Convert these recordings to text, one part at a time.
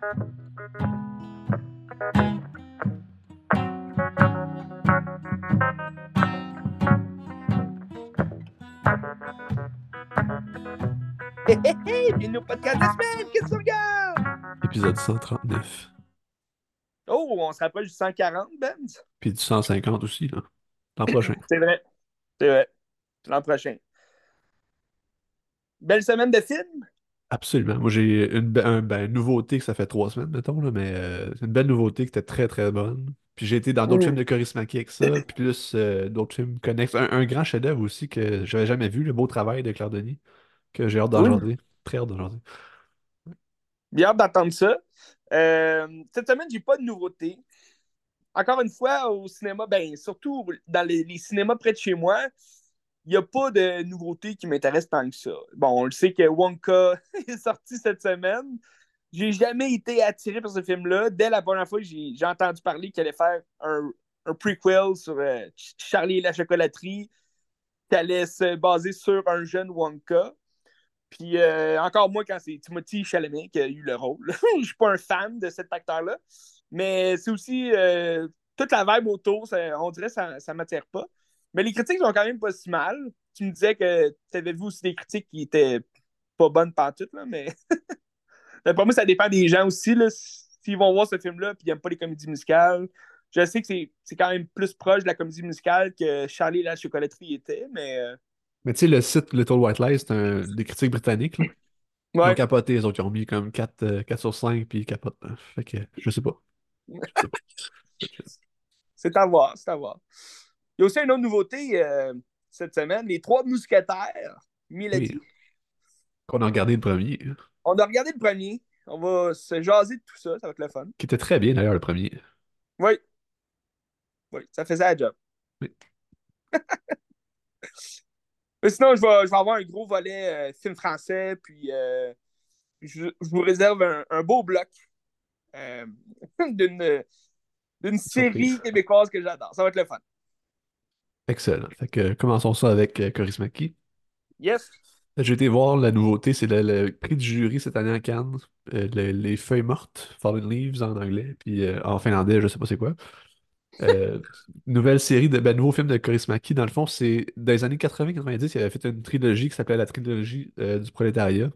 Hé hé hé, bienvenue au podcast de semaine, qu'est-ce que tu regardes? Épisode 139. Oh, on se rapproche du 140, Ben? Puis du 150 aussi, là. L'an prochain. C'est vrai, c'est vrai. L'an prochain. Belle semaine de films? Absolument. Moi, j'ai une, un- ben, une nouveauté que ça fait trois semaines, mettons, là, mais euh, c'est une belle nouveauté qui était très, très bonne. Puis j'ai été dans d'autres Mm. films de Coris Maki avec ça, puis plus euh, d'autres films connexes. Un, un grand chef-d'œuvre aussi que j'avais jamais vu, Le Beau Travail de Claire Denis, que j'ai hâte d'en Oui. jaser. Très hâte d'en jaser. Bien hâte d'entendre ça. Euh, cette semaine, j'ai pas de nouveauté. Encore une fois, au cinéma, ben, surtout dans les, les cinémas près de chez moi, n'y a pas de nouveauté qui m'intéresse tant que ça. Bon, on le sait que Wonka est sorti cette semaine. J'ai jamais été attiré par ce film-là. Dès la première fois j'ai entendu parler qu'il allait faire un, un prequel sur euh, Ch- Charlie et la chocolaterie, qui allait se baser sur un jeune Wonka. Puis euh, encore moins quand c'est Timothy Chalamet qui a eu le rôle. Je suis pas un fan de cet acteur-là. Mais c'est aussi euh, toute la vibe autour, ça- on dirait que ça ne m'attire pas. Mais les critiques sont quand même pas si mal. Tu me disais que tu avais vu aussi des critiques qui étaient pas bonnes pantoute, là, mais pour moi, ça dépend des gens aussi. S'ils vont voir ce film-là et ils n'aiment pas les comédies musicales, je sais que c'est quand même plus proche de la comédie musicale que Charlie et la chocolaterie était, mais euh, Mais tu sais, le site Little White Lies, c'est un, des critiques britanniques, là. Ils ont ouais. capoté, les autres, ils ont mis comme 4, euh, 4 sur 5, puis ils capotent. là. Fait que, je sais pas. Pas. C'est à voir, c'est à voir. Il y a aussi une autre nouveauté euh, cette semaine, les trois mousquetaires, Milady. Oui. Qu'on a regardé le premier, On a regardé le premier. On va se jaser de tout ça, ça va être le fun. qui était très bien d'ailleurs, le premier. Oui. Oui, ça faisait la job. Oui. Mais sinon, je vais, je vais avoir un gros volet euh, film français, puis euh, je, je vous réserve un, un beau bloc euh, d'une série québécoise que j'adore. Ça va être le fun. Excellent. Fait que commençons ça avec euh, Coris Maki. Yes. J'ai été voir la nouveauté, c'est le, le prix du jury cette année à Cannes, euh, le- les feuilles mortes, Fallen Leaves en anglais, puis euh, en finlandais, je sais pas c'est quoi. Euh, nouvelle série de ben, nouveau film de Coris Maki. Dans le fond, c'est dans les années 80-90, il avait fait une trilogie qui s'appelait la trilogie du prolétariat.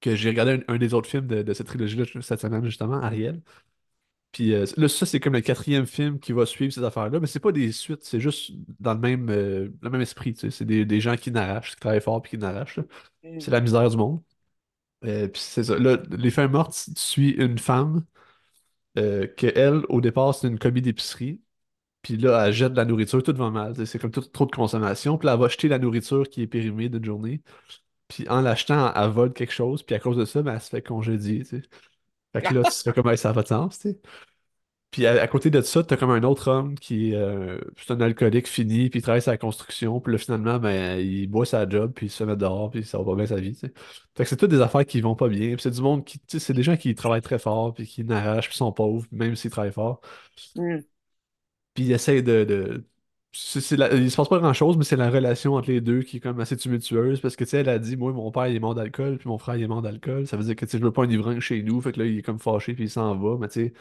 Que j'ai regardé un, un des autres films de, de cette trilogie-là cette semaine, justement, Ariel. Puis euh, là, ça, c'est comme le quatrième film qui va suivre ces affaires-là, mais c'est pas des suites, c'est juste dans le même, euh, le même esprit. tu sais. C'est des, des gens qui n'arrachent, qui travaillent fort puis qui n'arrachent. Mm. C'est la misère du monde. Euh, puis c'est ça. Là, Les Feuilles mortes suit une femme que elle, au départ, c'est une commis d'épicerie. Puis là, elle jette de la nourriture, tout va mal. C'est comme tout- trop de consommation. Puis là, elle va jeter la nourriture qui est périmée d'une journée. Puis en l'achetant, elle vole quelque chose. Puis à cause de ça, ben, elle se fait congédier. tu sais. Fait que là, tu fais comme Hey, ça n'a pas de sens. tu sais. Puis à, à côté de ça, t'as comme un autre homme qui est euh, c'est un alcoolique fini, puis il travaille la construction, puis là finalement, ben, il boit sa job, puis il se met dehors, puis ça va pas bien sa vie, tu sais. Fait que c'est toutes des affaires qui vont pas bien, puis c'est du monde qui, tu sais, c'est des gens qui travaillent très fort, puis qui n'arrachent, puis sont pauvres, même s'ils travaillent fort, Mm. puis ils essayent de... de... c'est- la- Il se passe pas grand-chose, mais c'est la relation entre les deux qui est comme assez tumultueuse, parce que tu sais, elle a dit, moi, mon père, il est mort d'alcool, puis mon frère, il est mort d'alcool, ça veut dire que tu sais, je veux pas un ivrogne chez nous, fait que là, il est comme fâché, puis il s'en va, mais tu sais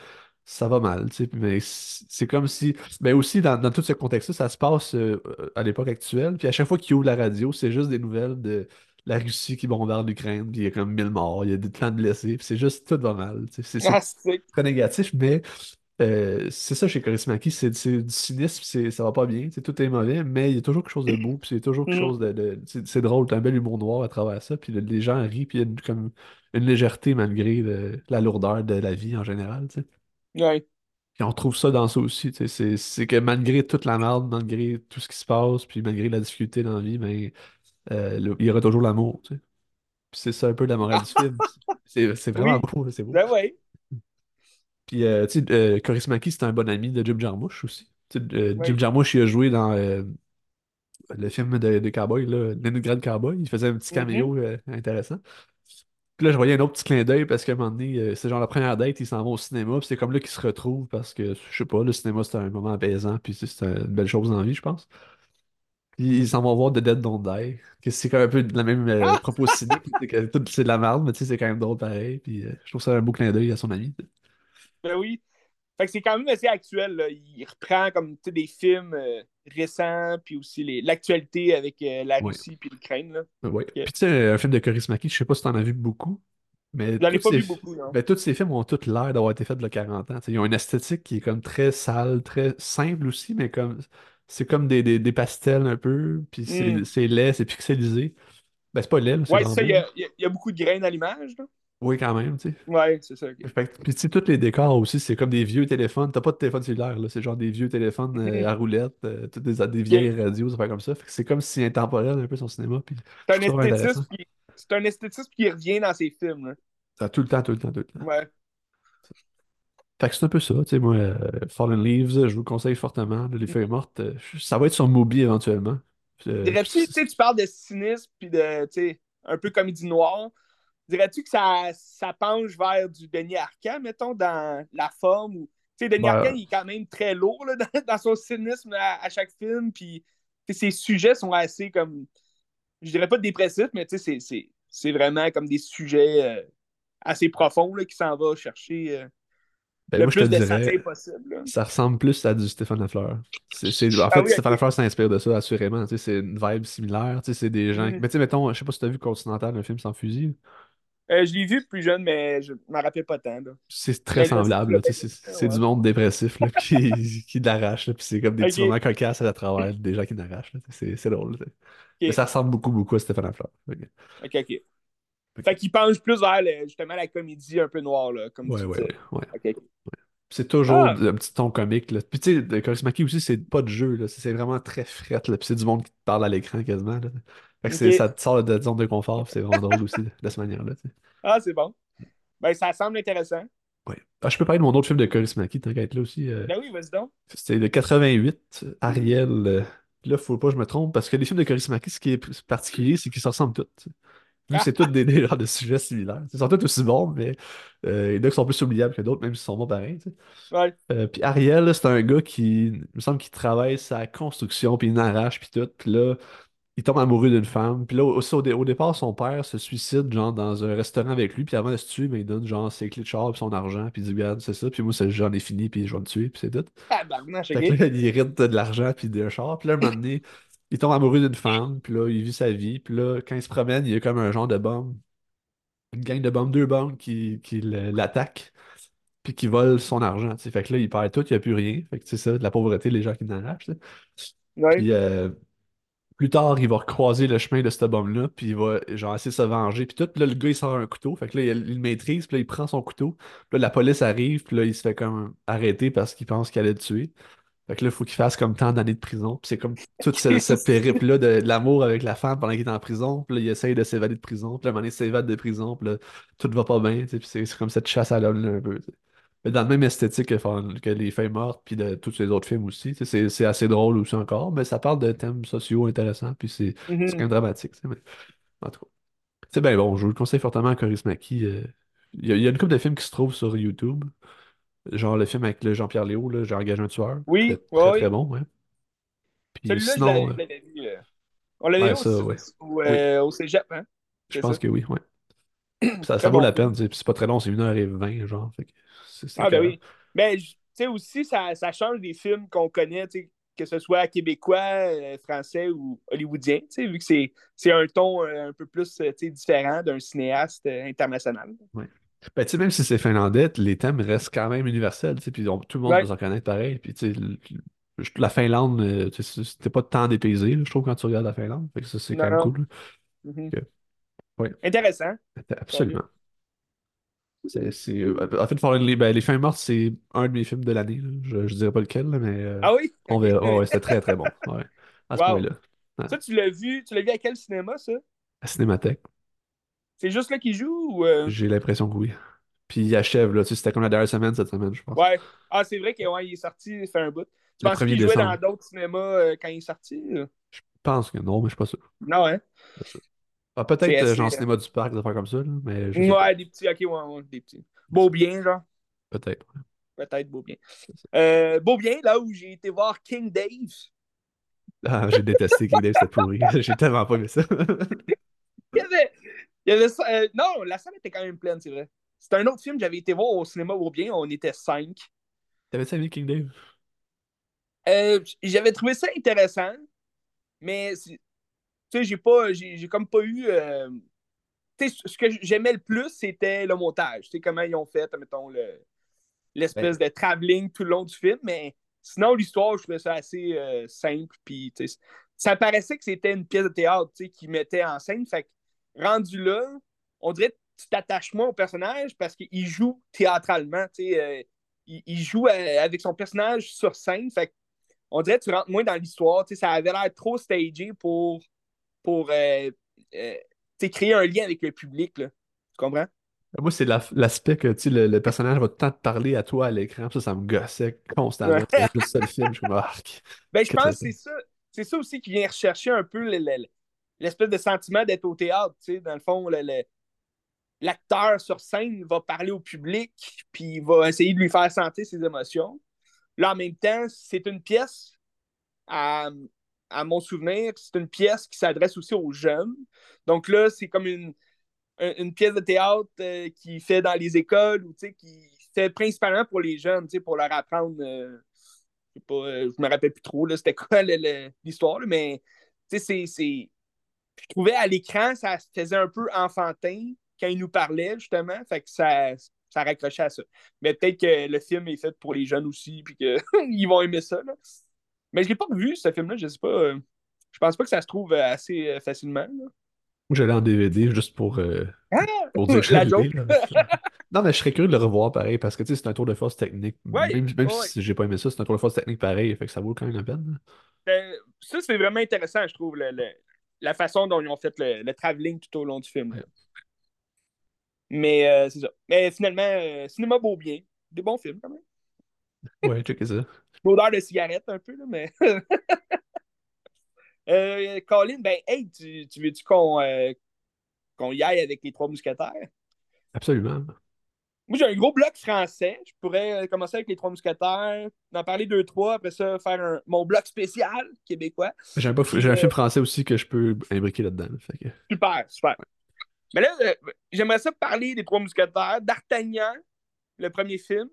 ça va mal, tu sais, mais c'est comme si, mais aussi dans, dans tout ce contexte-là, ça se passe euh, à l'époque actuelle, puis à chaque fois qu'il ouvre la radio, c'est juste des nouvelles de la Russie qui bombarde l'Ukraine, puis il y a comme 1000 morts, il y a des plans de blessés, puis c'est juste tout va mal, c'est- très négatif, mais euh, c'est ça chez Coris Maki, c'est c'est du cynisme, c'est- ça va pas bien, sais, tout est mauvais, mais il y a toujours quelque chose de beau, puis c'est toujours quelque Mm. chose de, de- c'est c'est drôle, t'as un bel humour noir à travers ça, puis le- les gens rient, puis il y a une, comme une légèreté malgré le- la lourdeur de la vie en général, tu sais. Ouais. Puis on trouve ça dans ça aussi. tu sais, C'est c'est que malgré toute la merde, malgré tout ce qui se passe, puis malgré la difficulté dans la vie, ben, euh, le- il y aura toujours l'amour. tu sais. Puis c'est ça un peu la morale du film. C'est c'est vraiment Oui. beau, c'est beau. Ben ouais. Puis, euh, tu sais, euh, Coris Maki, c'est un bon ami de Jim Jarmusch aussi. Euh, Ouais. Jim Jarmusch, il a joué dans euh, le film de, de Cowboy, là, Leningrad Cowboy. Il faisait un petit Mhm. caméo intéressant. Puis là, je voyais un autre petit clin d'œil parce qu'à un moment donné, c'est genre la première date, ils s'en vont au cinéma, puis c'est comme là qu'ils se retrouvent parce que, je sais pas, le cinéma, c'est un moment apaisant, puis c'est une belle chose dans la vie, je pense. Puis ils s'en vont voir The Dead Don't Die. Que c'est quand même un peu la même euh, Ah! propos cynique. C'est de la merde, mais tu sais, c'est quand même drôle pareil. Puis euh, je trouve ça un beau clin d'œil à son ami. Ben oui. Fait que c'est quand même assez actuel. Là. Il reprend comme des films euh, récents, puis aussi les- l'actualité avec euh, la Ouais. Russie puis l'Ukraine. Ouais. Ok. Puis tu sais, un film de Kaurismäki, je sais pas si t'en as vu beaucoup, mais J'en ai tous pas ces, vu beaucoup, non. ben, tous ces films ont tous l'air d'avoir été faits de 40 ans. Ils ont une esthétique qui est comme très sale, très simple aussi, mais comme c'est comme des, des, des pastels un peu, puis c'est Hmm. c'est laid, c'est pixelisé. Ben c'est pas laid, là, c'est Ouais, ça, il y a, y y beaucoup de graines à l'image. là. Oui, quand même, tu sais. Ouais, c'est ça. ok. Fait que- Puis tu sais, tous les décors aussi, c'est comme des vieux téléphones. T'as pas de téléphone cellulaire, là. C'est genre des vieux téléphones euh, Mhm. à roulettes, euh, toutes des, vieilles radios, ça fait comme ça. Fait que c'est comme si intemporel un peu son cinéma. Puis C'est un esthétisme qui. C'est un esthétisme qui revient dans ces films. là. Ça, tout le temps, tout le temps, tout le temps. Ouais. Fait que c'est un peu ça, tu sais, moi, euh, Fallen Leaves, je vous le conseille fortement. là, Les Feuilles mortes, euh, ça va être sur Mubi éventuellement. Tu sais, tu parles de cynisme puis de, tu sais, un peu comédie noire. Dirais-tu que ça, ça penche vers du Denis Arcand, mettons, dans la forme? Ou... Tu sais, Denis Ben, Arcand, il est quand même très lourd là, dans, dans son cynisme à, à chaque film. Puis ses sujets sont assez comme. Je dirais pas dépressifs, mais tu sais, c'est- vraiment comme des sujets euh, assez profonds là, qui s'en va chercher euh, ben, le moi, je te plus de dirais, possible. là. ça ressemble plus à du Stéphane Lafleur. En Ah fait, oui, Stéphane. Lafleur s'inspire de ça, assurément. tu sais, C'est une vibe similaire. tu sais, C'est des gens. Mhm. Mais tu sais, mettons, je sais pas si tu as vu Continental, un film sans fusil. Euh, je l'ai vu plus jeune, mais je m'en rappelle pas tant. Là. C'est très Mais semblable. C'est du monde dépressif là, qui, qui l'arrache. Puis c'est comme des petits Ok, moments cocasses à travers des gens qui l'arrachent. C'est drôle. Mais ça ressemble beaucoup, beaucoup à Stéphane Lafleur. Ok, ok. Fait qu'il penche plus vers le- justement la comédie un peu noire, là, comme Ouais, tu ouais, ouais. C'est toujours Ah, un petit ton comique. Là. Puis tu sais, de Kaurismäki aussi, c'est pas de jeu. C'est vraiment très fret. Puis c'est du monde qui te parle à l'écran quasiment. Là. Fait que ça te sort de ta zone de confort. c'est vraiment drôle aussi de, cette manière-là. Ah, c'est bon. Ben, ça semble intéressant. Ouais. Ah, je peux parler de mon autre film de qu'à être là aussi. euh, Ben oui, vas-y donc. C'était de 88, Ariel. euh, là, faut pas que je me trompe, parce que les films de Kaurismäki, ce qui est particulier, c'est qu'ils se ressemblent tous. c'est tous des, des genres de sujets similaires. Ils sont tous aussi bons, mais euh, il y en a qui sont plus oubliables que d'autres, même s'ils sont bons pareils. ouais. Euh, puis Ariel, c'est un gars qui, il me semble qu'il travaille sa construction, puis il arrache, puis tout. Puis là, il tombe amoureux d'une femme. Puis là, aussi, au, dé- au départ, son père se suicide, genre, dans un restaurant avec lui. Puis avant de se tuer, ben, il donne, genre, ses clés de char, puis son argent. Puis il dit, regarde, c'est ça. Puis moi, j'en ai fini, puis je vais me tuer, puis c'est tout. Tabarnache, Fait que ok. là, il hérite de l'argent, puis d'un char. Puis là, un moment donné, il tombe amoureux d'une femme. Puis là, il vit sa vie. Puis là, quand il se promène, il y a comme un genre de bombe. Une gang de bombes, deux bombes qui, qui l'attaquent puis qui volent son argent. tu sais. Fait que là, il perd tout, il n'y a plus rien. Fait que c'est ça, de la pauvreté, les gens qui sais. Ouais. Puis euh, plus tard, il va recroiser le chemin de cette bombe-là, puis il va genre essayer de se venger. Puis tout, puis là, le gars, il sort un couteau. Fait que là, il, maîtrise, puis là, il prend son couteau. Puis là, la police arrive, puis là, il se fait comme arrêter parce qu'il pense qu'il allait le tuer. Fait que là, il faut qu'il fasse comme tant d'années de prison. Puis c'est comme tout ce, ce périple-là de, de l'amour avec la femme pendant qu'il est en prison. Puis là, il essaye de s'évader de prison. Puis là, à un moment donné, il s'évade de prison. Puis là, tout va pas bien. Puis c'est comme cette chasse à l'homme-là un peu. Dans le même esthétique que, Les Feuilles mortes, puis de tous les autres films aussi. C'est assez drôle aussi encore. Mais ça parle de thèmes sociaux intéressants. Puis c'est c'est quand même dramatique. mais en tout cas, c'est bien bon. Je vous le conseille fortement à Kaurismäki. euh, Il y, a il y a une couple de films qui se trouvent sur YouTube. Genre le film avec le Jean-Pierre Léo, là, J'ai engagé un tueur. Oui, Très, ouais, très, bon, ouais. Puis sinon, l'avais euh. On l'avait ouais, vu ça, au, ouais. Oui, euh, au cégep, hein? je pense ça? que oui, ouais. Ça, ça vaut bon la peine, c'est pas très long, c'est 1h20, genre. Fait que Ah, ben oui. Mais, tu sais, aussi, ça, ça change des films qu'on connaît, que ce soit québécois, euh, français ou hollywoodien, vu que c'est un ton euh, un peu plus, euh, différent d'un cinéaste international. Ouais. Ben, tu sais, même si c'est finlandais, les thèmes restent quand même universels, puis on- tout le monde Ouais. s'en connaître pareil. Puis, la Finlande, c'était pas tant dépaysé, je trouve, quand tu regardes la Finlande. Fait que ça, c'est quand même cool. Mhm. Ouais, Intéressant. Absolument. C'est, c'est- euh, en fait, Fallen Leaves, ben, Les Fins Mortes, c'est un de mes films de l'année. là. Je, je dirais pas lequel, là, mais euh, Ah oui? on verra. Ouais, c'était très, très bon. Ouais, à ce Wow. point-là. Ouais. Ça, tu l'as vu, tu l'as vu à quel cinéma, ça? À Cinémathèque, C'est juste là qu'il joue ou. euh? j'ai l'impression que oui. Puis il achève, là, tu sais, c'était comme la dernière semaine cette semaine, je pense. Ouais. Ah, c'est vrai qu'il ouais, il est sorti, il fait un bout. Tu Le penses 1er qu'il jouait dans d'autres cinémas euh, quand il est sorti? Je pense que non, mais je suis pas sûr. Non, hein? Ah, peut-être euh, genre euh, cinéma du parc, des affaires comme ça, là, mais je. Ouais, des petits, ok, ouais, ouais, des petits. Beau bien, genre. Peut-être. Peut-être beau bien. Euh, beau bien, là où j'ai été voir King Dave. Ah, j'ai détesté King Dave, c'était pourri. J'ai tellement pas aimé ça. Il y avait, il y avait ça- euh, non, la salle était quand même pleine, c'est vrai. C'était un autre film, j'avais été voir au cinéma au bien, on était cinq. T'avais-tu aimé King Dave? Euh, j'avais trouvé ça intéressant, mais tu sais, j'ai pas, j'ai j'ai comme pas eu. euh, tu sais, ce que j'aimais le plus, c'était le montage. Tu sais, comment ils ont fait, mettons, le, l'espèce Ben, de travelling tout le long du film, mais sinon, l'histoire, je trouvais ça assez euh, simple, puis tu sais, ça paraissait que c'était une pièce de théâtre, tu sais, qu'ils mettaient en scène, fait que rendu là, on dirait que tu t'attaches moins au personnage parce qu'il joue théâtralement, tu sais, euh, il, il joue avec son personnage sur scène, fait on dirait que tu rentres moins dans l'histoire, tu sais, ça avait l'air trop stagé pour, pour euh, euh, créer un lien avec le public, là. Tu comprends? moi, c'est la- l'aspect que le, le personnage va temps te parler à toi à l'écran. Ça, ça me gossait constamment. Ouais. C'était juste ça le film. Je ah, Ben, je pense que c'est ça. C'est ça aussi qui vient rechercher un peu le- le- l'espèce de sentiment d'être au théâtre. Dans le fond, l'acteur sur scène va parler au public, puis il va essayer de lui faire sentir ses émotions. Là, en même temps, c'est une pièce, à mon souvenir, c'est une pièce qui s'adresse aussi aux jeunes. Donc là, c'est comme une, un- une pièce de théâtre euh, qui fait dans les écoles ou qui fait principalement pour les jeunes, pour leur apprendre. euh, je pas, euh, me rappelle plus trop, c'était quoi l'histoire, mais c'est, je trouvais à l'écran, ça se faisait un peu enfantin quand il nous parlait, justement, fait que ça, ça raccrochait à ça. Mais peut-être que le film est fait pour les jeunes aussi, puis qu'ils vont aimer ça, là. Mais je l'ai pas revu, ce film-là, je sais pas. euh, je pense pas que ça se trouve assez euh, facilement. là. J'allais en DVD juste pour, euh, Ah! pour dire que je La l'ai joke. là. Non, mais je serais curieux de le revoir pareil parce que tu sais, c'est un tour de force technique. Ouais, Même, même ouais. si j'ai pas aimé ça, c'est un tour de force technique pareil. Fait que ça vaut quand même la peine. Ben, ça, c'est vraiment intéressant, je trouve, le- le- la façon dont ils ont fait le, le travelling tout au long du film. Ouais. Mais euh, c'est ça. Mais finalement, cinéma beau bien. Des bons films, quand même. Ouais, checker ça. L'odeur de cigarette, un peu, là, mais. euh, Colin, ben, hey, tu, tu veux-tu qu'on euh, qu'on y aille avec les trois mousquetaires? Absolument. Moi, j'ai un gros bloc français. Je pourrais euh, commencer avec les trois mousquetaires, en parler deux, trois, après ça, faire un- mon bloc spécial québécois. J'ai un, un euh, film français aussi que je peux imbriquer là-dedans. Que... Super, super. Mais là, euh, j'aimerais ça parler des Trois Mousquetaires, d'Artagnan, le premier film.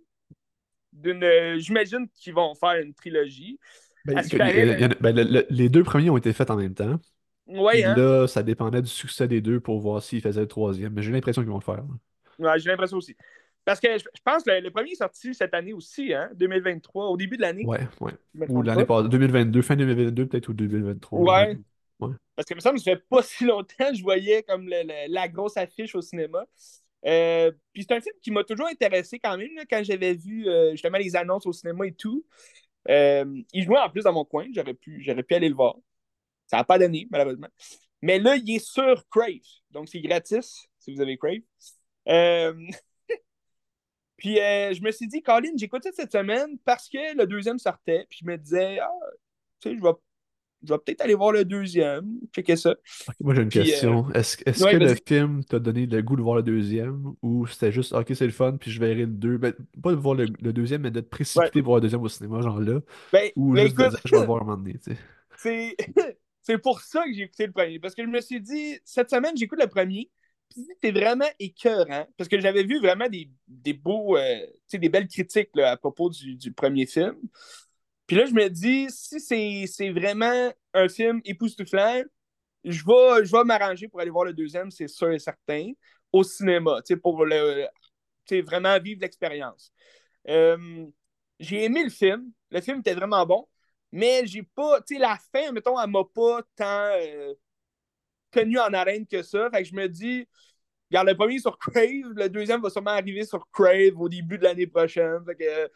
D'une, j'imagine qu'ils vont faire une trilogie. Ben, que- paraît, a- ben, le- le- les deux premiers ont été faits en même temps. Ouais, hein? là, ça dépendait du succès des deux pour voir s'ils faisaient le troisième. Mais j'ai l'impression qu'ils vont le faire. Ouais, j'ai l'impression aussi. Parce que je, pense que le, le premier est sorti cette année aussi, hein? 2023, au début de l'année. Ouais, ouais. Ou l'année pas. passée, 2022, fin 2022, peut-être, ou 2023. Ouais. Ouais. Parce que, me semble que ça fait pas si longtemps que je voyais comme le- le- la grosse affiche au cinéma. Euh, puis c'est un film qui m'a toujours intéressé quand même, quand j'avais vu euh, justement les annonces au cinéma et tout. Euh, il jouait en plus dans mon coin, j'aurais pu, j'aurais pu aller le voir. Ça n'a pas donné, malheureusement. Mais là, il est sur Crave. Donc, c'est gratis si vous avez Crave. Puis je me suis dit, Colin, j'écoutais cette semaine parce que le deuxième sortait. Puis je me disais, ah, tu sais, je vais, je vais peut-être aller voir le deuxième. Checker ça. Moi, j'ai une Puis, euh, question. Est-ce ouais, que le film t'a donné le goût de voir le deuxième ou c'était juste, ok, c'est le fun, puis je verrai le deux? Ben, pas de voir le, le deuxième, mais de te précipiter voir le deuxième au cinéma, genre là. Ben, Ou ben, juste de dire, je vais le voir un moment donné, tu sais. c'est pour ça que j'ai écouté le premier. Parce que je me suis dit, cette semaine, j'écoute le premier. Puis c'était vraiment écœurant. Parce que j'avais vu vraiment des, des beaux, euh, tu sais, des belles critiques là, à propos du, du premier film. Puis là, je me dis, si c'est vraiment un film époustouflant, je vais, je vais m'arranger pour aller voir le deuxième, c'est sûr et certain, au cinéma, pour le, vraiment vivre l'expérience. Euh, j'ai aimé le film. Le film était vraiment bon, mais j'ai pas, tu sais, la fin, mettons, elle m'a pas tant euh, tenu en arène que ça. Fait que je me dis, regarde, le premier sur Crave, le deuxième va sûrement arriver sur Crave au début de l'année prochaine. Fait que, tu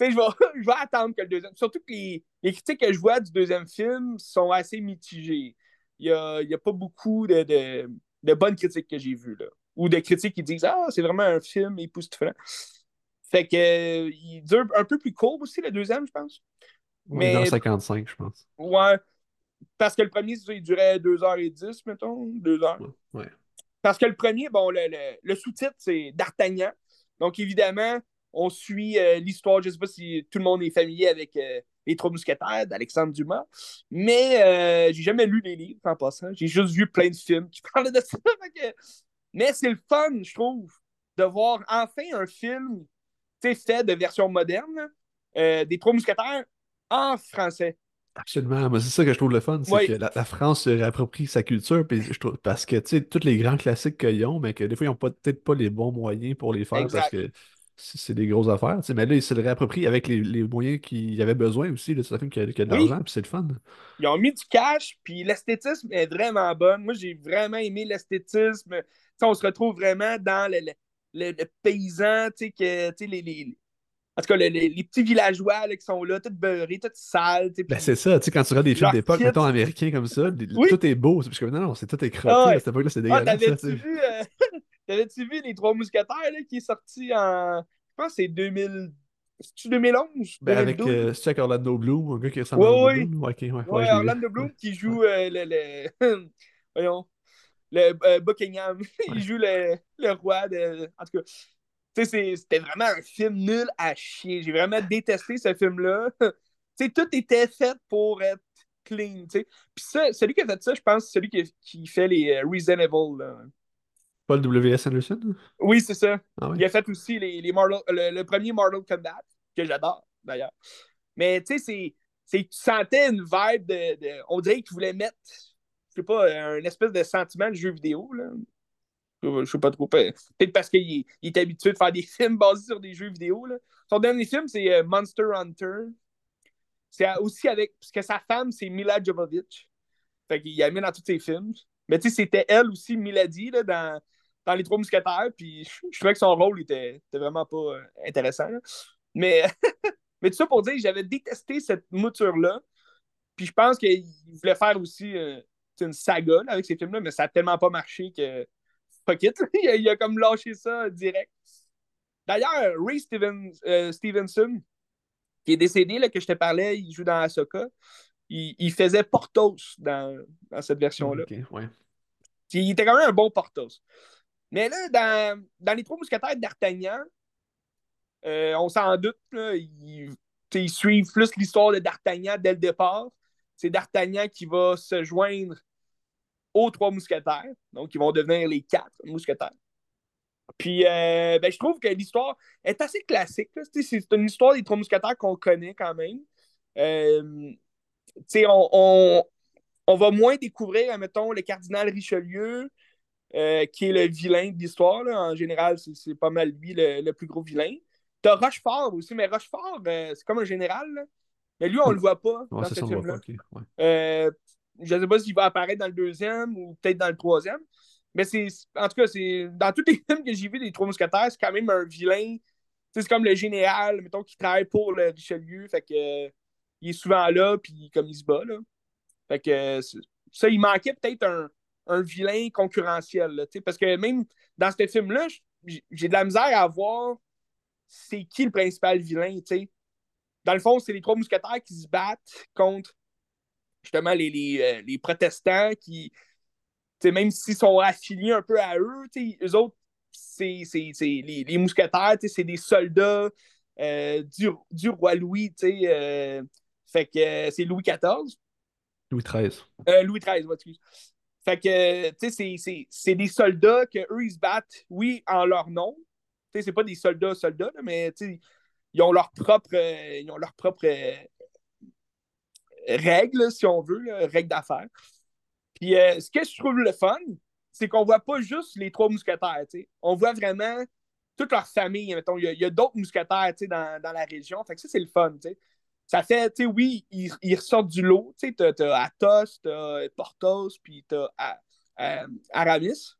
sais, je vais, je vais attendre que le deuxième. Surtout que les, les critiques que je vois du deuxième film sont assez mitigées. Il y a, pas beaucoup de, de, de bonnes critiques que j'ai vues, là. Ou de critiques qui disent Ah, c'est vraiment un film époustouflant. Fait que, il dure un peu plus court aussi, le deuxième, je pense. Ouais, Mais- 1h55, je pense. Ouais. Parce que le premier, il durait 2h10, mettons. 2 heures. Ouais. ouais. Parce que le premier, bon, le, sous-titre, c'est D'Artagnan. Donc, évidemment, on suit euh, l'histoire. Je ne sais pas si tout le monde est familier avec euh, Les Trois Mousquetaires d'Alexandre Dumas. Mais euh, j'ai jamais lu les livres en passant. J'ai juste vu plein de films qui parlaient de ça. Mais c'est le fun, je trouve, de voir enfin un film fait de version moderne des Trois Mousquetaires en français. Absolument. c'est ça que je trouve le fun, c'est que la, France se réapproprie sa culture, je trouve, parce que, tu sais, tous les grands classiques qu'ils ont, mais que des fois, ils n'ont peut-être pas les bons moyens pour les faire parce que c'est des grosses affaires. Mais là, ils se le réapproprient avec les, moyens qu'il avaient bezoin aussi. C'est un film qui a, de l'argent, puis c'est le fun. Ils ont mis du cash, puis l'esthétisme est vraiment bonne. Moi, j'ai vraiment aimé l'esthétisme. On se retrouve vraiment dans le, le, le paysan, tu sais, que, les, les, en tout cas, les, les petits villageois là, qui sont là, tout beurrés, tout sales. Ben, c'est ça, tu sais, quand tu regardes des films d'époque, mettons américains comme ça, tout est beau. Parce que non, non, c'est tout est crotté. Ah, à cette époque-là, c'est ah, dégueulasse. T'avais-tu vu, euh... Vu Les Trois Mousquetaires là, qui est sorti en. Je pense que c'est 2000. C'est-tu 2011? Ben avec, euh, c'est avec Orlando Bloom, un gars qui ressemble à Orlando oui. Bloom? Okay, ouais, ouais, Orlando Bloom qui joue euh, le, le... Voyons. Le euh, Buckingham. Il joue le, le roi de. En tout cas, c'était vraiment un film nul à chier. J'ai vraiment détesté ce film-là. tout était fait pour être clean. Puis ça, celui qui a fait ça, je pense, c'est celui qui, qui, fait les euh, Evil. Là. Pas W.S. Anderson? Oui, c'est ça. Ah Il a fait aussi les, les le, premier Mortal Kombat, que j'adore d'ailleurs. Mais tu sais, tu sentais une vibe de. on dirait qu'il voulait mettre, je sais pas, un espèce de sentiment de jeu vidéo. Là. Je sais pas trop. Peut-être parce qu'il est, habitué de faire des films basés sur des jeux vidéo. Là. Son dernier film, c'est euh, Monster Hunter. C'est aussi avec. Parce que sa femme, c'est Mila Jovovich. Fait qu'il a mis dans tous ses films. Mais tu sais, c'était elle aussi, Milady, là, dans, dans Les Trois Mousquetaires. Puis je, trouvais que son rôle était, vraiment pas euh, intéressant. Mais, mais tout ça pour dire, j'avais détesté cette mouture-là. Puis je pense qu'il voulait faire aussi euh, une saga avec ces films-là, mais ça a tellement pas marché que il, a, comme lâché ça direct. D'ailleurs, Ray euh, Stevenson, qui est décédé, là, que je te parlais, il joue dans Ahsoka. Il, il faisait Portos dans, dans cette version-là. Il était quand même un bon Portos. Mais là, dans, dans les trois mousquetaires d'Artagnan, euh, on s'en doute, là, ils, ils, suivent plus l'histoire de D'Artagnan dès le départ. C'est D'Artagnan qui va se joindre aux trois mousquetaires. Donc, ils vont devenir les quatre mousquetaires. Puis, euh, ben, je trouve que l'histoire est assez classique. C'est une histoire des trois mousquetaires qu'on connaît quand même. Euh, on, on, va moins découvrir, mettons, le cardinal Richelieu, euh, qui est le vilain de l'histoire. En général, c'est pas mal lui le, plus gros vilain. T'as Rochefort aussi, mais Rochefort, c'est comme un général. Mais lui, on le voit pas dans ce film-là je ne sais pas s'il va apparaître dans le deuxième ou peut-être dans le troisième. Mais c'est. En tout cas, c'est. Dans tous les films que j'ai vus des Trois Mousquetaires, c'est quand même un vilain. C'est comme le général, mettons, qui travaille pour le Richelieu. Fait que euh, il est souvent là, puis comme il se bat, là. Fait que ça, il manquait peut-être un, un, vilain concurrentiel, parce que même dans ce film-là, j'ai de la misère à voir c'est qui le principal vilain, Dans le fond, c'est les trois mousquetaires qui se battent contre justement les, les, euh, les protestants qui, même s'ils sont affiliés un peu à eux, eux autres, c'est les, les, mousquetaires, c'est des soldats euh, du, du, roi Louis. Euh, fait que c'est Louis XIV. Louis XIII. Louis XIII, excuse. Fait que, tu sais, c'est des soldats qu'eux, ils se battent, oui, en leur nom. Tu sais, c'est pas des soldats, soldats, mais, tu sais, ils ont leur propre, ils ont leur propre règles, si on veut, règles d'affaires. Puis euh, ce que je trouve le fun, c'est qu'on voit pas juste les trois mousquetaires, on voit vraiment toute leur famille. Il y a, d'autres mousquetaires dans, dans, la région. Fait que ça, c'est le fun. Ça fait, tu sais, oui, ils, ressortent du lot. Tu as, as, Athos, tu as Portos, puis tu as Aramis.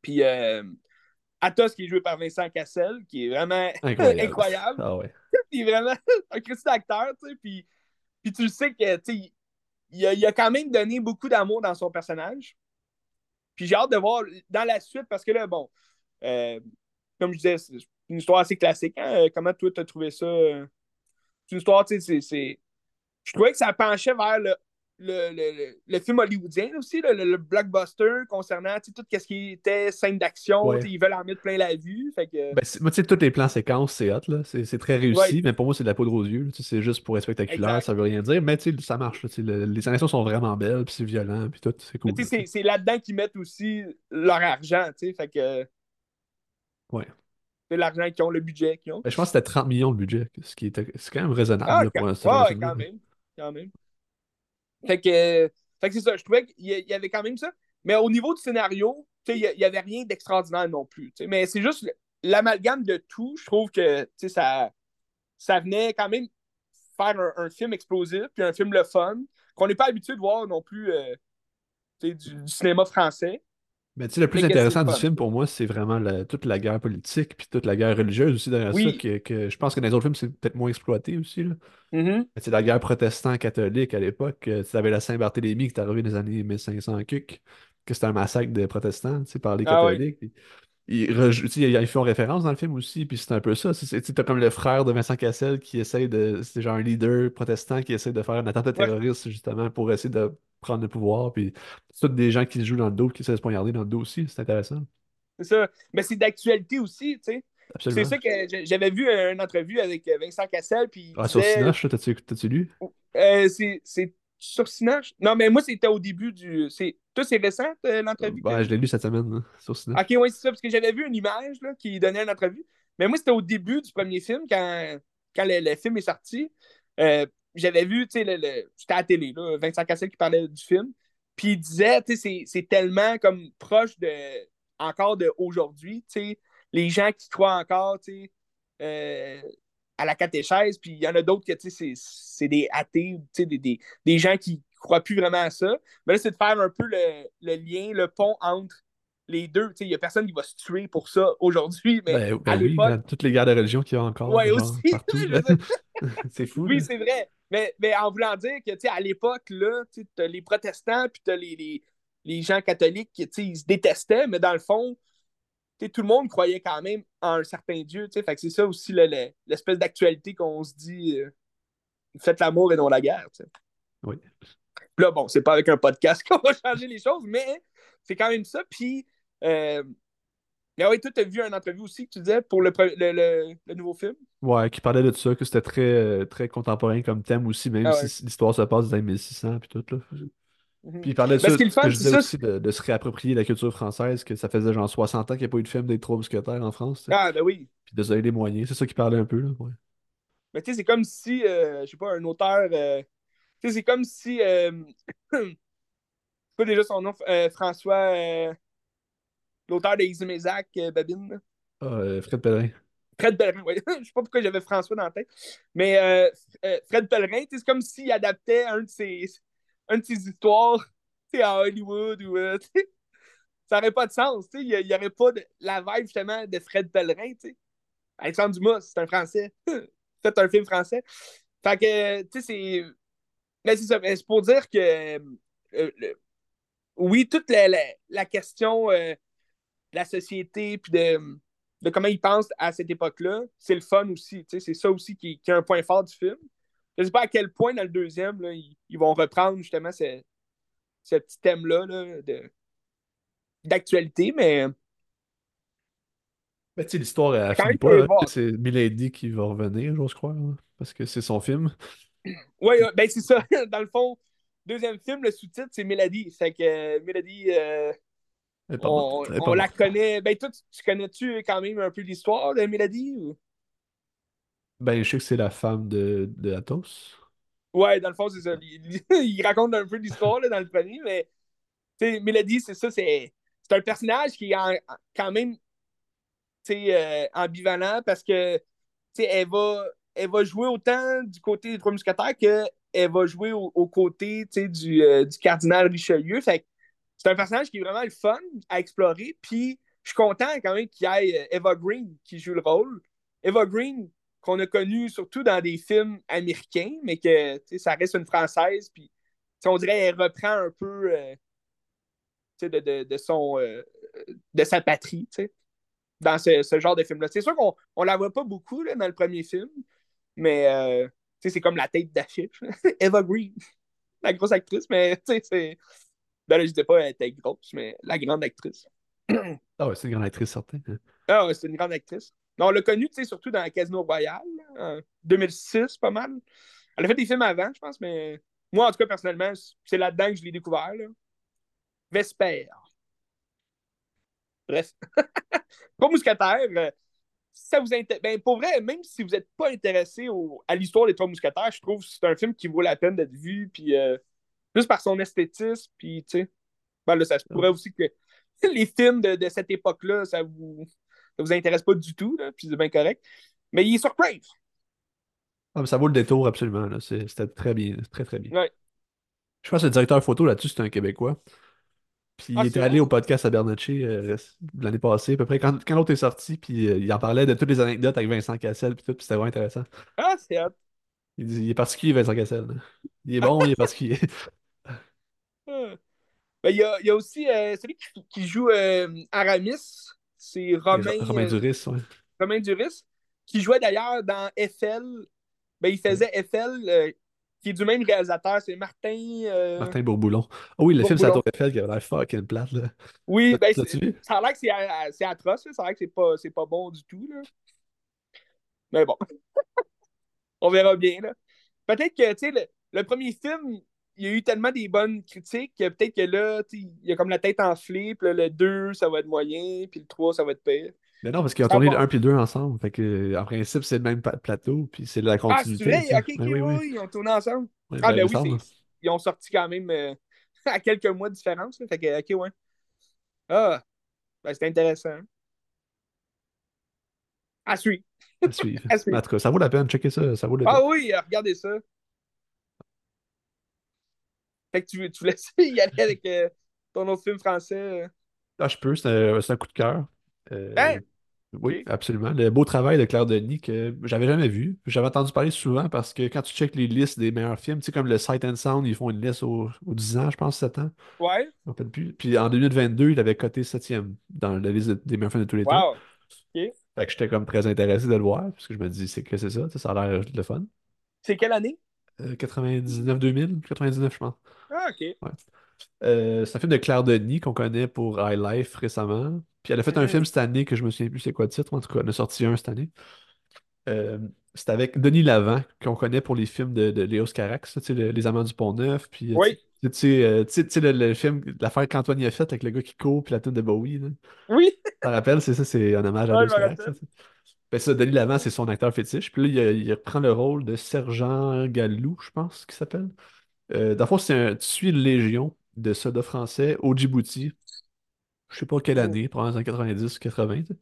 Puis euh, Athos qui est joué par Vincent Cassel, qui est vraiment incroyable. Ah ouais. il est vraiment un Christ acteur, tu sais. Puis puis tu sais que, tu il a, il a quand même donné beaucoup d'amour dans son personnage. Puis j'ai hâte de voir dans la suite parce que là, bon, euh, comme je disais, c'est une histoire assez classique. Hein. Comment toi, tu as trouvé ça? C'est une histoire, tu sais, c'est. Je trouvais que ça penchait vers le le, le, le, film hollywoodien aussi, le, le blockbuster concernant tout ce qui était scène d'action. Ouais. Ils veulent en mettre plein la vue. Fait que... Ben, c'est- moi, tu sais, tous les plans séquences, c'est hot, là. C'est très réussi, Ouais. mais pour moi, c'est de la poudre aux yeux. là. Tu sais, C'est juste pour être spectaculaire, Exact. ça veut rien dire, mais ça marche. les animations sont vraiment belles, puis c'est violent, puis tout, c'est cool. C'est là-dedans qu'ils mettent aussi leur argent. tu sais, Fait que Ouais. c'est l'argent qu'ils ont, le budget qu'ils ont. Ben, je pense que c'était 30 millions de budget, ce qui était c'est quand même raisonnable Ah, là, quand, pour ce ouais, quand même. Quand même. Fait que, c'est ça. Je trouvais qu'il y avait quand même ça. Mais au niveau du scénario, il n'y avait rien d'extraordinaire non plus. Mais c'est juste l'amalgame de tout. Je trouve que ça, ça venait quand même faire un, film explosif, puis un film le fun, qu'on n'est pas habitué de voir non plus euh, du cinéma français. Mais tu sais, le plus intéressant du film pour moi, c'est vraiment la- toute la guerre politique, puis toute la guerre religieuse aussi derrière Oui. ça, que, que je pense que dans les autres films, c'est peut-être moins exploité aussi. Là. C'est la guerre protestant-catholique à l'époque. Tu avais la Saint-Barthélemy qui est arrivée dans les années 1500 cuc, que c'était un massacre des protestants tu sais, par les Ah catholiques. Ils, rejou- tu sais, ils font référence dans le film aussi, puis c'est un peu ça. C'est- c'est- Tu as comme le frère de Vincent Cassel qui essaye de. C'est genre un leader protestant qui essaie de faire un attentat Ouais. terroriste justement pour essayer de prendre le pouvoir. Puis c'est des gens qui se jouent dans le dos, qui se poignarder dans le dos aussi. C'est intéressant. C'est ça. Mais c'est d'actualité aussi, tu sais. C'est ça que j'avais vu une entrevue avec euh, Vincent Cassel, puis Ah, sur disait- Sinoche, là, t'as-tu lu? Euh, c'est c'est sur Sinoche? Non, mais moi, c'était au début du. c'est- Toi, c'est récent, euh, l'entrevue? Ouais, je l'ai lu cette semaine, là, sur Sinoche. Ok, oui, c'est ça, parce que j'avais vu une image là, qui donnait une entrevue. Mais moi, c'était au début du premier film, quand, quand le, le film est sorti. Euh, j'avais vu, tu sais, le, le- à la télé, là, Vincent Cassel qui parlait du film. Puis il disait, tu sais, c'est- tellement comme proche de encore de aujourd'hui, tu sais, les gens qui croient encore, tu sais, euh, à la catéchèse, puis il y en a d'autres que, tu sais, c'est- c'est des athées, tu sais, des, des, des gens qui croient plus vraiment à ça. Mais là, c'est de faire un peu le, le lien, le pont entre les deux. Tu sais, Il n'y a personne qui va se tuer pour ça aujourd'hui, mais Ben, ben à oui, toutes les guerres de religion qu'il y a encore, Ouais, genre, aussi. C'est fou. oui, c'est vrai. Mais, mais en voulant dire que, tu sais, à l'époque, là, tu as les protestants, puis tu as les, les, les gens catholiques qui, tu sais, ils se détestaient, mais dans le fond, tu sais, tout le monde croyait quand même en un certain Dieu, tu sais. Fait que c'est ça aussi le- le- l'espèce d'actualité qu'on se dit, euh, faites l'amour et non la guerre. Oui. Là, bon, c'est pas avec un podcast qu'on va changer les choses, mais c'est quand même ça. Puis, euh, mais oui, toi, tu as vu une entrevue aussi que tu disais pour le, le, le- le nouveau film? Ouais, qui parlait de ça, que c'était très, euh, très contemporain comme thème aussi, même Ah ouais. si l'histoire se passe dans les 1600 puis tout, là. Mhm. Puis il parlait de Ben, ça, que je disais ça, aussi, de, de se réapproprier la culture française, que ça faisait genre 60 ans qu'il n'y a pas eu de film des Trois Mousquetaires en France. Ah, ben oui. Puis de se donner les moyens, c'est ça qui parlait un peu, là, ouais. Mais tu sais, c'est comme si, euh, je sais pas, un auteur. euh, tu sais, c'est comme si. Euh, pas déjà son nom, euh, François. euh, L'auteur de Easy Mézac, euh, Babine. Ah, Fred Pellerin. Fred Pellerin, oui. je sais pas pourquoi j'avais François dans la tête. Mais Fred Pellerin, c'est comme s'il adaptait un de ses, un de ses histoires tu sais, à Hollywood ou. euh, ça n'aurait pas de sens. tu sais. Il n'y aurait pas de, la vibe justement de Fred Pellerin. tu sais. Alexandre Dumas, c'est un Français. Faites un film français. Fait que, tu sais, c'est. Mais c'est ça. Mais c'est pour dire que. euh, le- Oui, toute la, la, la question euh, de la société puis de, de comment ils pensent à cette époque-là, c'est le fun aussi. C'est ça aussi qui, qui est un point fort du film. Je sais pas à quel point dans le deuxième, là, ils, ils vont reprendre justement ce, ce petit thème-là là, de- d'actualité, mais Mais tu sais, l'histoire, elle finit pas. C'est Milady qui va revenir, j'ose croire, hein, parce que c'est son film. Oui, ben c'est ça. Dans le fond, deuxième film, le sous-titre, c'est Mélodie. Fait que euh, Mélodie, euh, on, la connaît. Ben toi, tu, tu connais-tu quand même un peu l'histoire de Mélodie? Ou... Ben, je sais que c'est la femme de, de Athos. Ouais, dans le fond, c'est ça. Il, il raconte un peu l'histoire dans le premier, mais tu sais, Mélodie, c'est ça, c'est c'est un personnage qui est en- quand même euh, ambivalent parce que tu sais, elle va, elle va jouer autant du côté des Trois Mousquetaires qu'elle va jouer au, au côté tu sais, du, euh, du cardinal Richelieu. C'est un personnage qui est vraiment le fun à explorer. Puis je suis content quand même qu'il y ait euh, Eva Green qui joue le rôle. Eva Green, qu'on a connue surtout dans des films américains, mais que ça reste une française. Puis on dirait qu'elle reprend un peu euh, de, son, de sa patrie. dans ce, genre de film-là. C'est sûr qu'on on la voit pas beaucoup dans le premier film, mais c'est comme la tête d'affiche. Eva Green. la grosse actrice, mais tu sais, c'est. Ben là, je disais pas qu'elle était grosse, mais la grande actrice. Ah ouais, c'est une grande actrice, certain. hein. Ah, ouais, c'est une grande actrice. Mais on l'a connue, tu sais, surtout dans Casino Royale, là, en 2006, pas mal. Elle a fait des films avant, je pense, mais moi, en tout cas, personnellement, c'est là-dedans que je l'ai découvert. Là. Vesper. Bref. Pas mousquetaire. Ça vous intéresse. Ben, pour vrai, même si vous n'êtes pas intéressé au- à l'histoire des Trois Mousquetaires, je trouve que c'est un film qui vaut la peine d'être vu. Puis, euh, juste par son esthétisme. Puis, tu sais, ben là, ça se pourrait aussi que les films de, de cette époque-là, ça vous, ça vous intéresse pas du tout. Là, puis, c'est bien correct. Mais il est sur Crave. Ah, mais ça vaut le détour, absolument. là. C'est- C'était très bien, très, très bien. Ouais. Je pense que le directeur photo là-dessus, c'est un Québécois. Puis Ah, il était allé au podcast à Bernatchez euh, l'année passée, à peu près, quand, quand l'autre est sorti, puis euh, il en parlait de toutes les anecdotes avec Vincent Cassel, puis tout, puis c'était vraiment intéressant. Ah, c'est hot. Il dit, il est particulier, Vincent Cassel. Il est bon, il est particulier. Ben, il y a, il y a aussi euh, celui qui, qui joue Aramis. C'est Romain, Romain Duris, ouais. Romain Duris, qui jouait d'ailleurs dans FL. Ben, il faisait FL, qui est du même réalisateur. C'est Martin. euh, Martin Bourboulon. Ah oui, le film sur la. Tour Eiffel qui avait l'air fucking plate, là. Oui, ben, c'est- ça a l'air que c'est euh, c'est atroce. Ça a l'air que c'est pas, c'est pas bon du tout. Là. Mais bon, on verra bien. là. Peut-être que, tu sais, le, le premier film, il y a eu tellement des bonnes critiques que peut-être que là, il y a comme la tête enflée, puis là, le 2, ça va être moyen, puis le 3, ça va être pire. Mais non, parce qu'ils ont tourné le 1 puis le 2 ensemble. Fait que, en principe, c'est le même plateau, puis c'est la Ah, c'est continuité. vrai? tu sais. Ok, ok, Ben oui, oui, ils ont tourné ensemble. Ah, ben, ben oui, c'est- ils ont sorti quand même euh, à quelques mois de différence. là. Fait que, ok, ouais. Ah, ben, c'est intéressant. À suivre. À suivre. À suivre. Mais en tout cas, ça vaut la peine, checker ça, ça vaut le Ah oui, euh, regardez ça. Fait que tu, tu laisses y aller avec euh, ton autre film français. euh? Ah, je peux, c'est un, c'est un coup de cœur. Euh? Oui, absolument. Le beau travail de Claire Denis que j'avais jamais vu. J'avais entendu parler souvent parce que quand tu checkes les listes des meilleurs films, tu sais, comme le Sight and Sound, ils font une liste aux, aux 10 ans, je pense, 7 ans. Ouais. Me rappelle plus. Puis en 2022, il avait coté 7e dans la liste de- des meilleurs films de tous les temps. Wow. Ok. Fait que j'étais comme très intéressé de le voir, parce que je me dis, c'est que c'est ça, ça a l'air le fun. C'est quelle année? Euh, 99-2000, 99, je pense. Ah, ok. Ouais. Euh, c'est un film de Claire Denis qu'on connaît pour High Life récemment. Puis elle a fait un Mhm. film cette année que je me souviens plus c'est quoi le titre, en tout cas, elle en a sorti un cette année. Euh, c'est avec Denis Lavant, qu'on connaît pour les films de, de Léos Carax, le- Les Amants du Pont-Neuf. Puis, euh, Oui. tu tu sais, euh, tu sais, le, le film, l'affaire qu'Antoine a faite avec le gars qui court, puis la tune de Bowie. Là. Oui. Tu te rappelles, c'est ça, c'est un hommage à Léos Carax. ça, Ben ça, Denis Lavant, c'est son acteur fétiche. Puis là, il, il reprend le rôle de Sergent Gallou, je pense qu'il s'appelle. Euh, dans le fond, c'est un, tu suis légion de soldats français au Djibouti. Je sais pas quelle Hmm. année, probablement en 90 ou 80. tu sais.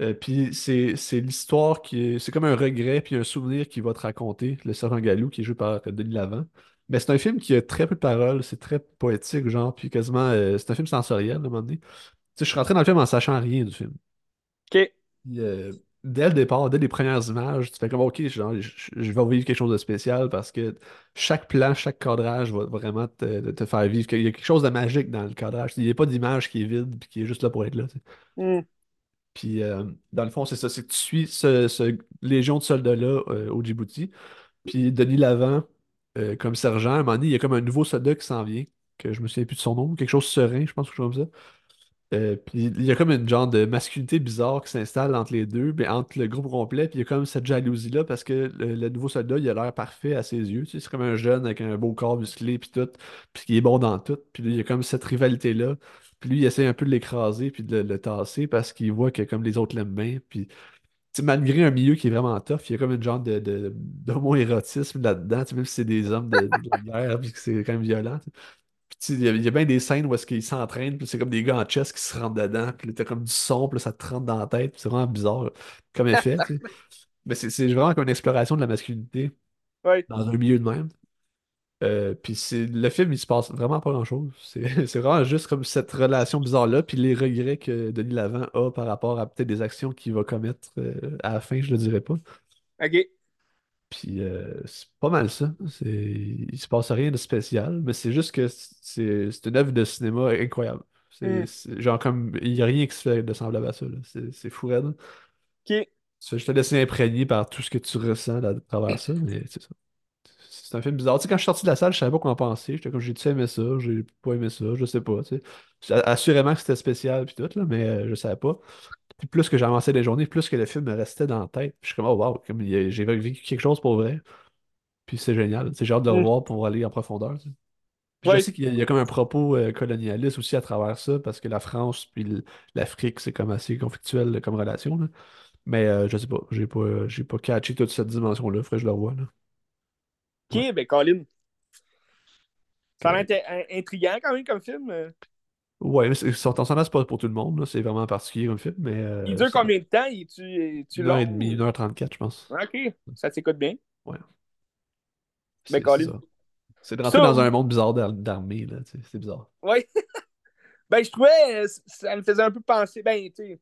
Euh, puis c'est c'est l'histoire qui est. C'est comme un regret puis un souvenir qui va te raconter, le Sergent Gallou, qui est joué par Denis Lavant. Mais c'est un film qui a très peu de paroles, c'est très poétique, genre, puis quasiment. euh, c'est un film sensoriel, à un moment donné. Tu sais, je suis rentré dans le film en sachant rien du film. Ok. Puis, euh, dès le départ, dès les premières images, tu fais comme, OK, genre, je, je vais vivre quelque chose de spécial parce que chaque plan, chaque cadrage va vraiment te, te faire vivre. Il y a quelque chose de magique dans le cadrage. Il n'y a pas d'image qui est vide puis qui est juste là pour être là. tu sais. Hmm. Puis, euh, dans le fond, c'est ça. C'est que tu suis ce, ce légion de soldats-là euh, au Djibouti. Puis, Denis Lavant, euh, comme sergent, à un moment donné, il y a comme un nouveau soldat qui s'en vient, que je me souviens plus de son nom, quelque chose serein, je pense, quelque chose comme ça. Euh, puis il y a comme une genre de masculinité bizarre qui s'installe entre les deux, mais entre le groupe complet, puis il y a comme cette jalousie-là parce que le, nouveau soldat, il a l'air parfait à ses yeux. Tu sais, c'est comme un jeune avec un beau corps musclé, puis tout, puis qui est bon dans tout. Puis il y a comme cette rivalité-là. Puis lui, il essaie un peu de l'écraser, puis de le, tasser parce qu'il voit que comme les autres l'aiment bien. Puis malgré un milieu qui est vraiment tough, il y a comme une genre de, de, d'homo-érotisme là-dedans, même si c'est des hommes de, de guerre, puis que c'est quand même violent. Il y a, il y a bien des scènes où est-ce qu'ils s'entraînent, puis c'est comme des gars en chess qui se rentrent dedans, puis là, t'as comme du son, puis là, ça te rentre dans la tête, puis c'est vraiment bizarre là, comme effet. Mais c'est vraiment comme une exploration de la masculinité Ouais. dans un milieu de même. Euh, puis le film, il se passe vraiment pas grand-chose. C'est c'est vraiment juste comme cette relation bizarre-là, puis les regrets que Denis Lavant a par rapport à peut-être des actions qu'il va commettre euh, à la fin, je le dirais pas. Ok. Puis euh, c'est pas mal ça. C'est... Il se passe rien de spécial, mais c'est juste que c'est c'est une œuvre de cinéma incroyable. C'est Hmm. c'est- genre comme il n'y a rien qui se fait de semblable à ça. là. C'est c'est fou raide. Ok. Juste te laisser imprégner par tout ce que tu ressens à travers ça, mais c'est ça. C'est un film bizarre. Tu sais, quand je suis sorti de la salle, je savais pas quoi en penser. J'étais comme, j'ai-tu aimé ça? J'ai pas aimé ça? Je sais pas, tu sais. J'ai- Assurément que c'était spécial puis tout, là, mais euh, je savais pas. Puis plus que j'avançais les journées, plus que le film me restait dans la tête. Puis je suis comme, oh wow, comme il j'ai vécu quelque chose pour vrai. Puis c'est génial. J'ai hâte de le Mm. revoir pour aller en profondeur. tu sais. Puis je sais qu'il y a, il y a comme un propos euh, colonialiste aussi à travers ça, parce que la France puis l'Afrique, c'est comme assez conflictuel comme relation. là. Mais euh, je sais pas, j'ai pas, j'ai pas catché toute cette dimension-là. Faudrait que je le revoie. Là. Ouais. ok, ben Colin. Ça a Euh, l'air intriguant quand même comme film. euh. ouais, sortant ça, c'est pas pour tout le monde. C'est vraiment particulier comme film, mais Il euh, dure combien de temps? Il tu tu une heure et demie, une heure trente-quatre, je pense. Ok, ça s'écoute bien. Ouais, Ben Colin. C'est de rentrer Ça, dans un oui. monde bizarre d'ar- d'armée, là. C'est bizarre. Ouais. Ben, je trouvais, euh, ça me faisait un peu penser, ben, tu sais,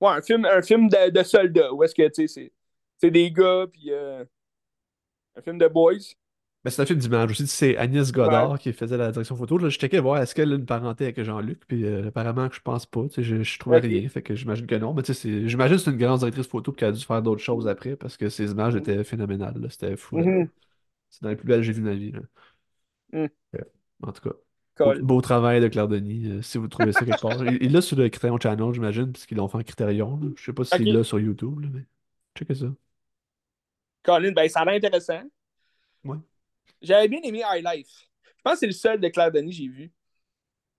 ouais, un film, un film de, de soldats, où est-ce que, tu sais, c'est c'est des gars, puis euh, un film de boys. Mais c'est un film d'image aussi. C'est Agnès Ouais. Godard qui faisait la direction photo. Là, je checkais voir est-ce qu'elle a une parenté avec Jean-Luc? Puis euh, apparemment que je pense pas. Je, je trouvais rien. Fait que j'imagine que non. Mais tu sais, c'est- j'imagine que c'est une grande directrice photo qui a dû faire d'autres choses après parce que ses images étaient phénoménales. C'était fou. Mhm. C'est dans les plus belles que j'ai vues de ma vie. là. Mhm. Euh, En tout cas, beau, Cool. beau travail de Claire Denis. euh, si vous trouvez ça quelque part. Il l'a sur le Criterion Channel, j'imagine, puisqu'ils l'ont fait en Criterion. là. Je sais pas s'il Ok. l'a sur YouTube, là, mais checkez ça. Colin, ben, ça a l'air intéressant. Ouais. J'avais bien aimé High Life. Je pense que c'est le seul de Claire Denis que j'ai vu.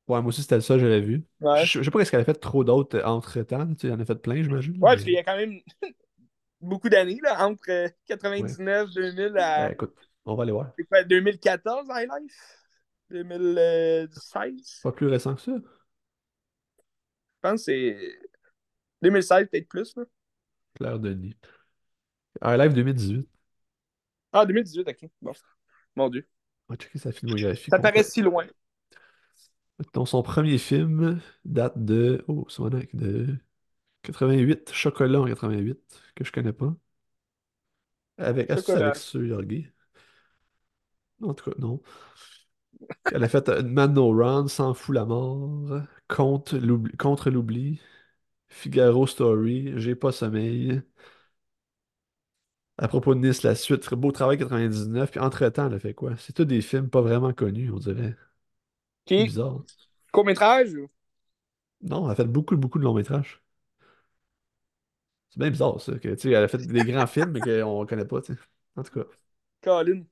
Ouais, moi aussi, c'était ça, je l'avais vu. Ouais. Je, je sais pas qu'est-ce qu'elle a fait trop d'autres euh, entre-temps. Tu sais, il en a fait plein, j'imagine. Ouais, parce qu'il y mais a quand même beaucoup d'années, là, entre euh, ouais. 99, 2000 Ben, à, écoute, on va aller voir. c'est quoi, 2014, High Life? 2016? Pas plus récent que ça. Je pense que c'est 2016, peut-être plus, là. Claire Denis. High Life 2018. Ah, 2018, ok. Bon. Mon Dieu. On va checker sa filmographie Ça paraît si loin. Donc, son premier film date de. Oh, c'est mon acte de 88, Chocolat en 88, que je connais pas. Avec. Est-ce que c'est avec? En tout cas, non. Elle a fait euh, Man No Run, S'en fout la mort, Contre l'oubli, Figaro Story, J'ai pas sommeil. À propos de Nice, la suite, Beau travail 99, puis entre-temps, elle a fait quoi? C'est tous des films pas vraiment connus, on dirait. C'est Ok. bizarre. Court-métrage? Non, elle a fait beaucoup, beaucoup de longs métrages. C'est bien bizarre, ça. Que, tu sais, elle a fait des grands films, mais qu'on connaît pas, tu sais. En tout cas. Colin.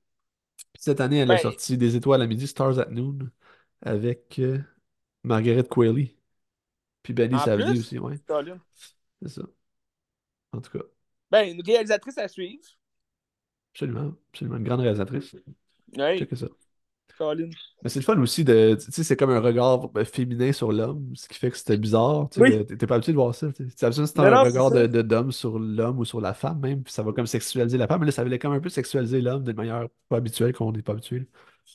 Puis cette année, elle a Ben, sorti Des étoiles à midi, Stars at Noon, avec euh, Margaret Qualley. Puis Benny plus, aussi, ouais. C'est ça. En tout cas, Ben, une réalisatrice à suivre. absolument, absolument. Une grande réalisatrice. Oui, Check ça. Colin. Mais c'est le fun aussi de. Tu sais, c'est comme un regard féminin sur l'homme, ce qui fait que c'était bizarre. Tu Oui. t'es pas habitué de voir ça. C'est habitué c'est un regard de, de- d'homme sur l'homme ou sur la femme même, puis ça va comme sexualiser la femme, mais là, ça voulait comme un peu sexualiser l'homme d'une manière pas habituelle qu'on n'est pas habitué.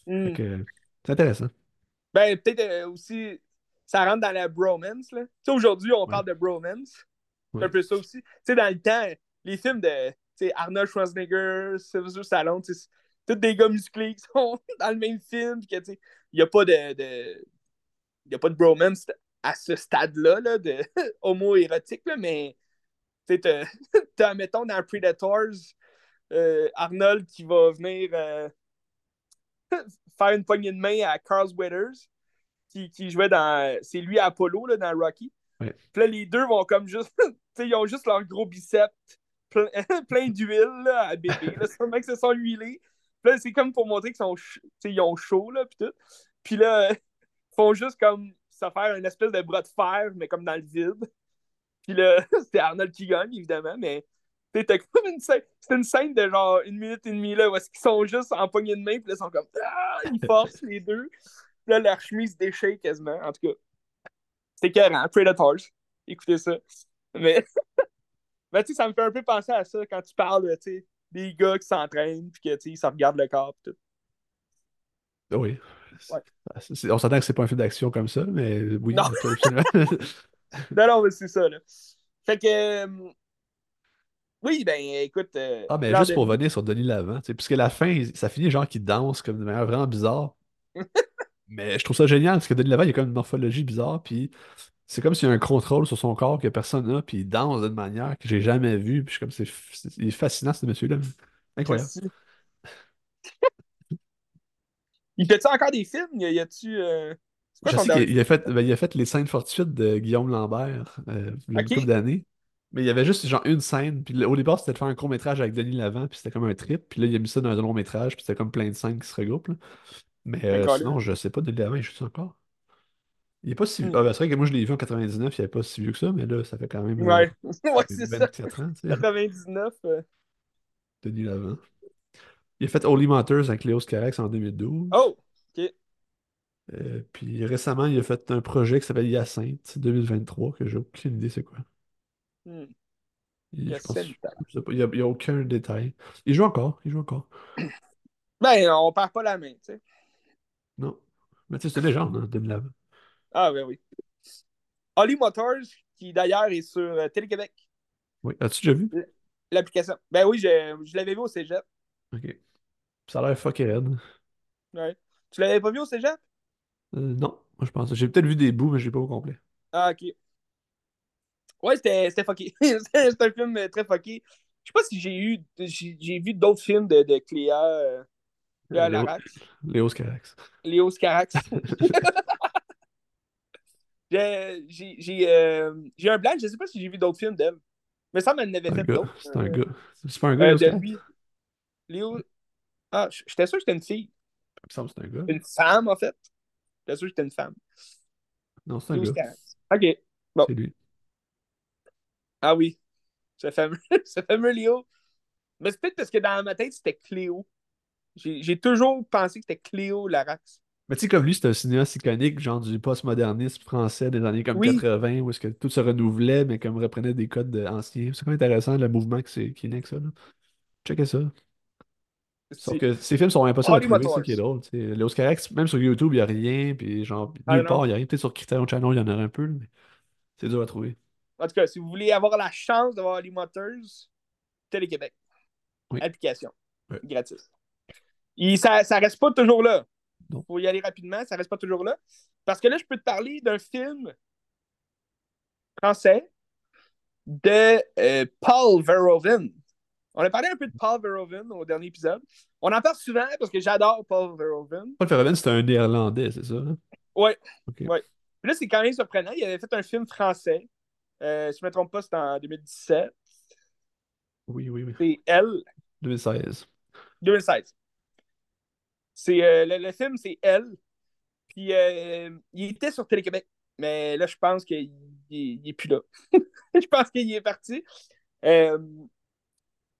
Hmm. que c'est intéressant. Ben, peut-être euh, aussi, ça rentre dans la bromance, là. Tu sais, aujourd'hui, on Ouais, parle de bromance. C'est un peu ça aussi. Tu sais, dans le temps, les films de, Arnold Schwarzenegger, Sylvester Stallone, tous des gars musclés qui sont dans le même film, puis que, il n'y a pas de, de, y a pas de bromance à ce stade-là, là, de homo-érotique, là, mais, tu sais, mettons, dans Predators, euh, Arnold qui va venir euh, faire une poignée de main à Carl Weathers, qui, qui jouait dans. C'est lui à Apollo, là, dans Rocky. Ouais. Puis là, les deux vont comme juste. ils ont juste leur gros biceps plein, d'huile à bébé. Là, sûrement que se sont huilés. Puis là, c'est comme pour montrer qu'ils sont ils ont chaud, là, puis tout. Puis là, ils font juste comme se faire une espèce de bras de fer, mais comme dans le vide. Puis là, c'était Arnold qui gagne, évidemment, mais c'était comme une scène. C'était une scène de genre une minute et demie là, où est-ce qu'ils sont juste en poignée de main, puis là, ils sont comme. Ah! Ils forcent les deux. Puis là, leur chemise déchire quasiment. En tout cas, c'était carré, Predators. Écoutez ça. Mais, mais tu sais, ça me fait un peu penser à ça quand tu parles, tu sais, des gars qui s'entraînent, puis que, tu sais, ils se regardent le corps, tout. Oui. Ouais. C'est- c'est- On s'entend que c'est pas un film d'action comme ça, mais oui, Non, non, non, mais c'est ça, là. Fait que. euh, oui, ben, écoute, euh, Ah, mais juste pour venir sur Denis Lavant, tu sais, puisque la fin, ça finit genre qu'il danse comme de manière vraiment bizarre. Mais je trouve ça génial parce que Denis Lavant, il a comme une morphologie bizarre, puis c'est comme s'il y a un contrôle sur son corps que personne n'a, puis il danse d'une manière que j'ai jamais vue, puis je suis comme, c'est, il est fascinant ce monsieur-là. Incroyable. Il fait-tu encore des films? Y, a-tu. Euh... Je sais qu'il a, fait, ben, il a fait Les scènes fortuites de Guillaume Lambert euh, il y a une couple d'années. Mais il y avait juste genre une scène. Puis au départ, c'était de faire un court-métrage avec Denis Lavant, puis c'était comme un trip. Puis là, il a mis ça dans un long-métrage, puis c'était comme plein de scènes qui se regroupent. là. Mais euh, sinon, je sais pas, Denis Lavant, il joue encore? Il est pas si. Hmm. Ah, ben, c'est vrai que moi, je l'ai vu en 99, il n'est pas si vieux que ça, mais là, ça fait quand même euh, Ouais, ouais c'est ça. 24 ans, tu sais, 99. euh. Denis Lavant. Il a fait Holy Motors avec Léo Scarax en 2012. Oh! Ok. Euh, puis récemment, il a fait un projet qui s'appelle Hyacinthe 2023, que j'ai aucune idée c'est quoi. Hmm. Il- n'y a aucun détail. Il joue encore, il joue encore. Ben, on perd pas la main, tu sais. Non. Mais tu sais, c'est une légende, hein, Denis Lavant. Ah, ben oui. Holly Motors, qui d'ailleurs est sur euh, Télé-Québec, Oui. As-tu déjà vu? l'application. Ben oui, je, je l'avais vu au cégep. Ok. Ça a l'air fucké raide. Ouais. Tu l'avais pas vu au cégep? Euh, non, moi je pense. J'ai peut-être vu des bouts, mais je l'ai pas au complet. Ah, ok. Ouais, c'était fucké. C'était un film très fucké. Je sais pas si j'ai eu. J'ai vu d'autres films de, de Cléa, euh, Cléa Euh, Léo, Larax, Léo Scarax. Léo Scarax. J'ai euh, j'ai un blanc, je sais pas si j'ai vu d'autres films d'elle. Mais ça m'en avait fait d'autres. C'est un gars. C'est pas un gars, euh, lui. Léo. Ah, j'étais sûr que c'était une fille. Il me semble que c'est un gars. Une femme, en fait. J'étais sûr que c'était une femme. Non, c'est un Léo gars. Ok. Bon. C'est lui. Ah oui. Ce fameux, ce fameux Léo. Mais c'est peut-être parce que dans ma tête, c'était Cléo. J'ai j'ai toujours pensé que c'était Cléo Larax. Mais tu sais, comme lui, c'est un cinéaste iconique, genre du postmodernisme français des années comme Oui. 80, où est-ce que tout se renouvelait, mais comme reprenait des codes de- anciens. C'est quand même intéressant, le mouvement qui est né avec ça. Là. Checkez ça. Sauf que ces films sont impossibles à trouver, c'est qui est drôle. tu sais. Léo Scarax, même sur YouTube, il n'y a rien, puis genre, Ah nulle part, il n'y a rien. Peut-être sur Criterion Channel, il y en aurait un peu, mais c'est dur à trouver. En tout cas, si vous voulez avoir la chance d'avoir Holly Motors, Télé-Québec. Oui. Application. Ouais. Gratis. Et ça, ça reste pas toujours là. Non. Faut y aller rapidement, ça reste pas toujours là. Parce que là, je peux te parler d'un film français de euh, Paul Verhoeven. On a parlé un peu de Paul Verhoeven au dernier épisode. On en parle souvent parce que j'adore Paul Verhoeven. Paul Verhoeven, c'était un néerlandais, c'est ça? hein? Ouais. Là, c'est quand même surprenant. Il avait fait un film français. Euh, si je ne me trompe pas, c'était en 2017. Oui, oui, oui. C'est Elle, 2016. 2016. C'est, euh, le, le film, c'est Elle. Puis euh, il était sur Télé-Québec. Mais là, je pense qu'il n'est plus là. je pense qu'il est parti. Euh,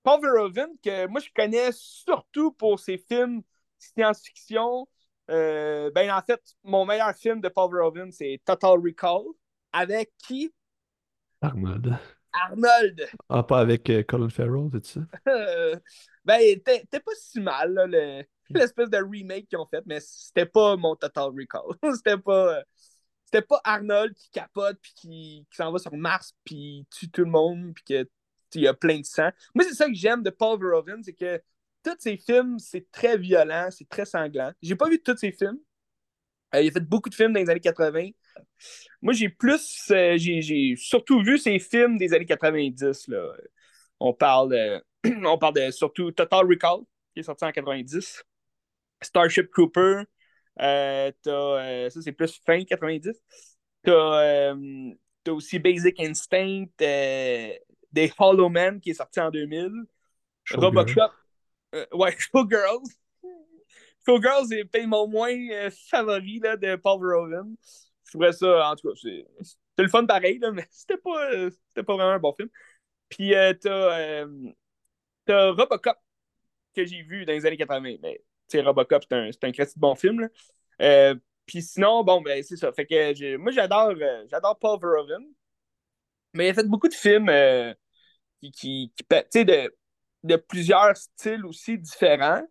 Paul Verhoeven, que moi, je connais surtout pour ses films science-fiction. Ben, en fait, mon meilleur film de Paul Verhoeven, c'est Total Recall. Avec qui? Arnold. Arnold. Ah, pas avec Colin Farrell, c'est ça? Ben, t'es pas si mal, là, le- l'espèce de remake qu'ils ont fait, mais c'était pas mon Total Recall. c'était pas. euh, C'était pas Arnold qui capote puis qui, qui s'en va sur Mars puis tue tout le monde puis que il y a plein de sang. Moi, c'est ça que j'aime de Paul Verhoeven, c'est que tous ses films, c'est très violent, c'est très sanglant. J'ai pas vu tous ses films. Euh, il a fait beaucoup de films dans les années 80. Moi, j'ai plus. euh, j'ai surtout vu ses films des années 90. Là. On parle on parle de surtout Total Recall, qui est sorti en 90. Starship Trooper. euh, t'as, euh, ça, c'est plus fin 90. T'as, euh, t'as aussi Basic Instinct, euh, des Hollow Man, qui est sorti en 2000. Showgirl. Robocop. ouais, Showgirls. Showgirls est mon moins favori là, de Paul Verhoeven. Je trouvais ça, en tout cas, c'est c'est le fun pareil, là, mais c'était pas, euh, c'était pas vraiment un bon film. Puis euh, t'as, euh, t'as Robocop que j'ai vu dans les années 80. Mais Robocop, c'est un, c'est un crédit de bon film. Euh, puis sinon, bon, ben c'est ça. Fait que moi, j'adore, euh, j'adore Paul Verhoeven. Mais il a fait beaucoup de films euh, qui, qui, de, de plusieurs styles aussi différents.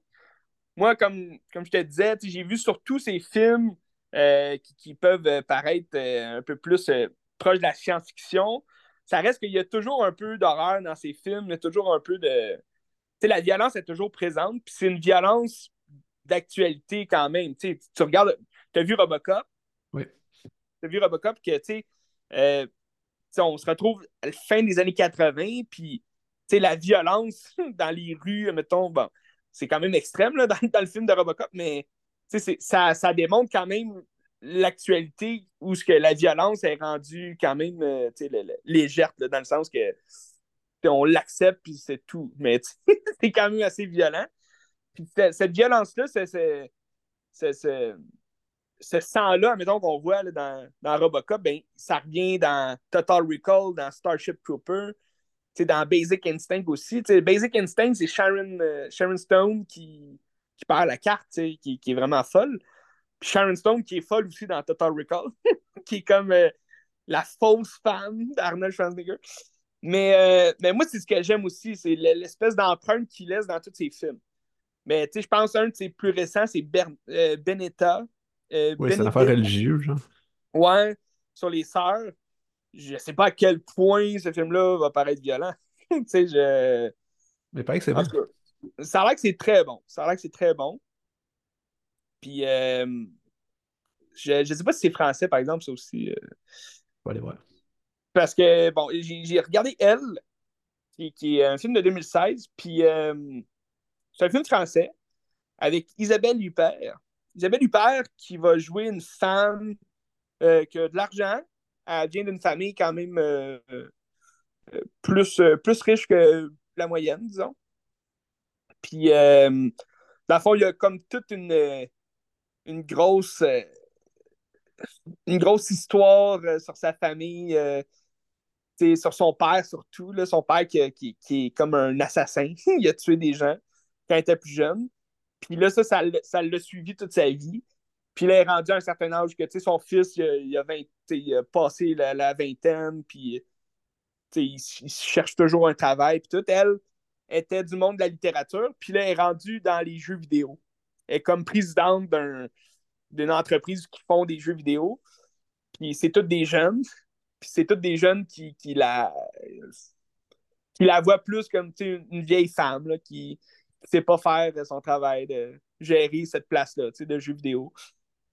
Moi, comme, comme je te disais, j'ai vu surtout ces films qui, peuvent paraître un peu plus proches de la science-fiction. Ça reste qu'il y a toujours un peu d'horreur dans ces films, il y a toujours un peu de. La violence est toujours présente, puis c'est une violence d'actualité quand même. Tu regardes, tu as vu Robocop, Oui. tu as vu Robocop que, tu sais, euh, on se retrouve à la fin des années 80, puis tu sais, la violence dans les rues, mettons, bon, c'est quand même extrême là, dans, dans, le film de Robocop, mais ça, ça démontre quand même l'actualité où ce que la violence est rendue quand même euh, légère, dans le sens que on l'accepte puis c'est tout. Mais c'est quand même assez violent. Puis cette violence-là, ce sang-là, mettons qu'on voit là, dans, dans, Robocop, ben, ça revient dans Total Recall, dans Starship Trooper, dans Basic Instinct aussi. Basic Instinct, c'est Sharon, euh, Sharon Stone qui, qui perd la carte, qui, qui, est vraiment folle. Puis Sharon Stone qui est folle aussi dans Total Recall, qui est comme euh, la fausse femme d'Arnold Schwarzenegger. Mais, euh, mais moi, c'est ce que j'aime aussi, c'est l'espèce d'empreinte qu'il laisse dans tous ses films. Mais tu sais, je pense un de ses plus récents, c'est euh, Benetta. oui, c'est une affaire religieuse, genre. Ouais, sur les sœurs. Je sais pas à quel point ce film-là va paraître violent. tu sais, je. Mais pas que c'est bon. Ça a l'air que c'est très bon. Ça a l'air que c'est très bon. Puis, euh, je ne sais pas si c'est français, par exemple, ça aussi. Euh... On va aller voir. Parce que, bon, j'ai regardé Elle, qui, est un film de 2016, puis euh, c'est un film français avec Isabelle Huppert. Isabelle Huppert qui va jouer une femme euh, qui a de l'argent. Elle vient d'une famille quand même plus, plus riche que la moyenne, disons. Puis, dans le fond, il y a comme toute une une grosse, euh, une grosse histoire euh, sur sa famille, euh, sur son père surtout. Là, son père qui, qui, est comme un assassin. il a tué des gens quand était plus jeune. Puis là, ça, ça, l'a suivi toute sa vie. Puis là, il est rendu à un certain âge que son fils, il a, 20, il a passé la, vingtaine, puis il, il, cherche toujours un travail. Puis tout, elle était du monde de la littérature, puis là, elle est rendue dans les jeux vidéo est comme présidente d'une entreprise qui font des jeux vidéo. Puis c'est toutes des jeunes. Puis c'est toutes des jeunes qui, qui, la qui la voient plus comme une vieille femme qui ne sait pas faire son travail de gérer cette place-là de jeux vidéo.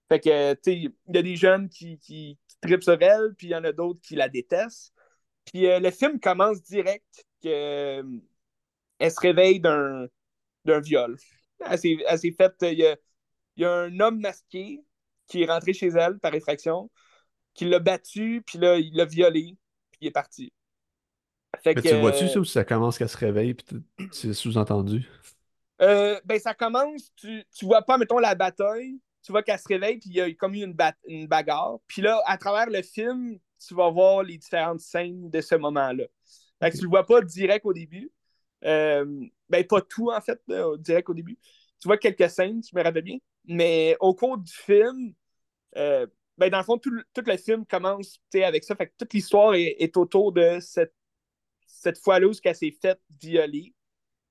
Fait que, il y a des jeunes qui, qui, tripent sur elle, puis il y en a d'autres qui la détestent. Puis euh, le film commence direct que elle se réveille d'un viol. Elle s'est faite. Il y a, un homme masqué qui est rentré chez elle par effraction, qui l'a battu, puis là, il l'a violé, puis il est parti. Fait Mais tu vois-tu ça ou ça commence qu'elle se réveille, puis c'est sous-entendu? Euh, ben, ça commence, tu, tu vois pas, mettons, la bataille, tu vois qu'elle se réveille, puis il y a comme eu une, une bagarre. Puis là, à travers le film, tu vas voir les différentes scènes de ce moment-là. Fait que tu le vois pas direct au début. Euh, ben, pas tout, en fait, direct au début. Tu vois quelques scènes, tu me rappelles bien. Mais au cours du film, euh, ben, dans le fond, tout, le film commence avec ça. Fait que toute l'histoire est, autour de cette, cette fois-là s'est faite violer.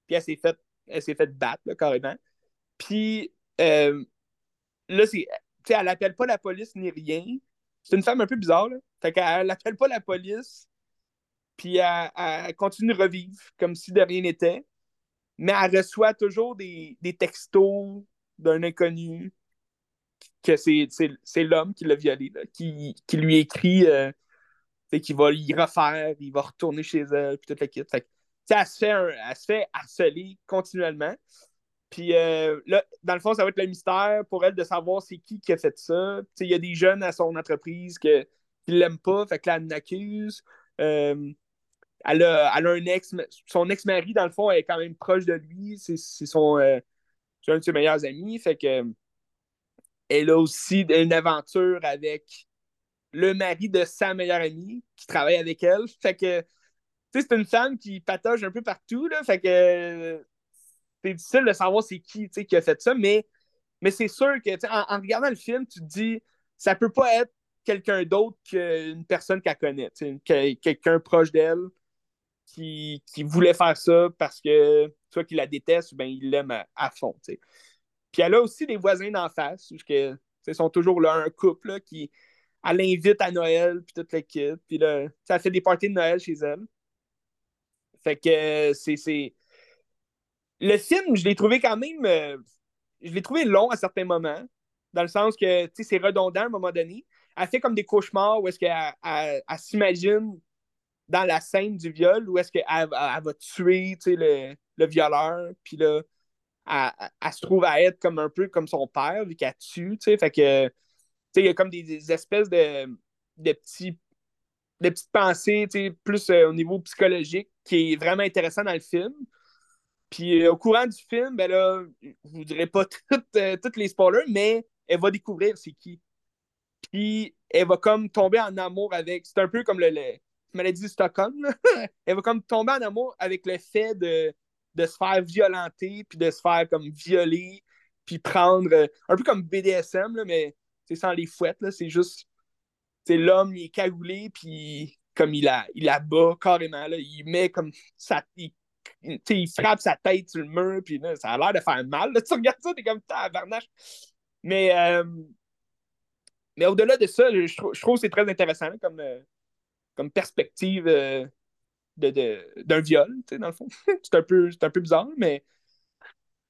Puis elle s'est faite elle s'est fait battre, carrément. Puis euh, là, c'est. elle n'appelle pas la police ni rien. C'est une femme un peu bizarre, là. Fait qu'elle n'appelle pas la police puis elle, continue de revivre comme si de rien n'était. Mais elle reçoit toujours des, textos d'un inconnu que c'est l'homme qui l'a violé, qui, lui écrit euh, qu'il va y refaire, il va retourner chez elle, puis toute la kit. Elle, se fait elle se fait harceler continuellement. Puis euh, là, dans le fond, ça va être le mystère pour elle de savoir c'est qui qui a fait ça. Il y a des jeunes à son entreprise que, qui ne l'aiment pas, fait que là, elle l'accuse. Euh, elle a, un ex, son ex-mari, dans le fond, est quand même proche de lui. C'est son euh, un de ses meilleurs amis. Fait que elle a aussi une aventure avec le mari de sa meilleure amie qui travaille avec elle. Fait que c'est une femme qui patauge un peu partout. Là, fait que c'est difficile de savoir c'est qui qui a fait ça, mais, mais c'est sûr que en, regardant le film, tu te dis ça peut pas être quelqu'un d'autre qu'une personne qu'elle connaît, quelqu'un proche d'elle qui, voulait faire ça parce que soit qu'il la déteste ou bien il l'aime à, fond. Puis elle a aussi des voisins d'en face, ils sont toujours là, un couple qui elle l'invite à Noël, puis toute l'équipe. Puis là, ça fait des parties de Noël chez elle. Fait que c'est. Le film, je l'ai trouvé quand même. Euh, je l'ai trouvé long à certains moments, dans le sens que c'est redondant à un moment donné. Elle fait comme des cauchemars où est-ce qu'elle s'imagine dans la scène du viol où est-ce qu'elle elle va tuer le, le violeur, puis là, elle, se trouve à être comme un peu comme son père, vu qu'elle tue. Fait que, il y a comme des, espèces de, petits, de petites pensées, plus euh, au niveau psychologique, qui est vraiment intéressant dans le film. Puis euh, au courant du film, ben là, je vous dirai pas toutes, euh, toutes les spoilers, mais elle va découvrir c'est qui. Puis elle va comme tomber en amour avec. C'est un peu comme le maladie de Stockholm. elle va comme tomber en amour avec le fait de, de se faire violenter, puis de se faire comme violer, puis prendre. Euh, un peu comme BDSM, là, mais c'est sans les fouettes, c'est juste. C'est l'homme, il est cagoulé, puis comme il la, il bat carrément, là, il met comme ça. Il, frappe sa tête sur le mur, puis là, ça a l'air de faire mal. Tu regardes ça, t'es comme tabarnache. Mais, euh, mais au-delà de ça, je, trouve que c'est très intéressant comme, euh, comme perspective euh, d'un viol, dans le fond. c'est un, peu, un peu bizarre, mais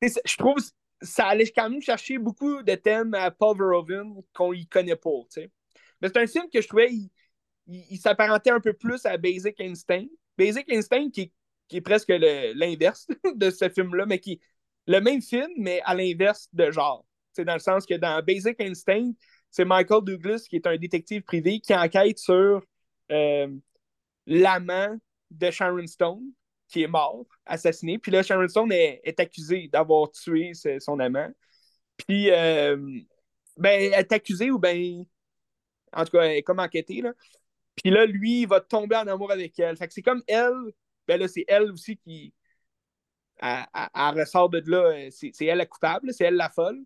je trouve que ça allait quand même chercher beaucoup de thèmes à Paul Verhoeven qu'on y connaît pas. Mais c'est un film que je trouvais, s'apparentait un peu plus à Basic Instinct. Basic Instinct qui, qui est presque l'inverse de ce film-là, mais qui le même film, mais à l'inverse de genre. C'est dans le sens que dans Basic Instinct, c'est Michael Douglas qui est un détective privé qui enquête sur euh, l'amant de Sharon Stone qui est mort, assassiné. Puis là, Sharon Stone est, est accusée d'avoir tué son amant. Puis, euh, ben, elle est accusée ou ben, en tout cas, elle est comme enquêtée, là. Puis là, lui, il va tomber en amour avec elle. Fait que c'est comme elle, ben là, c'est elle aussi qui, elle, ressort de là, c'est elle la coupable, c'est elle la folle.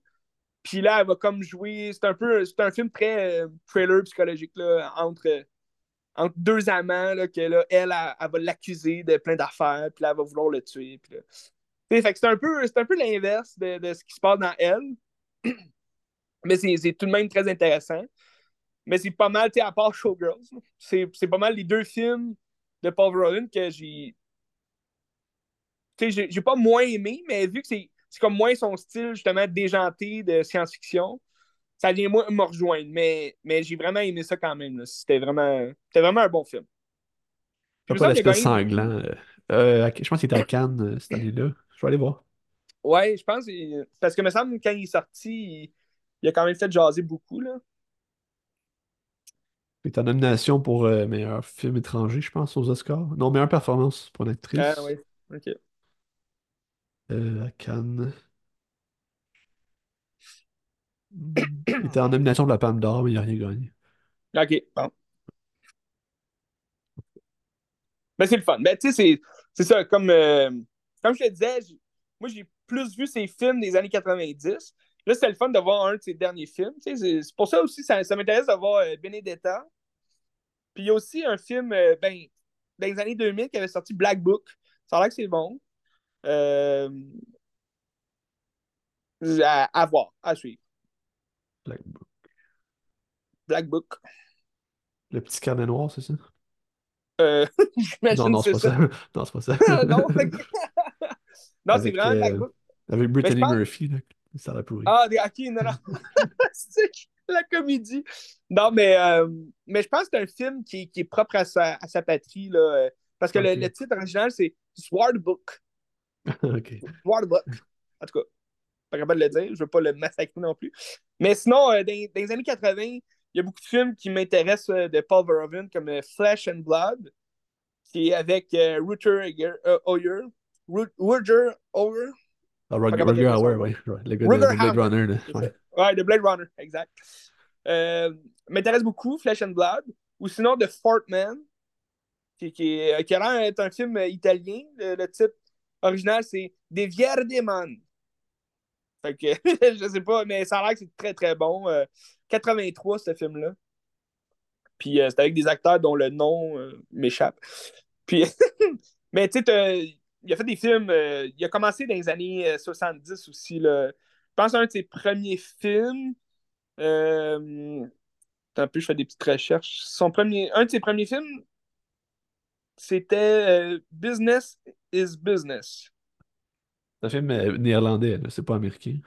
Puis là, elle va comme jouer. C'est un peu c'est un film très euh, trailer psychologique là, entre, entre deux amants là, que là, elle, elle, va l'accuser de plein d'affaires, puis là, elle va vouloir le tuer. Puis là. Fait que c'est un peu, un peu l'inverse de, de, ce qui se passe dans elle. Mais c'est tout de même très intéressant. Mais c'est pas mal, tu sais, à part Showgirls, c'est pas mal les deux films de Paul Verhoeven que j'ai. Tu sais, j'ai pas moins aimé, mais vu que c'est c'est comme moins son style, justement, déjanté de science-fiction. Ça vient moins me rejoindre, mais, mais j'ai vraiment aimé ça quand même. C'était vraiment, vraiment un bon film. Pas, pas l'aspect sanglant. Euh, euh, je pense qu'il était à Cannes euh, cette année-là. Je vais aller voir. Ouais, je pense. Parce que me semble quand il est sorti, il, a quand même fait jaser beaucoup. Là. Il est en nomination pour meilleur film étranger, je pense, aux Oscars. Non, meilleure performance pour une actrice. Ah oui, ok. Euh, à Cannes. Il était en nomination pour la Palme d'Or, mais il n'a rien gagné. OK, bon. Mais c'est le fun. Mais tu sais, c'est ça, comme, euh, comme je te disais, moi j'ai plus vu ces films des années 90. Là, c'est le fun de voir un de ses derniers films. C'est pour ça aussi, ça, ça m'intéresse de voir euh, Benedetta. Puis il y a aussi un film, euh, ben, dans les années 2000 qui avait sorti Black Book. Ça a l'air que c'est bon. Euh, à, voir, à suivre. Black Book. Black Book. Le petit carnet noir, c'est ça? Euh, non, non, c'est pas ça. Non, c'est pas ça. non, non c'est vraiment Black euh, Book. Avec Brittany Murphy, là, ça aurait pourri. Ah, ok, non, non. c'est la comédie. Non, mais, euh, mais je pense que c'est un film qui, qui, est propre à sa, à sa patrie. Là, parce que le, le, titre original, c'est Sword Book. OK. Book. En tout cas, pas capable de le dire, je veux pas le massacrer non plus. Mais sinon, euh, dans, les années 80, il y a beaucoup de films qui m'intéressent euh, de Paul Verhoeven, comme euh, Flesh and Blood, qui est avec Rutger Hoyer. Rutger Hoyer. Ah, Rutger Hauer, oui. Le gars de, Blade Runner. ouais. Ouais, de Blade Runner, exact. m'intéresse beaucoup, Flesh and Blood. Ou sinon, The Fort Man, qui, qui, qui l'air d'être un film italien. Le, le titre original, c'est Des Vierdeman. Fait que, je sais pas, mais ça a l'air que c'est très très bon. 83, euh, ce film-là. Puis euh, c'est avec des acteurs dont le nom euh, m'échappe. Puis, mais tu sais, il a fait des films. il a commencé dans les années 70 aussi. Là. Je pense à un de ses premiers films. un peu, je fais des petites recherches. Son premier, un de ses premiers films, c'était Business is Business. C'est un film euh, néerlandais, c'est pas américain.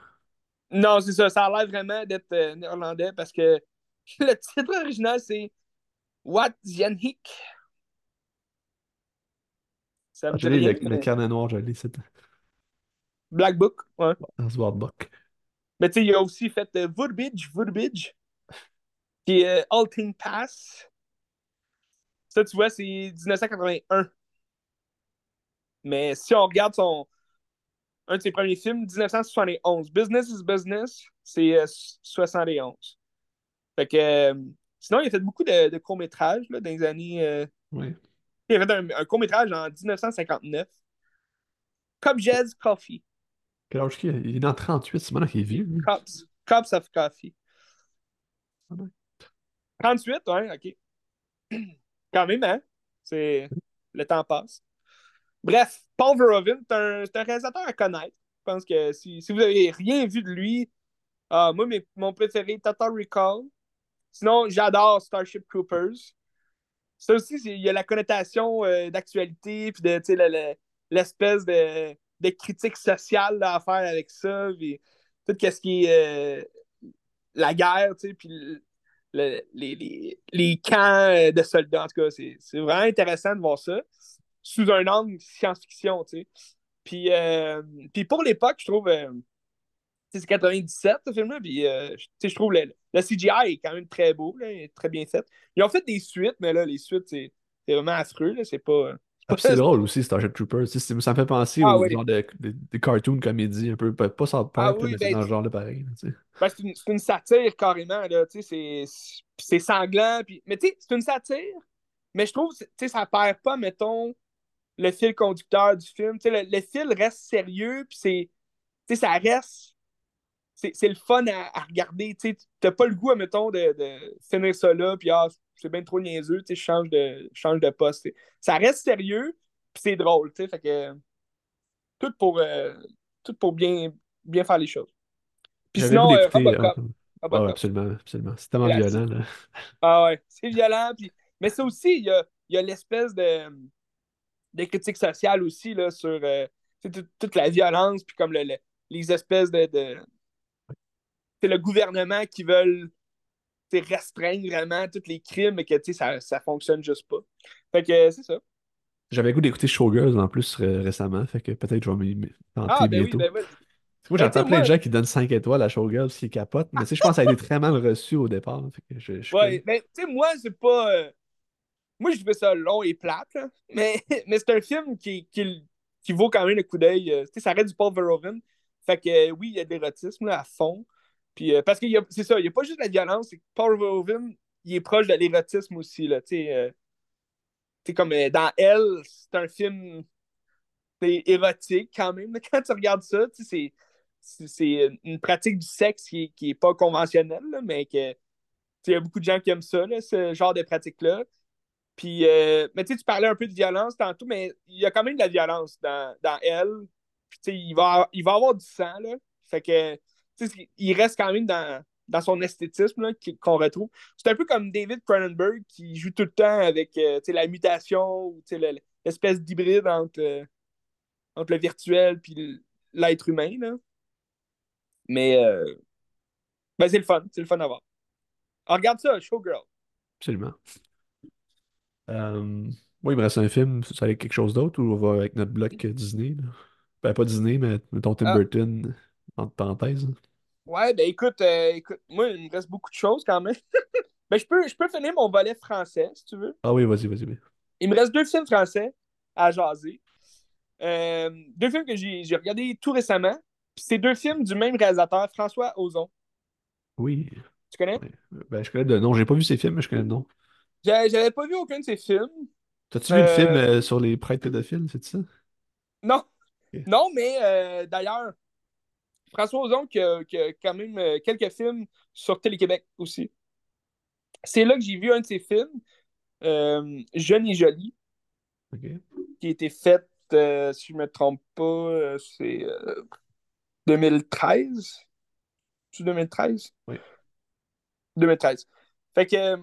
Non, c'est ça. Ça a l'air vraiment d'être euh, néerlandais parce que le titre original, c'est What Hick. Ça me ah, le, le, carnet noir, je l'ai, Black Book, ouais. Buck. Mais tu sais, il a aussi fait euh, Woodbridge, qui est euh, Alting Pass. Ça, tu vois, c'est 1981. Mais si on regarde son, un de ses premiers films, 1971, Business is Business, c'est euh, 71. Fait que, euh, sinon, il a fait beaucoup de, de courts-métrages là, dans les années. euh, Oui. Il a fait un, un court-métrage en 1959. Cup Jazz Coffee. Quel âge qu'il? Il est dans 38, c'est maintenant qu'il est vieux. lui. Cups. Cups of Coffee. Ah ouais. 38, ouais, ok. Quand même, hein? C'est... Le temps passe. Bref, Paul Verhoeven, c'est un, réalisateur à connaître. Je pense que si, si vous avez rien vu de lui, ah, moi, mes- mon préféré, Total Recall. Sinon, j'adore Starship Troopers. Ça aussi, il y a la connotation euh, d'actualité, puis de, l'espèce de, de critique sociale là, à faire avec ça, puis tout ce qui est euh, la guerre, tu sais, puis le- le- les, les, les camps euh, de soldats. En tout cas, c'est vraiment intéressant de voir ça sous un angle science-fiction, tu sais. Puis, euh, puis pour l'époque, je trouve... euh, c'est 97, ce film-là, puis je- trouve le, le CGI est quand même très beau, là, très bien fait. Ils ont fait des suites, mais là, les suites, c'est c'est vraiment affreux, là, c'est pas... C'est drôle aussi, Starship Troopers. Ça me fait penser Ah aux oui. genre de, de, de cartoon comédie un peu. Pas, pas South Ah oui, mais c'est ben, dans ce genre de pareil. Ben, c'est une, satire carrément, là, c'est- sanglant, puis... Mais tu sais, c'est une satire, mais je trouve, sais, ça perd pas, mettons, le fil conducteur du film, le, le fil reste sérieux, puis c'est, ça reste, c'est le fun à, à regarder, tu t'as pas le goût, mettons, de, de finir ça là, puis ah, c'est bien trop niaiseux, tu sais, je change de, je change de poste. Ça reste sérieux, puis c'est drôle, tu sais, fait que, tout pour, euh, tout pour bien, bien faire les choses. Puis sinon, euh, d'écouter. Robocop, Robocop. ouais, absolument, absolument. C'est tellement violent. Là. Ah ouais, c'est violent. Puis... Mais ça aussi, il y a, y a l'espèce de, de critique sociale aussi là, sur euh, toute, la violence, puis comme le, le- les espèces de. de... C'est le gouvernement qui veulent restreindre vraiment tous les crimes, mais que tu sais, ça, ça fonctionne juste pas. Fait que c'est ça. J'avais goût d'écouter Showgirls en plus ré- récemment, fait que peut-être je vais m'y tenter Ah, ben oui, bientôt. ben oui. Moi, Ben, j'entends tu sais, plein de moi- gens qui donnent 5 étoiles à Showgirls qui capotent, mais je pense que ça a été très mal reçu au départ. fait que je, Ouais, ben, tu sais, moi, c'est pas. euh, Moi, je trouvais ça long et plate, là. Mais, mais c'est un film qui, qui, qui vaut quand même le coup d'œil. euh, Tu sais, ça reste du Paul Verhoeven. Fait que euh, oui, il y a de l'érotisme à fond. Puis, euh, parce que c'est ça, il n'y a pas juste la violence, c'est que Paul Verhoeven, il est proche de l'érotisme aussi, euh, comme euh, dans Elle, c'est un film érotique quand même. Quand tu regardes ça, c'est- c'est une pratique du sexe qui, est- qui pas conventionnelle, mais que il y a beaucoup de gens qui aiment ça, là, ce genre de pratique-là. Puis, mais tu parlais un peu de violence tantôt, mais il y a quand même de la violence dans, dans elle. Puis, il va, il va avoir du sang, là. Fait que, il reste quand même dans, dans son esthétisme, là, qu'on retrouve. C'est un peu comme David Cronenberg qui joue tout le temps avec, euh, la mutation ou, l'espèce d'hybride entre, euh, entre le virtuel puis l'être humain, là. Mais, euh, ben, c'est le fun. C'est le fun à voir. Alors, regarde ça, Showgirl. Absolument. Euh, moi, il me reste un film. Ça allait quelque chose d'autre ou on va avec notre bloc Disney? là? Ben, pas Disney, mais mettons Tim Ah. Burton, entre parenthèses. Ouais, ben écoute, euh, écoute, moi, il me reste beaucoup de choses quand même. ben, je peux, je peux finir mon volet français, si tu veux. Ah oui, vas-y, vas-y. Il me reste deux films français à jaser. Euh, deux films que j'ai regardés tout récemment. Puis c'est deux films du même réalisateur, François Ozon. Oui. Tu connais? Ben, je connais de nom. J'ai pas vu ces films, mais je connais le nom. J'a- J'avais pas vu aucun de ses films. T'as-tu vu le Euh, film euh, sur les prêtres pédophiles, c'est ça? Non. Non, mais d'ailleurs, François Ozon qui a, qui a quand même euh, quelques films sur Télé-Québec aussi. C'est là que j'ai vu un de ses films, euh, Jeune et Jolie, qui a été fait, euh, si je ne me trompe pas, c'est euh, 2013. C'est 2013? Oui. 2013. Fait que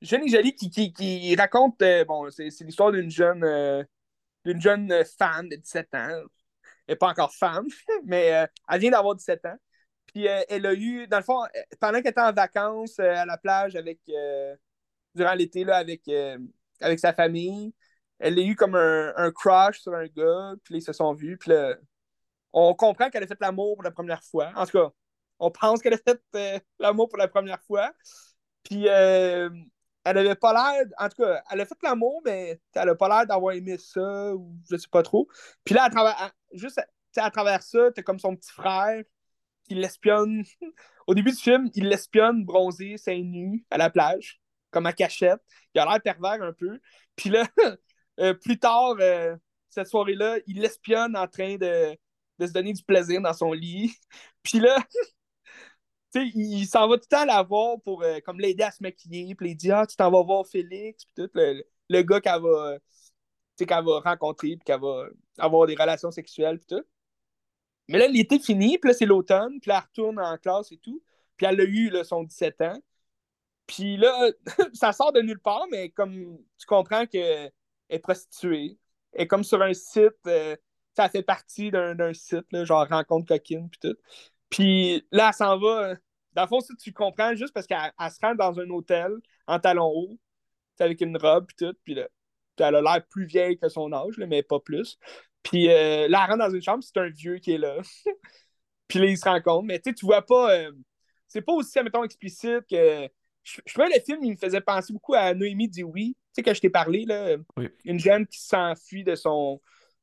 Jeune et Jolie qui, qui, qui raconte, bon, c'est l'histoire d'une jeune, d'une jeune femme de 17 ans. Elle n'est pas encore femme, mais euh, elle vient d'avoir 17 ans. Puis euh, elle a eu, dans le fond, euh, pendant qu'elle était en vacances à la plage avec, durant l'été, avec, avec sa famille, elle a eu comme un, crush sur un gars, puis ils se sont vus, puis on comprend qu'elle a fait l'amour pour la première fois. En tout cas, on pense qu'elle a fait l'amour pour la première fois. Puis elle avait pas l'air. En tout cas, elle a fait l'amour, mais elle a pas l'air d'avoir aimé ça, ou je sais pas trop. Puis là, à travers, juste à travers ça, t'as comme son petit frère qui l'espionne. Au début du film, il l'espionne bronzé, seins nus, à la plage, comme à cachette. Il a l'air pervers un peu. Puis là, euh, plus tard, cette soirée-là, il l'espionne en train de, de se donner du plaisir dans son lit. Puis là, sais, il, s'en va tout le temps la voir pour euh, comme l'aider à se maquiller. Puis il dit Ah, tu t'en vas voir Félix, puis tout, le, gars qu'elle va, qu'elle va rencontrer, puis qu'elle va avoir des relations sexuelles, puis tout. Mais là, l'été fini, puis là, c'est l'automne, puis elle retourne en classe et tout. Puis elle a eu là, son 17 ans. Puis là, ça sort de nulle part, mais comme tu comprends qu'elle est prostituée, elle est comme sur un site, euh, ça fait partie d'un site, là, genre rencontre coquine, puis tout. Puis là, elle s'en va. Dans le fond, si tu comprends, juste parce qu'elle se rend dans un hôtel en talons hauts, avec une robe, puis tout. Puis là, elle a l'air plus vieille que son âge, mais pas plus. Puis euh, là, elle rentre dans une chambre, c'est un vieux qui est là. puis là, ils se rencontrent. Mais tu sais, tu vois pas. Euh, c'est pas aussi, mettons, explicite que. Je, je trouvais le film, il me faisait penser beaucoup à Noémie dit oui. Tu sais, que je t'ai parlé, là. Une jeune qui s'enfuit de son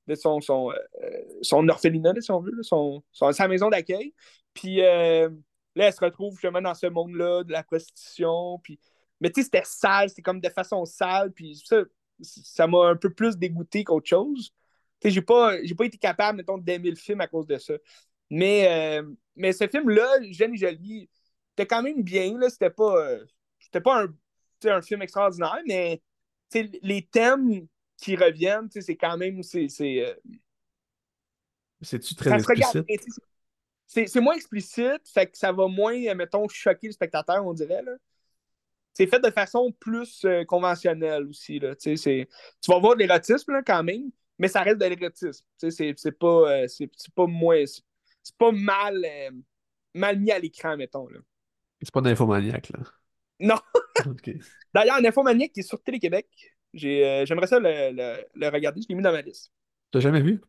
de son, son, euh, son orphelinat, si on veut, son, sa maison d'accueil. Puis euh, là, elle se retrouve justement dans ce monde-là de la prostitution. Puis... Mais tu sais, c'était sale, c'était comme de façon sale. Puis ça, ça m'a un peu plus dégoûté qu'autre chose. Tu sais, j'ai pas, j'ai pas été capable, mettons, d'aimer le film à cause de ça. Mais, euh, mais ce film-là, Jeune et Jolie, c'était quand même bien. Là. C'était pas, c'était pas un, un film extraordinaire, mais les thèmes qui reviennent, c'est quand même. C'est, c'est, euh, C'est-tu très explicite? C'est moins explicite, fait que ça va moins, mettons, choquer le spectateur, on dirait. Là. C'est fait de façon plus euh, conventionnelle aussi. Là. Tu vas voir de l'érotisme quand même, mais ça reste de l'érotisme. C'est pas, euh, c'est pas moins. C'est pas mal, mal mis à l'écran, mettons. Là. C'est pas d'infomaniaque, là. Non. D'ailleurs, un infomaniaque qui est sur Télé-Québec, euh, j'aimerais ça le, regarder. Je l'ai mis dans ma liste. T'as jamais vu?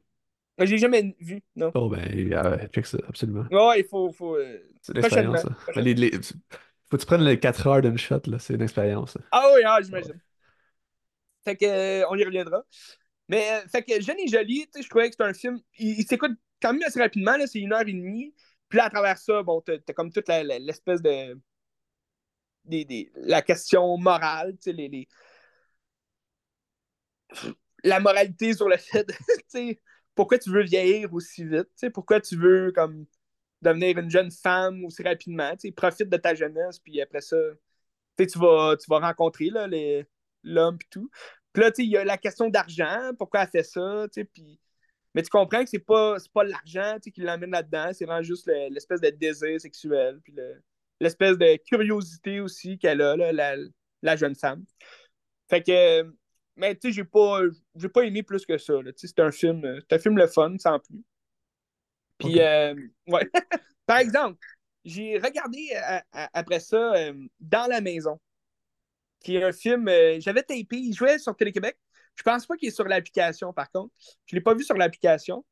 Je l'ai jamais vu, non. Oh, ben, check ça, absolument. Ouais, il faut. faut euh, c'est une expérience, ça. faut que tu prennes les 4 heures d'une shot, là. C'est une expérience. Ah oui, ah, j'imagine. Fait que, euh, on y reviendra. Mais, fait que, Jeune et Jolie, tu sais, je trouvais que c'était un film. Il, s'écoute quand même assez rapidement, là. C'est une heure et demie. Puis là, à travers ça, bon, t'as as comme toute l'espèce de. Des, des, la question morale, tu sais, les, les la moralité sur le fait pourquoi tu veux vieillir aussi vite, pourquoi tu veux comme devenir une jeune femme aussi rapidement, profite de ta jeunesse, puis après ça, tu vas, tu vas rencontrer l'homme et tout. Puis là, il y a la question d'argent, pourquoi elle fait ça, puis... Mais tu comprends que c'est pas, pas l'argent qui l'amène là-dedans, c'est vraiment juste l'espèce de désir sexuel, puis l'espèce de curiosité aussi qu'elle a, la, la, jeune femme. Fait que mais tu sais, j'ai pas, j'ai pas aimé plus que ça. C'est un film, euh, c'est un film le fun, sans plus. Puis, euh, ouais. Par exemple, j'ai regardé euh, après ça Dans la maison, qui est un film, j'avais tapé, il jouait sur Télé-Québec. Je pense pas qu'il est sur l'application, par contre. Je l'ai pas vu sur l'application.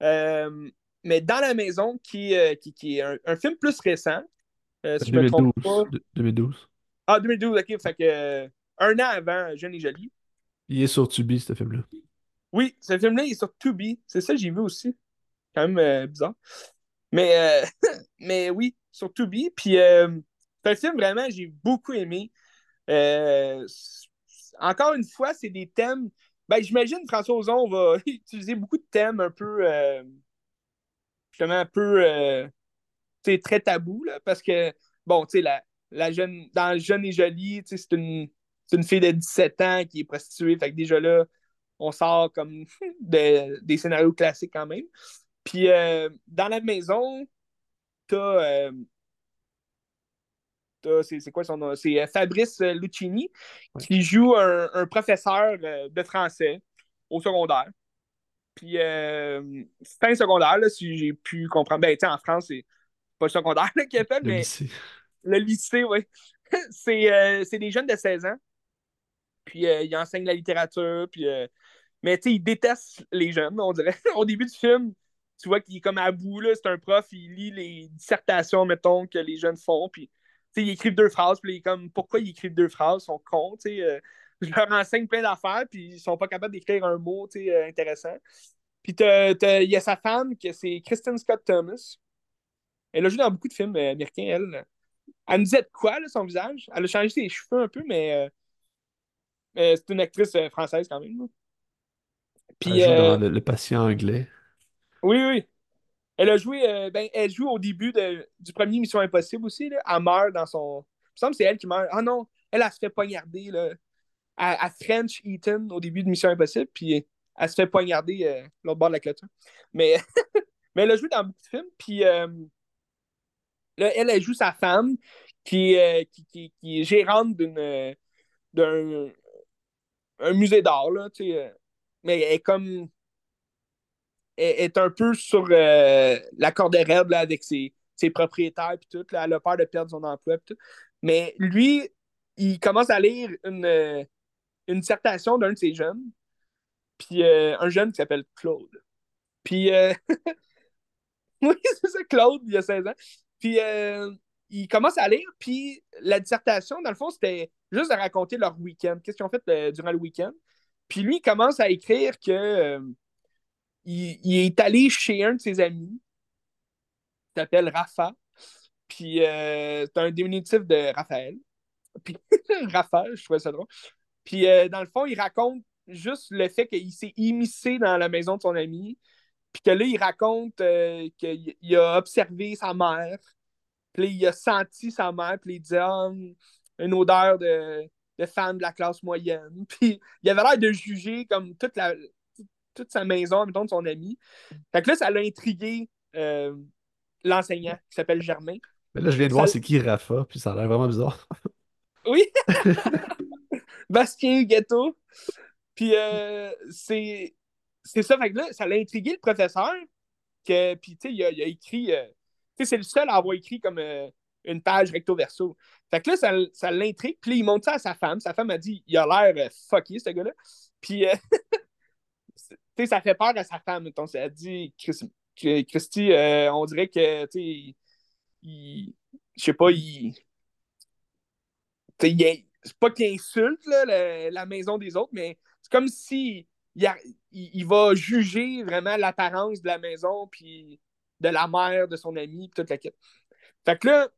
mais Dans la maison, qui, qui, qui est un, film plus récent. si 2012, je me trompe pas. 2012. Ah, 2012, ok. Fait que un an avant Jeune et Jolie. Il est sur Tubi, ce film-là. Oui, ce film-là, il est sur Tubi. C'est ça, j'ai vu aussi. Quand même euh, bizarre. Mais, euh, mais oui, sur Tubi. Puis, euh, c'est un film vraiment, j'ai beaucoup aimé. encore une fois, c'est des thèmes. Ben, j'imagine François Ozon va utiliser beaucoup de thèmes un peu. justement, un peu. très tabou, là, parce que, bon, tu sais, la, la jeune, dans Jeune et Jolie, c'est une c'est une fille de 17 ans qui est prostituée. Fait que déjà là, on sort comme des scénarios classiques quand même. Puis euh, dans la maison, t'as. Euh, c'est quoi son nom? C'est euh, Fabrice Lucchini qui joue un, professeur de français au secondaire. Puis fin secondaire, là, si j'ai pu comprendre. Ben, tu en France, c'est pas le secondaire qui est fait, mais. Lycée. Le lycée, oui. c'est des jeunes de 16 ans puis euh, il enseigne la littérature, puis... Euh, mais tu sais, il déteste les jeunes, on dirait. Au début du film, tu vois qu'il est comme à bout. C'est un prof, il lit les dissertations, mettons, que les jeunes font, puis, tu sais, ils écrivent deux phrases, puis il est comme, pourquoi ils écrivent deux phrases? Ils sont cons, tu sais. Euh, je leur enseigne plein d'affaires, puis ils sont pas capables d'écrire un mot, tu sais, intéressant. Puis il y a sa femme, que c'est Kristen Scott Thomas. Elle a joué dans beaucoup de films américains, elle. Elle me disait de quoi, son visage? Elle a changé ses cheveux un peu, mais c'est une actrice française quand même. Puis, dans le patient anglais. Oui, oui. Elle a joué, euh, ben, elle joue au début de, du premier Mission Impossible aussi. Là. Elle meurt dans son. Il me semble que c'est elle qui meurt. Ah non, elle, elle se fait poignarder là, à, French Eaton au début de Mission Impossible, puis elle se fait poignarder euh, l'autre bord de la clôture. Mais, mais elle a joué dans beaucoup de films, puis euh, là, elle, elle joue sa femme qui, qui, qui, qui, est gérante d'une, d'un un musée d'art, là, tu sais. Mais elle est comme est, un peu sur euh, la corde raide là, avec ses, propriétaires puis tout. Là, elle a peur de perdre son emploi tout. Mais lui, il commence à lire une, euh, une dissertation d'un de ses jeunes. Puis euh, un jeune qui s'appelle Claude. Puis oui, c'est ça, Claude, il y a 16 ans. Puis il commence à lire, puis la dissertation, dans le fond, c'était juste de raconter leur week-end. Qu'est-ce qu'ils ont fait durant le week-end. Puis lui, il commence à écrire que il, est allé chez un de ses amis, qui s'appelle Rafa. Puis euh, c'est un diminutif de Raphaël. Puis Rafa, je trouvais ça drôle. Puis euh, dans le fond, il raconte juste le fait qu'il s'est immiscé dans la maison de son ami. Puis que là, il raconte euh, qu'il a observé sa mère. Puis il a senti sa mère. Puis il dit ah, une odeur de, de femme de la classe moyenne. Puis il avait l'air de juger comme toute la, toute sa maison, mettons, de son ami. Fait que là, ça l'a intrigué euh, l'enseignant qui s'appelle Germain. Mais là, je viens de voir c'est qui Rafa, puis ça a l'air vraiment bizarre. oui! Bastien Ghetto. Puis euh, c'est ça, fait que là, ça l'a intrigué le professeur. Que, puis, tu sais, il, a, écrit. Euh, c'est le seul à avoir écrit comme une page recto-verso. Fait que là, ça, ça l'intrigue. Puis il montre ça à sa femme. Sa femme a dit il a l'air fucky, ce gars-là. Puis sais, ça fait peur à sa femme. Donc, ça dit, Christy, euh, on dirait que, tu sais, il, je sais pas, il. c'est pas qu'il insulte là, la, maison des autres, mais c'est comme si il, il, va juger vraiment l'apparence de la maison, puis de la mère de son ami, toute la quête. Fait que là,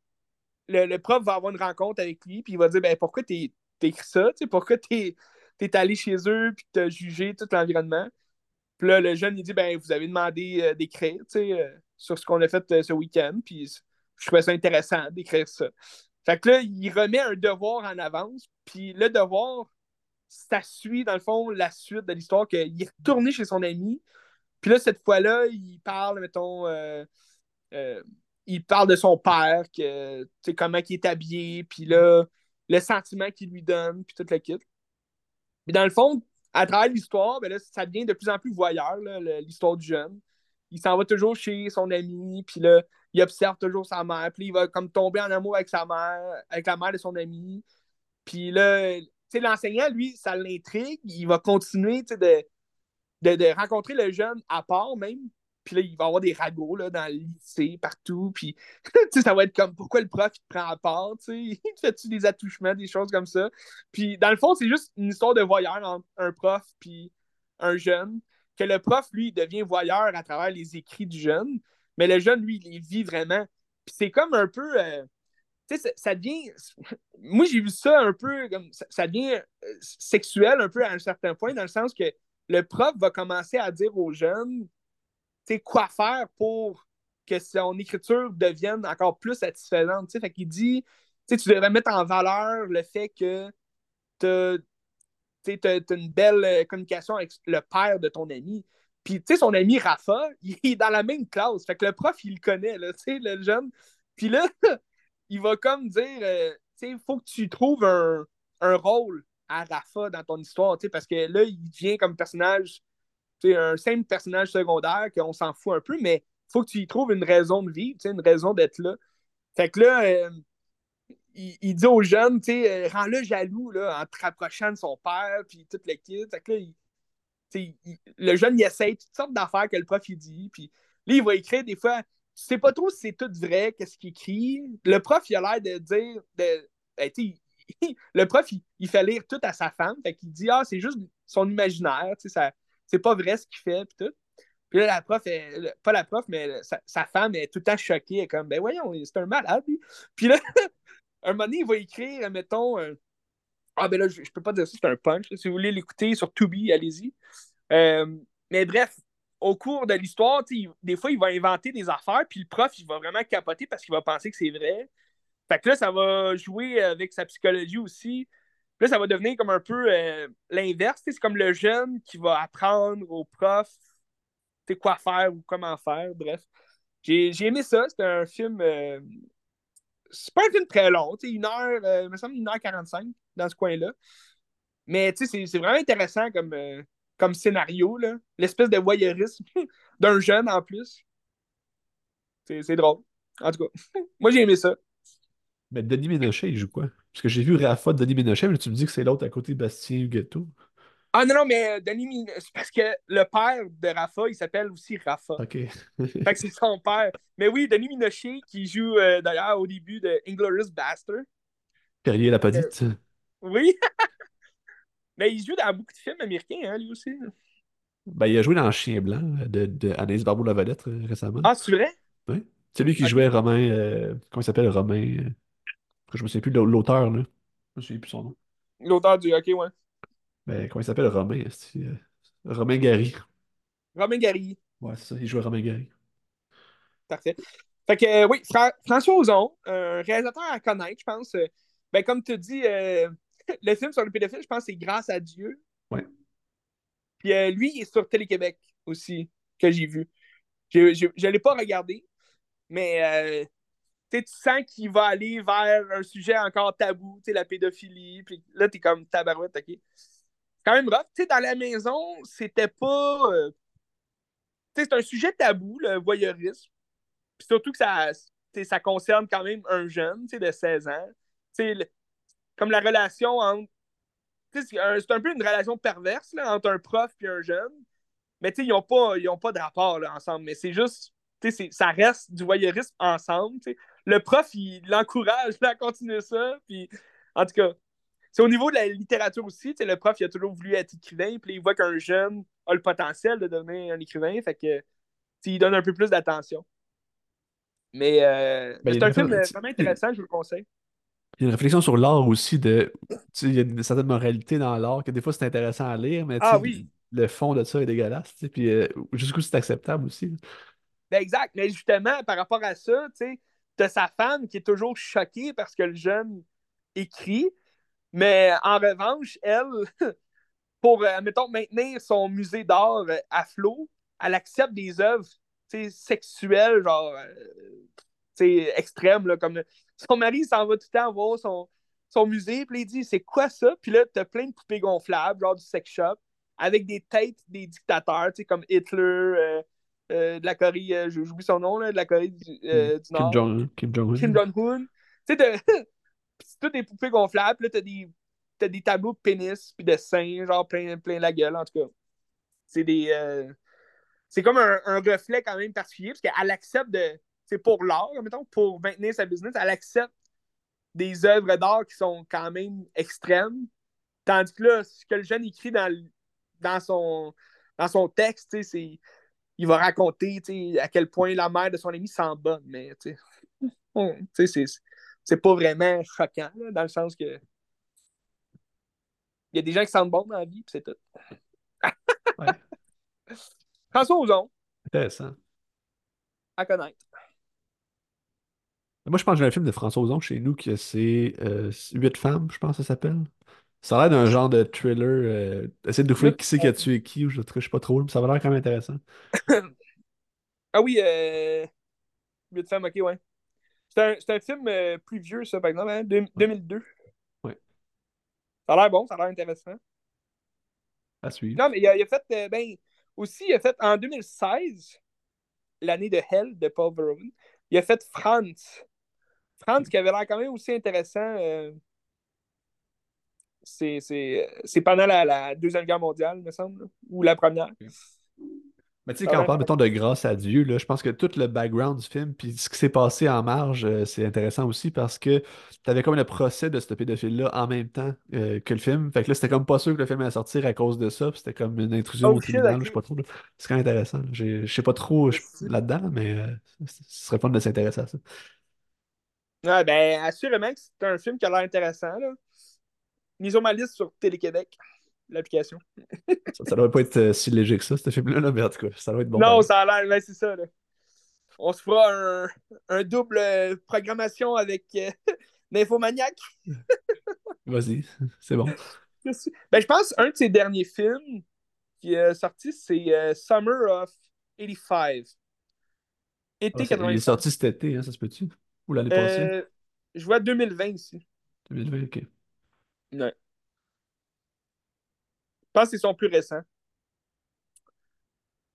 le, prof va avoir une rencontre avec lui, puis il va dire ben, pourquoi t'es écrit ça, pourquoi t'es es allé chez eux, puis t'as jugé tout l'environnement? Puis là, le jeune, il dit ben, Vous avez demandé euh, d'écrire euh, sur ce qu'on a fait euh, ce week-end. Puis je trouvais ça intéressant d'écrire ça. Fait que là, il remet un devoir en avance. Puis le devoir, ça suit, dans le fond, la suite de l'histoire qu'il est retourné chez son ami. Puis là, cette fois-là, il parle, mettons, il parle de son père, que, comment il est habillé, puis là, le sentiment qu'il lui donne, puis toute la kit. Puis dans le fond, à travers l'histoire, ben ça devient de plus en plus voyeur, l'histoire du jeune. Il s'en va toujours chez son ami, puis là, il observe toujours sa mère, puis il va comme tomber en amour avec sa mère, avec la mère de son ami. Puis là, l'enseignant, lui, ça l'intrigue, il va continuer de, de, rencontrer le jeune à part même, puis là, il va y avoir des ragots là, dans le lycée, partout. Puis ça va être comme pourquoi le prof il te prend à part, il te fait-tu des attouchements, des choses comme ça? Puis dans le fond, c'est juste une histoire de voyeur entre un prof puis un jeune. Que le prof, lui, devient voyeur à travers les écrits du jeune, mais le jeune, lui, il les vit vraiment. Puis c'est comme un peu. Euh, tu sais, ça, devient. Moi, j'ai vu ça un peu comme. Ça, ça devient euh, sexuel un peu à un certain point, dans le sens que le prof va commencer à dire aux jeunes quoi faire pour que son écriture devienne encore plus satisfaisante. Fait qu'il dit, tu devrais mettre en valeur le fait que tu as, une belle euh, communication avec le père de ton ami. Puis, tu sais, son ami Rafa, il est dans la même classe. Fait que le prof, il le connaît, tu sais, le jeune. Puis là, il va comme dire, euh, tu sais, il faut que tu trouves un, rôle à Rafa dans ton histoire, parce que là, il vient comme personnage un simple personnage secondaire qu'on s'en fout un peu, mais il faut que tu y trouves une raison de vivre, une raison d'être là. Fait que là, euh, il, dit aux jeunes, euh, rends-le jaloux là, en te rapprochant de son père, puis toute l'équipe. Fait que là, le jeune, il essaye toutes sortes d'affaires que le prof il dit, puis Là, il va écrire des fois, tu sais pas trop si c'est tout vrai, qu'est-ce qu'il écrit. Le prof, il a l'air de dire, de, ben, le prof, il, fait lire tout à sa femme, fait qu'il dit, ah, c'est juste son imaginaire, ça, c'est pas vrai ce qu'il fait, puis tout. Puis là, la prof, pas la prof, mais sa, femme est tout le temps choquée, elle est comme, ben voyons, c'est un malade. Puis là, un moment donné, il va écrire, mettons, ah ben là, je, peux pas dire ça, c'est un punch. Si vous voulez l'écouter sur Tubi, allez-y. Euh, mais bref, au cours de l'histoire, des fois, il va inventer des affaires, puis le prof, il va vraiment capoter parce qu'il va penser que c'est vrai. Fait que là, ça va jouer avec sa psychologie aussi. Là, ça va devenir comme un peu euh, l'inverse. C'est comme le jeune qui va apprendre au prof quoi faire ou comment faire. Bref. J'ai aimé ça. C'était un film. Euh, c'est pas un film très long, une heure, euh, il me semble une heure 45 dans ce coin-là. Mais c'est vraiment intéressant comme, euh, comme scénario, l'espèce de voyeurisme d'un jeune en plus. C'est drôle. En tout cas, moi j'ai aimé ça. Mais Denis Ménochet, il joue quoi? Parce que j'ai vu Rafa de Denis Ménochet, mais tu me dis que c'est l'autre à côté de Bastien Huguetto. Ah non, non, mais Denis Ménochet, c'est parce que le père de Rafa, il s'appelle aussi Rafa. OK. fait que c'est son père. Mais oui, Denis Ménochet, qui joue euh, d'ailleurs au début de Inglorious Bastard. Perrier l'a pas dit. Euh, oui. mais il joue dans beaucoup de films américains, hein, lui aussi. Ben, il a joué dans Chien Blanc de, de Anaïs Barbeau-Lavalette euh, récemment. Ah, c'est vrai? Oui. C'est lui qui jouait Romain. comment il s'appelle? Romain Je me souviens plus de l'auteur, là. Je me souviens plus son nom. L'auteur du. Ok, ouais. Ben, comment il s'appelle? Romain euh, Romain Gary. Romain Gary. Ouais, c'est ça, il joue Romain Gary. Parfait. Fait que, euh, oui, François Ozon, un réalisateur à connaître, je pense. Euh, ben, comme tu dis, le film sur le pédophile, je pense que c'est Grâce à Dieu. Ouais. Puis lui, il est sur Télé-Québec aussi, que j'ai vu. Je ne l'ai pas regardé, mais tu sens qu'il va aller vers un sujet encore tabou, la pédophilie. Puis là, tu es comme tabarouette, OK? quand même rough. Dans la maison, c'était pas. Euh, tu sais, c'est un sujet tabou, le voyeurisme. Puis surtout que ça, ça concerne quand même un jeune, tu de 16 ans. Tu comme la relation entre. C'est un, peu une relation perverse là, entre un prof et un jeune. Mais ils n'ont pas, pas de rapport là, ensemble. Mais c'est juste, ça reste du voyeurisme ensemble. Le prof, il l'encourage à continuer ça. Puis, en tout cas, c'est au niveau de la littérature aussi, le prof, il a toujours voulu être écrivain, puis il voit qu'un jeune a le potentiel de devenir un écrivain, fait que il donne un peu plus d'attention. Mais, euh, ben, c'est un film vraiment intéressant, je vous le conseille. Il y a une réflexion sur l'art aussi, de, il y a une certaine moralité dans l'art, que des fois c'est intéressant à lire, mais ah le fond de ça est dégueulasse, puis euh, jusqu'où c'est acceptable aussi. Ben exact, mais justement, par rapport à ça, tu as sa femme qui est toujours choquée parce que le jeune écrit, mais en revanche, elle, pour, euh, mettons, maintenir son musée d'art euh, à flot, elle accepte des œuvres sexuelles, genre, euh, extrêmes, là, comme son mari s'en va tout le temps voir son, son musée, puis il dit c'est quoi ça? Puis là, t'as plein de poupées gonflables, genre du sex shop, avec des têtes des dictateurs, comme Hitler, de la Corée, j'oublie son nom, là, de la Corée du, du Nord. Kim Jong-un. Kim Jong-un. Tu sais, c'est tout des poupées gonflables. Là, t'as des, as des tableaux de pénis puis de seins, genre plein, plein la gueule, en tout cas. C'est des. Euh, c'est comme un, reflet quand même particulier, parce qu'elle accepte de. C'est pour l'art, mettons, pour maintenir sa business, elle accepte des œuvres d'art qui sont quand même extrêmes. Tandis que là, ce que le jeune écrit dans, dans, son, dans son texte, c'est il va raconter à quel point la mère de son ami s'en bat. Mais c'est c'est pas vraiment choquant, dans le sens que. Il y a des gens qui sentent bon dans la vie, puis c'est tout. ouais. François Ozon. Intéressant. À connaître. Moi, je pense que j'ai un film de François Ozon chez nous que c'est euh, Huit femmes, je pense que ça s'appelle. Ça a l'air d'un genre de thriller. Euh, essayer de trouver qui c'est qui a tué qui, ou je ne triche pas trop, mais ça va l'air quand même intéressant. ah oui, euh... Huit femmes, ok, ouais. C'est un, film euh, plus vieux, ça, par exemple, hein? 2002. Oui. Ça a l'air bon, ça a l'air intéressant. À suivre. Non, mais il a, fait, euh, ben, aussi, il a fait en 2016, l'année de Hell de Paul Verhoeven, il a fait Franz. Franz, qui avait l'air quand même aussi intéressant. Euh, c'est pendant la, Deuxième Guerre mondiale, me semble, ou la Première. Mais tu sais, Ah, quand on parle, mettons, de grâce à Dieu, là, je pense que tout le background du film, puis ce qui s'est passé en marge, euh, c'est intéressant aussi parce que tu avais comme le procès de ce pédophile-là en même temps euh, que le film. Fait que là, c'était comme pas sûr que le film allait sortir à cause de ça, c'était comme une intrusion Oh au tribunal, je sais pas trop. C'est quand même intéressant. Je sais pas trop là-dedans, mais euh, ce serait fun de s'intéresser à ça. Ouais, ben, assurément que c'est un film qui a l'air intéressant, là. Mis ma liste sur Télé-Québec, l'application. Ça, ça doit pas être euh, si léger que ça, ce film-là, là, mais en tout cas, ça doit être bon Non, ça a l'air, c'est ça, là. On se fera un, un double euh, programmation avec euh. Vas-y, c'est bon. Ben, je pense un de ses derniers films qui est sorti, c'est euh, Summer of 85. Ah, Été c'est- il est 85. sorti cet été, hein, ça se peut-tu? Ou l'année passée? Je vois 2020 ici. 2020, ok. Ouais. Je pense que c'est son plus récent.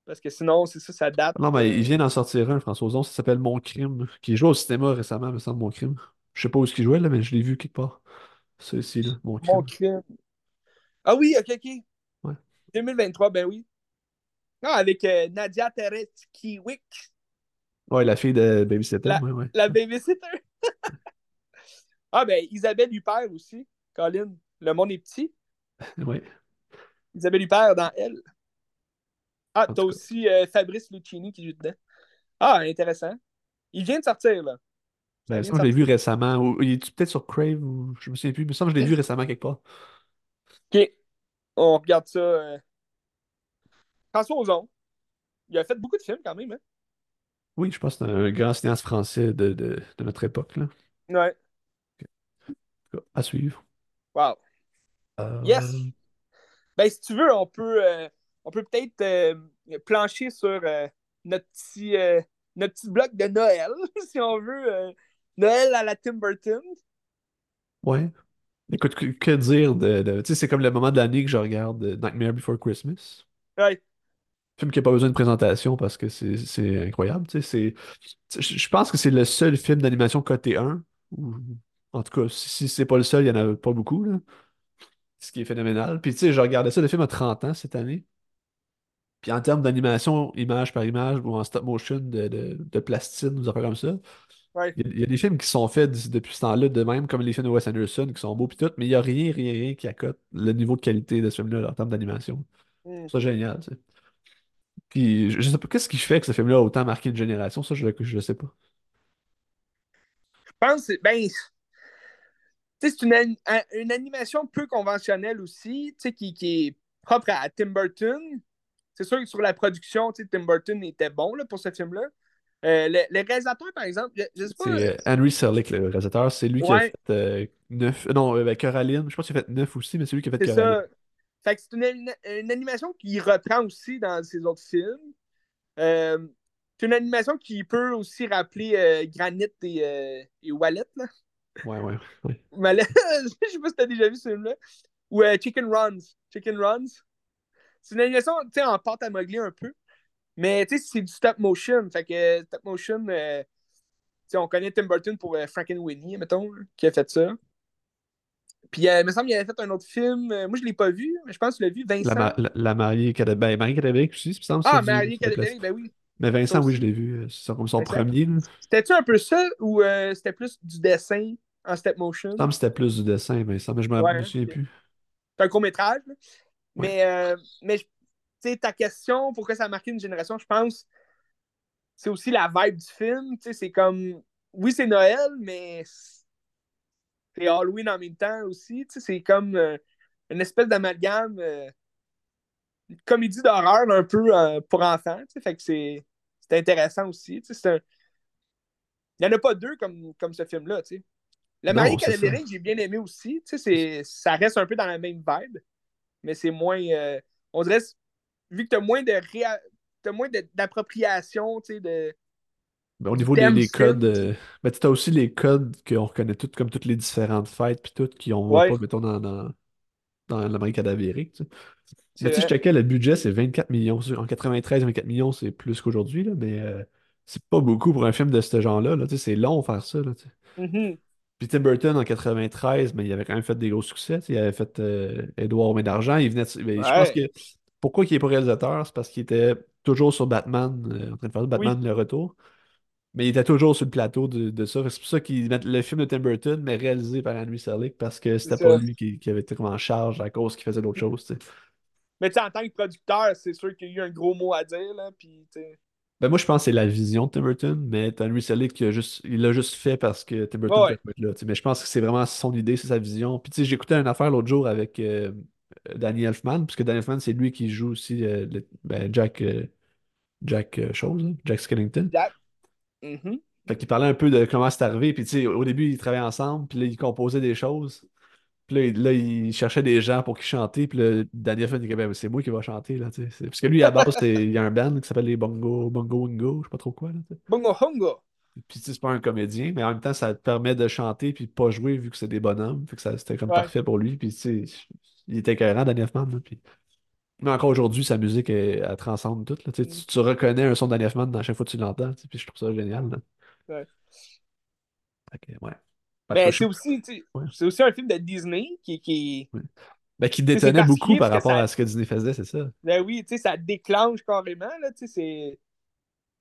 Parce que sinon, c'est ça, ça date. Non, mais il euh, vient d'en sortir un, François Ozon, ça s'appelle Mon Crime, qui jouait au cinéma récemment, me semble, Mon Crime. Je sais pas où est-ce qu'il jouait, là, mais je l'ai vu quelque part. Ça ici, là, Mon Mon Crime. crime. Ah oui, ok, ok. Ouais. 2023, ben oui. Ah, avec euh, Nadia Teretzkiewicz, Ouais, la fille de Babysitter, la, ouais, ouais. la babysitter. ah, ben Isabelle Huppert aussi. Colin, le monde est petit. Ouais, Isabelle Huppert dans Elle. Ah, t'as aussi euh, Fabrice Lucchini qui joue dedans. Ah, intéressant. Il vient de sortir, là. Ben, ça, je l'ai vu récemment. Ou, il est peut-être sur Crave, ou je me souviens plus, mais ça, je l'ai vu récemment quelque part. OK, on regarde ça. euh. François Ozon. Il a fait beaucoup de films quand même, hein? Oui, je pense que c'est un grand cinéaste français de, de, de notre époque, là. Ouais. En tout cas, À suivre. Wow. Euh, Yes! Ben, si tu veux, on peut, euh, on peut peut-être euh, plancher sur euh, notre, petit, euh, notre petit bloc de Noël, si on veut. euh, Noël à la Tim Burton. ouais. Écoute, que, que dire de, de- Tu sais, c'est comme le moment de l'année que je regarde euh, Nightmare Before Christmas. Ouais, Film qui n'a pas besoin de présentation parce que c'est incroyable. tu sais, Je pense que c'est le seul film d'animation côté 1. Ou, en tout cas, si, c'est pas le seul, il n'y en a pas beaucoup. Là, ce qui est phénoménal. Puis tu sais, je regardais ça, le film a 30 ans cette année. Puis en termes d'animation, image par image, ou en stop motion de, de, de plasticine, ou comme ça, ouais. il y, a, il y a des films qui sont faits depuis ce temps-là de même, comme les films de Wes Anderson, qui sont beaux puis tout, mais il n'y a rien, rien, rien qui accote le niveau de qualité de ce film-là en termes d'animation. Hmm. C'est génial, tu sais. Puis je je sais pas, qu'est-ce qui fait que ce film-là a autant marqué une génération? Ça, je ne sais pas. Je pense que ben, c'est une, une animation peu conventionnelle aussi, qui, qui est propre à Tim Burton. C'est sûr que sur la production, Tim Burton était bon là, pour ce film-là. Euh, le, le réalisateur, par exemple, je, je sais pas. C'est euh, Henry Selick, le réalisateur. C'est lui qui a fait euh, neuf. euh, Non, euh, ben, Coraline. Je pense qu'il a fait neuf aussi, mais c'est lui qui a fait Coraline. ça. Fait que c'est une, animation qui reprend aussi dans ses autres films. C'est une animation qui peut aussi rappeler euh, Granit et, et Wallet. Là. Ouais, ouais, ouais. Je sais pas si t'as déjà vu ce film-là. Ou euh, Chicken Runs. Chicken Runs. C'est une animation tu sais, en pâte à modeler un peu. Mais tu sais, c'est du stop motion. Fait que euh, stop motion, euh, on connaît Tim Burton pour euh, Frankenweenie, mettons, qui a fait ça. Puis euh, il me semble qu'il avait fait un autre film. moi, je l'ai pas vu, mais je pense que tu l'as vu, La, Vincent. ma- la, la mariée. Ben, aussi, il me semble, Ah, place. Cadavérique, ben oui. Mais Vincent, oui, je l'ai vu. euh, C'est comme son premier. C'était-tu un peu ça ou euh, c'était plus du dessin en stop motion? que c'était plus du dessin, Vincent, mais je me Ouais, souviens plus. C'est un court-métrage. Ouais. Mais, euh, mais ta question, pourquoi ça a marqué une génération, je pense, c'est aussi la vibe du film. C'est comme, oui, c'est Noël, mais c'est Halloween en même temps aussi. C'est comme euh, une espèce d'amalgame, euh, une comédie d'horreur un peu pour enfants. Tu sais, fait que c'est c'est intéressant aussi. Tu sais, un- Il n'y en a pas deux comme, comme ce film-là. Tu sais. C'est ça. cadavérique, j'ai bien aimé aussi. Tu sais, ça reste un peu dans la même vibe, mais c'est moins. euh, on dirait, vu que tu as moins de réa- t'as moins d'appropriation, tu sais, de, Ben, au niveau des codes, euh, ben, tu as aussi les codes qu'on reconnaît toutes, comme toutes les différentes fêtes, puis toutes, qu'on voit Ouais, pas, mettons, dans, dans, dans la mariée cadavérique. tu sais. Mais c'est tu sais, je checkais, le budget, c'est 24 millions. En 93, 24 millions, c'est plus qu'aujourd'hui, mais euh, c'est pas beaucoup pour un film de ce genre-là. Là, tu sais, c'est long faire ça. Là, tu sais. Mhm. Puis Tim Burton, en 93, mais il avait quand même fait des gros succès. Il avait fait euh, Édouard Main d'argent. Il venait de- ben, Je pense que pourquoi il est pas réalisateur? C'est parce qu'il était toujours sur Batman, euh, en train de faire Oui, Batman le retour. Mais il était toujours sur le plateau de, de ça. C'est pour ça qu'ils mettent le film de Tim Burton, mais réalisé par Henry Selick, parce que c'était pas lui qui, qui avait été comme en charge à cause qu'il faisait d'autres choses. tu sais. Mais tu sais, en tant que producteur, c'est sûr qu'il y a eu un gros mot à dire, là, puis tu sais. Ben moi, je pense que c'est la vision de Tim Burton, mais Henry Selick il l'a juste fait parce que Tim Burton ouais, être là. Mais je pense que c'est vraiment son idée, c'est sa vision. Puis j'écoutais une affaire l'autre jour avec euh, Danny Elfman, parce que Danny Elfman, c'est lui qui joue aussi euh, le- ben, Jack, euh, Jack euh, Chose, là, Jack Skellington. Jack. Mhm. Fait qu'il parlait un peu de comment c'est arrivé. Puis tu sais, au début, ils travaillaient ensemble, puis là, ils composaient des choses. Puis là, il là, il cherchait des gens pour qui chanter. Puis là, Elfman, il disait, ben, c'est moi qui vais chanter, là, Parce que lui, à la base, il y a un band qui s'appelle les Bongo, Bongo Ungo, je sais pas trop quoi, là. Bungo Hungo. Puis tu sais, c'est pas un comédien, mais en même temps, ça te permet de chanter puis de pas jouer vu que c'est des bonhommes. Fait que c'était comme Ouais. parfait pour lui. Puis tu sais, il était cohérent, Danny Elfman, là, puis... Mais encore aujourd'hui, sa musique, elle, elle transcende tout. Là, tu, tu, reconnais un son Elfman dans chaque fois que tu l'entends. Puis je trouve ça génial. Là. Ouais. Fait que, ouais. C'est aussi, ouais, aussi un film de Disney qui, qui... ouais. Ben, qui détonnait beaucoup par rapport ça, à ce que Disney faisait, c'est ça. ben oui, tu sais, ça déclenche carrément, là, tu sais, c'est...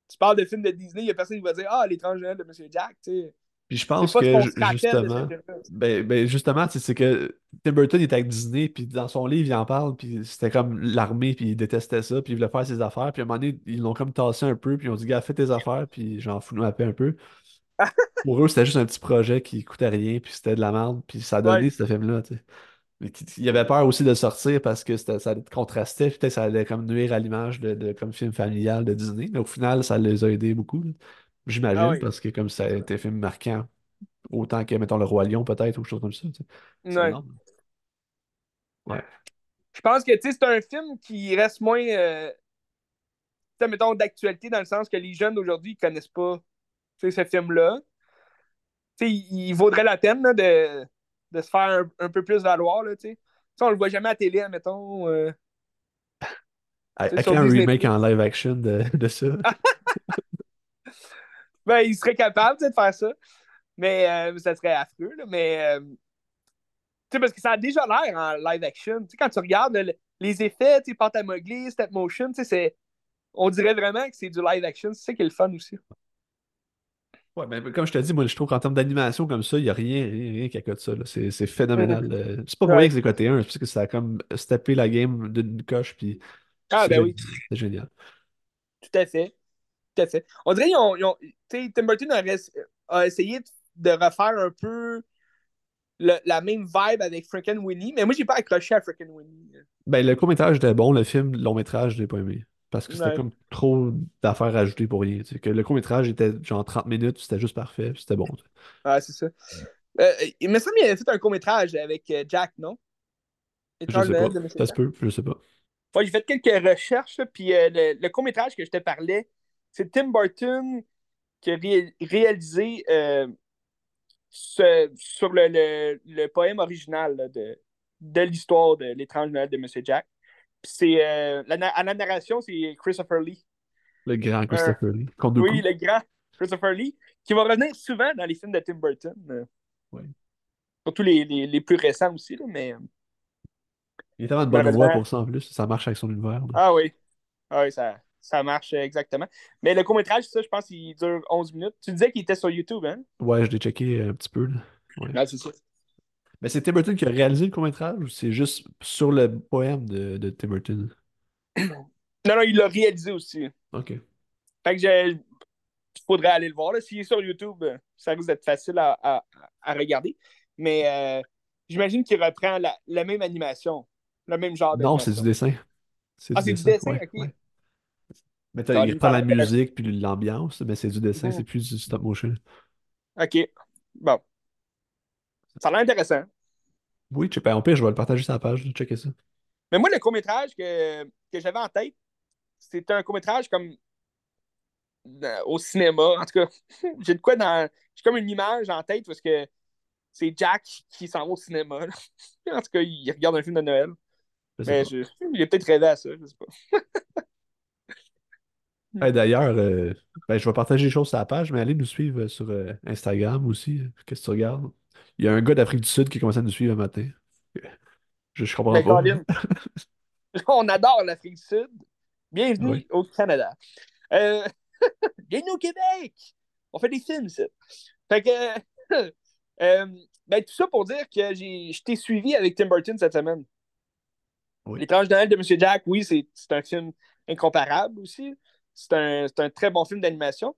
Tu parles de films de Disney, il y a personne qui va dire « Ah, l'étrange Noël de Monsieur Jack », tu sais. Puis je pense que justement, ben, ben justement, c'est que Tim Burton était avec Disney, puis dans son livre, il en parle, puis c'était comme l'armée, puis il détestait ça, puis il voulait faire ses affaires, puis à un moment donné, ils l'ont comme tassé un peu, puis ils ont dit, gars, fais tes affaires, puis j'en fous la paix un peu. Pour eux, c'était juste un petit projet qui coûtait rien, puis c'était de la merde, puis ça a Ouais, donné ce film-là, tu sais. Il y avait peur aussi de sortir parce que ça contrastait, puis peut-être ça allait comme nuire à l'image de, de- comme film familial de Disney, mais au final, ça les a aidés beaucoup, là. Ah J'imagine, oui. parce que comme ça a été un film marquant, autant que, mettons, Le Roi Lion, peut-être, ou quelque chose comme ça, tu sais. C'est Ouais. énorme. Ouais. Je pense que, tu sais, c'est un film qui reste moins, euh, tu sais, mettons, d'actualité dans le sens que les jeunes d'aujourd'hui, ils connaissent pas, tu sais, ce film-là. Tu sais, il, il vaudrait la peine, là, de, de se faire un, un peu plus valoir, là, tu sais. Tu sais, on le voit jamais à télé, mettons, euh, À, sur quand un Disney+. remake en live action de, de ça? Ben, il serait capable, de faire ça. Mais euh, ça serait affreux, là. Mais, euh, tu sais, parce que ça a déjà l'air en live action. Tu sais, quand tu regardes le- les effets, tu sais, modeler, step motion, tu sais, c'est... On dirait vraiment que c'est du live action. C'est ça qui est le fun aussi. Ouais, mais comme je te dis, moi, je trouve qu'en termes d'animation comme ça, il n'y a rien, rien, rien qui accote ça. C'est phénoménal. euh. C'est pas pour rien Ouais. que c'est côté 1, c'est parce que ça a comme steppé la game d'une coche, puis Ah, ben oui, C'est génial. tout à fait. Tout à fait. On dirait qu'ils ont, ils ont- tu sais, Tim Burton a, essayé de refaire un peu le- la même vibe avec Frankenweenie, mais moi, j'ai pas accroché à Frankenweenie. Ben, le court-métrage était bon, le film, le long-métrage, je l'ai pas aimé. Parce que c'était Ouais. comme trop d'affaires à ajouter pour rien. tu sais, que le court-métrage était genre 30 minutes, c'était juste parfait, puis c'était bon. tu sais. Ah, c'est ça. Euh, il me semble qu'il avait fait un court-métrage avec euh, Jack, non? Je sais pas. Ça se peut, je sais pas. Ouais, j'ai fait quelques recherches, puis euh, le, le court-métrage que je te parlais, c'est Tim Burton qui a ré- réalisé euh, ce- sur le, le- le poème original là, de, de l'histoire de l'étrange Noël de Monsieur Jack. C'est euh, la, à la narration, c'est Christopher Lee. Le grand Un- Christopher Lee. Oui, le grand Christopher Lee, qui va revenir souvent dans les films de Tim Burton. euh, Ouais. surtout les, les, les plus récents aussi, là, mais euh, Il est tellement de bonne voix pour ça en plus. Ça marche avec son univers. là. Ah oui. Ah oui, ça, ça marche euh, exactement. Mais le court-métrage, ça, je pense qu'il dure 11 minutes. Tu disais qu'il était sur YouTube, hein? Ouais, je l'ai checké un petit peu. là. Ouais. Ah, c'est ça. Mais c'est Tim Burton qui a réalisé le court-métrage ou c'est juste sur le poème de, de Tim Burton? Non, non, il l'a réalisé aussi. Ok. Fait que je, faudrait aller le voir. là. S'il est sur YouTube, euh, ça risque d'être facile à, à- à regarder. Mais euh, j'imagine qu'il reprend la, la même animation, le même genre Non, c'est du dessin. C'est Ah, c'est du dessin. dessin, Ouais, ok. ouais. Mais t'as- il reprend la musique puis l'ambiance, mais c'est du dessin, c'est plus du stop motion. Ok. Bon. Ça a l'air intéressant. Oui, je sais pas, au pire, je vais le partager sur la page, checker ça. Mais moi, le court-métrage que, que j'avais en tête, c'était un court-métrage comme euh, au cinéma. En tout cas, j'ai de quoi dans. J'ai comme une image en tête parce que c'est Jack qui s'en va au cinéma. là. En tout cas, il regarde un film de Noël. Je Mais je, il a peut-être rêvé à ça, je sais pas. Hey, D'ailleurs, euh, ben, je vais partager les choses sur la page, mais allez nous suivre sur euh, Instagram aussi. Qu'est-ce que tu regardes? Il y a un gars d'Afrique du Sud qui commence à nous suivre un matin. Je, je comprends Ben, pas. Colin, On adore l'Afrique du Sud. Bienvenue Oui. au Canada. Euh, bienvenue au Québec. On fait des films, ça. Fait que, euh, ben, tout ça pour dire que j'ai, je t'ai suivi avec Tim Burton cette semaine. Oui. L'étrange Noël de Monsieur Jack, oui, c'est, c'est un film incomparable aussi. C'est un, c'est un très bon film d'animation.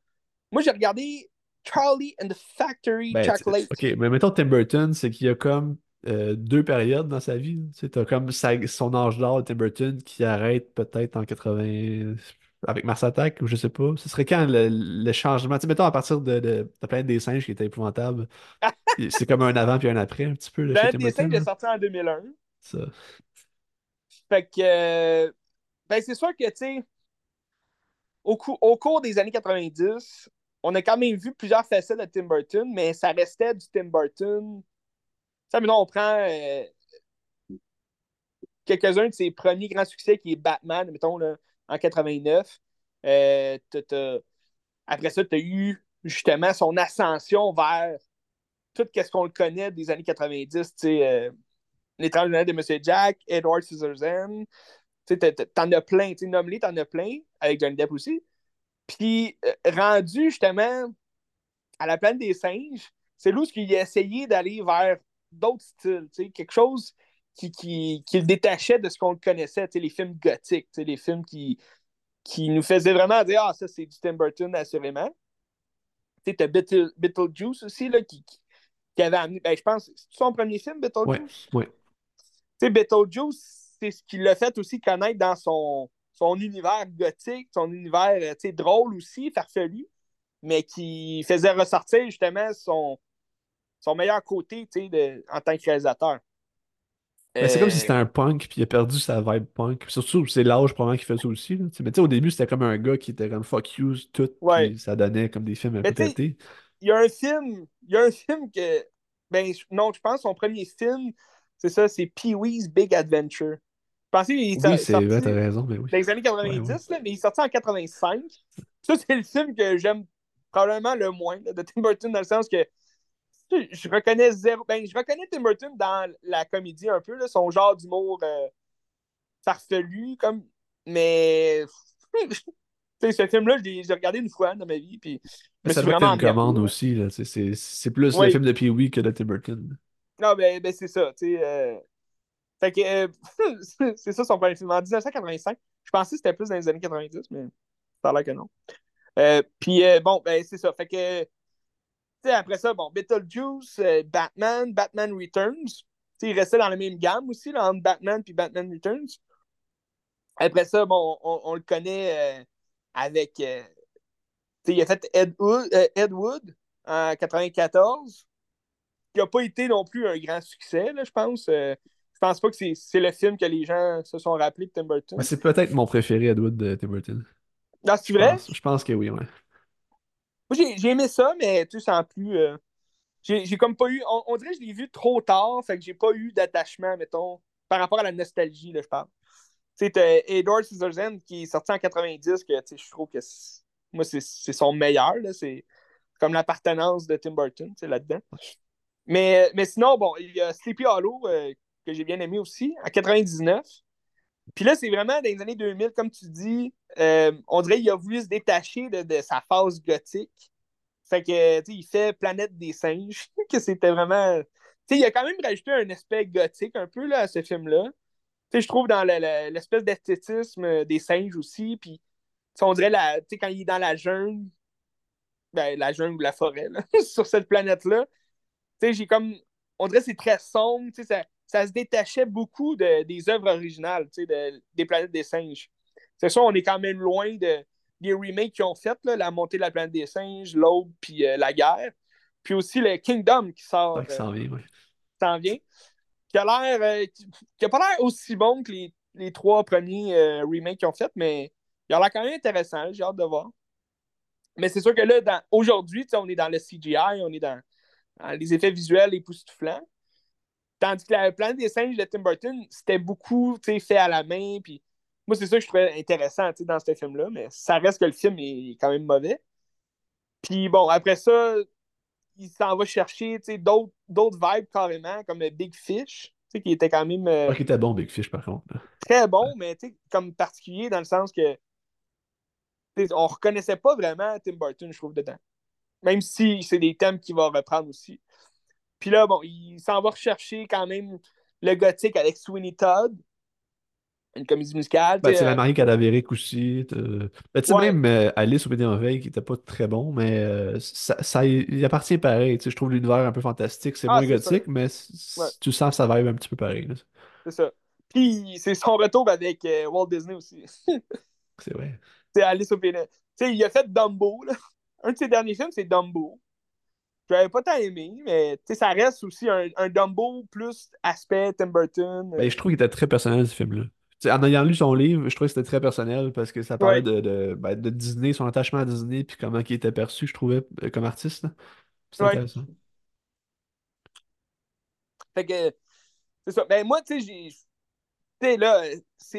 Moi, j'ai regardé Charlie and the Factory Ben, Chocolate. ok, mais mettons Tim Burton, c'est qu'il y a comme euh, deux périodes dans sa vie. Tu t'as comme sa- son âge d'or, Tim Burton, qui arrête peut-être en 80 avec Mars Attack, ou je sais pas. Ce serait quand le, le changement? Tu sais, mettons à partir de, de, de Planète des singes qui était épouvantable. C'est comme un avant puis un après, un petit peu, là, Planète des singes est sorti en 2001. Ça. Fait que, euh, ben, c'est sûr que, tu sais, au, au cours des années 90, on a quand même vu plusieurs facettes de Tim Burton, mais ça restait du Tim Burton. Ça, maintenant, on prend euh, quelques-uns de ses premiers grands succès, qui est Batman, mettons, là, en 89. Euh, Après ça, tu as eu justement son ascension vers tout ce qu'on le connaît des années 90, tu sais, euh, L'étrange de Monsieur Jack, Edward Scissorhands. Tu t'en as plein, tu t'en as plein, avec Johnny Depp aussi. Puis, euh, rendu justement à la planète des singes, c'est où il a essayé d'aller vers d'autres styles, quelque chose qui, qui, qui le détachait de ce qu'on le connaissait, les films gothiques, les films qui, qui nous faisaient vraiment dire Ah, ça, c'est du Tim Burton, assurément. Tu t'as Beetle- Beetlejuice aussi, là, qui, qui, qui avait amené. Ben, je pense, c'est son premier film, Beetlejuice? Ouais, ouais. Tu sais, Beetlejuice, c'est ce qui l'a fait aussi connaître dans son, son univers gothique, son univers euh, drôle aussi, farfelu, mais qui faisait ressortir justement son, son meilleur côté de, en tant que réalisateur. C'est comme si Euh, c'était un punk, puis il a perdu sa vibe punk. Surtout, c'est l'âge probablement qui fait ça aussi. Là. Mais tu sais, au début, c'était comme un gars qui était comme fuck you, tout, Ouais. puis ça donnait comme des films pétés. il y a un film, il y a un film que, ben, non, je pense son premier film, c'est ça, c'est Pee-wee's Big Adventure. Je pensais qu'il est Oui, c'est vrai, t'as raison, mais oui. dans les années 90, Ouais, ouais. là, mais il est sorti en 85. Ça, c'est le film que j'aime probablement le moins là, de Tim Burton, dans le sens que je reconnais zéro. Ben, je reconnais Tim Burton dans la comédie un peu, là, son genre d'humour euh, farfelu, comme. Mais. ce film-là, je l'ai regardé une fois dans ma vie, puis Mais ça être vraiment une commande aussi. C'est plus Oui. le film de Pee-wee que de Tim Burton. Non, ben, ben c'est ça, euh, Fait que euh, c'est ça son premier film. En 1985, je pensais que c'était plus dans les années 90, mais ça a l'air que non. Euh, puis euh, bon, ben c'est ça. Fait que, après ça, bon, Beetlejuice, Batman, Batman Returns. Tu sais, il restait dans la même gamme aussi, entre Batman puis Batman Returns. Après ça, bon, on, le connaît avec. il a fait Ed Wood, Ed Wood en 94, qui n'a pas été non plus un grand succès, là, je pense. Je pense pas que c'est le film que les gens se sont rappelés de Tim Burton? C'est peut-être mon préféré, Edward de Tim Burton. Non, c'est Je vrai? pense, je pense que oui, ouais. Moi, j'ai aimé ça, mais tu sais, sans plus. euh, j'ai comme pas eu. On, on dirait que je l'ai vu trop tard, fait que j'ai pas eu d'attachement, mettons, par rapport à la nostalgie, là, je parle. Tu sais, Edward Scissorhands qui est sorti en 90, que tu sais, je trouve que moi, c'est son meilleur, là. C'est comme l'appartenance de Tim Burton, là-dedans. Mais, mais sinon, bon, il y a Sleepy Hollow, euh, j'ai bien aimé aussi, en 99. Puis là, c'est vraiment dans les années 2000, comme tu dis, euh, on dirait qu'il a voulu se détacher de, de sa phase gothique. Fait que, tu sais, il fait Planète des singes, que c'était vraiment... Tu sais, il a quand même rajouté un aspect gothique un peu, là, à ce film-là. Tu sais, je trouve dans le- le- l'espèce d'esthétisme des singes aussi, puis on dirait, quand il est dans la jungle, ben, la jungle ou la forêt, sur cette planète-là, j'ai comme... On dirait c'est très sombre, tu sais, ça, ça se détachait beaucoup de- des œuvres originales, tu sais, de- des planètes des singes. C'est sûr, on est quand même loin de, des remakes qu'ils ont fait, là, la montée de la planète des singes, l'autre, puis euh, la guerre. Puis aussi le Kingdom qui sort, que ça euh, en vient, ouais. s'en vient, qui a l'air, euh, qui, qui a pas l'air aussi bon que les, les trois premiers remakes qu'ils ont fait, mais il a l'air quand même intéressant, j'ai hâte de voir. Mais c'est sûr que là, aujourd'hui, on est dans le CGI, on est dans, dans les effets visuels époustouflants. Tandis que la planète des singes de Tim Burton, c'était beaucoup fait à la main. Puis moi, c'est ça que je trouvais intéressant dans ce film-là, mais ça reste que le film est quand même mauvais. Puis bon, après ça, il s'en va chercher d'autres vibes carrément, comme Big Fish. qui était quand même euh, Pas qu'il était bon, Big Fish, par contre. très Ouais. bon, mais comme particulier dans le sens que on reconnaissait pas vraiment Tim Burton, je trouve, dedans. Même si c'est des thèmes qu'il va reprendre aussi. Puis là, bon, il s'en va rechercher quand même le gothique avec Sweeney Todd, une comédie musicale. Ben, c'est la euh, Marie cadavérique aussi. Ben, tu sais, Ouais. même euh, Alice au Pays des Merveilles, qui était pas très bon, mais euh, ça, ça il appartient pareil. Tu sais, je trouve l'univers un peu fantastique. C'est Ah, moins ça. gothique, mais Ouais. tu sens que ça vibe un petit peu pareil. C'est ça. Puis c'est son retour avec Walt Disney aussi. C'est vrai. C'est Alice au Pays. des- Tu sais, il a fait Dumbo. Là. Un de ses derniers films, c'est Dumbo. Je l'avais pas tant aimé, mais ça reste aussi un, un Dumbo plus aspect Tim Burton. Ben, je trouve qu'il était très personnel, ce film-là. En ayant lu son livre, je trouvais que c'était très personnel parce que ça parlait Ouais. de, de, ben, de Disney, son attachement à Disney, puis comment il était perçu, je trouvais, euh, comme artiste. Ouais. intéressant. Fait que c'est ça. Ben moi, tu sais, j'ai. Tu là,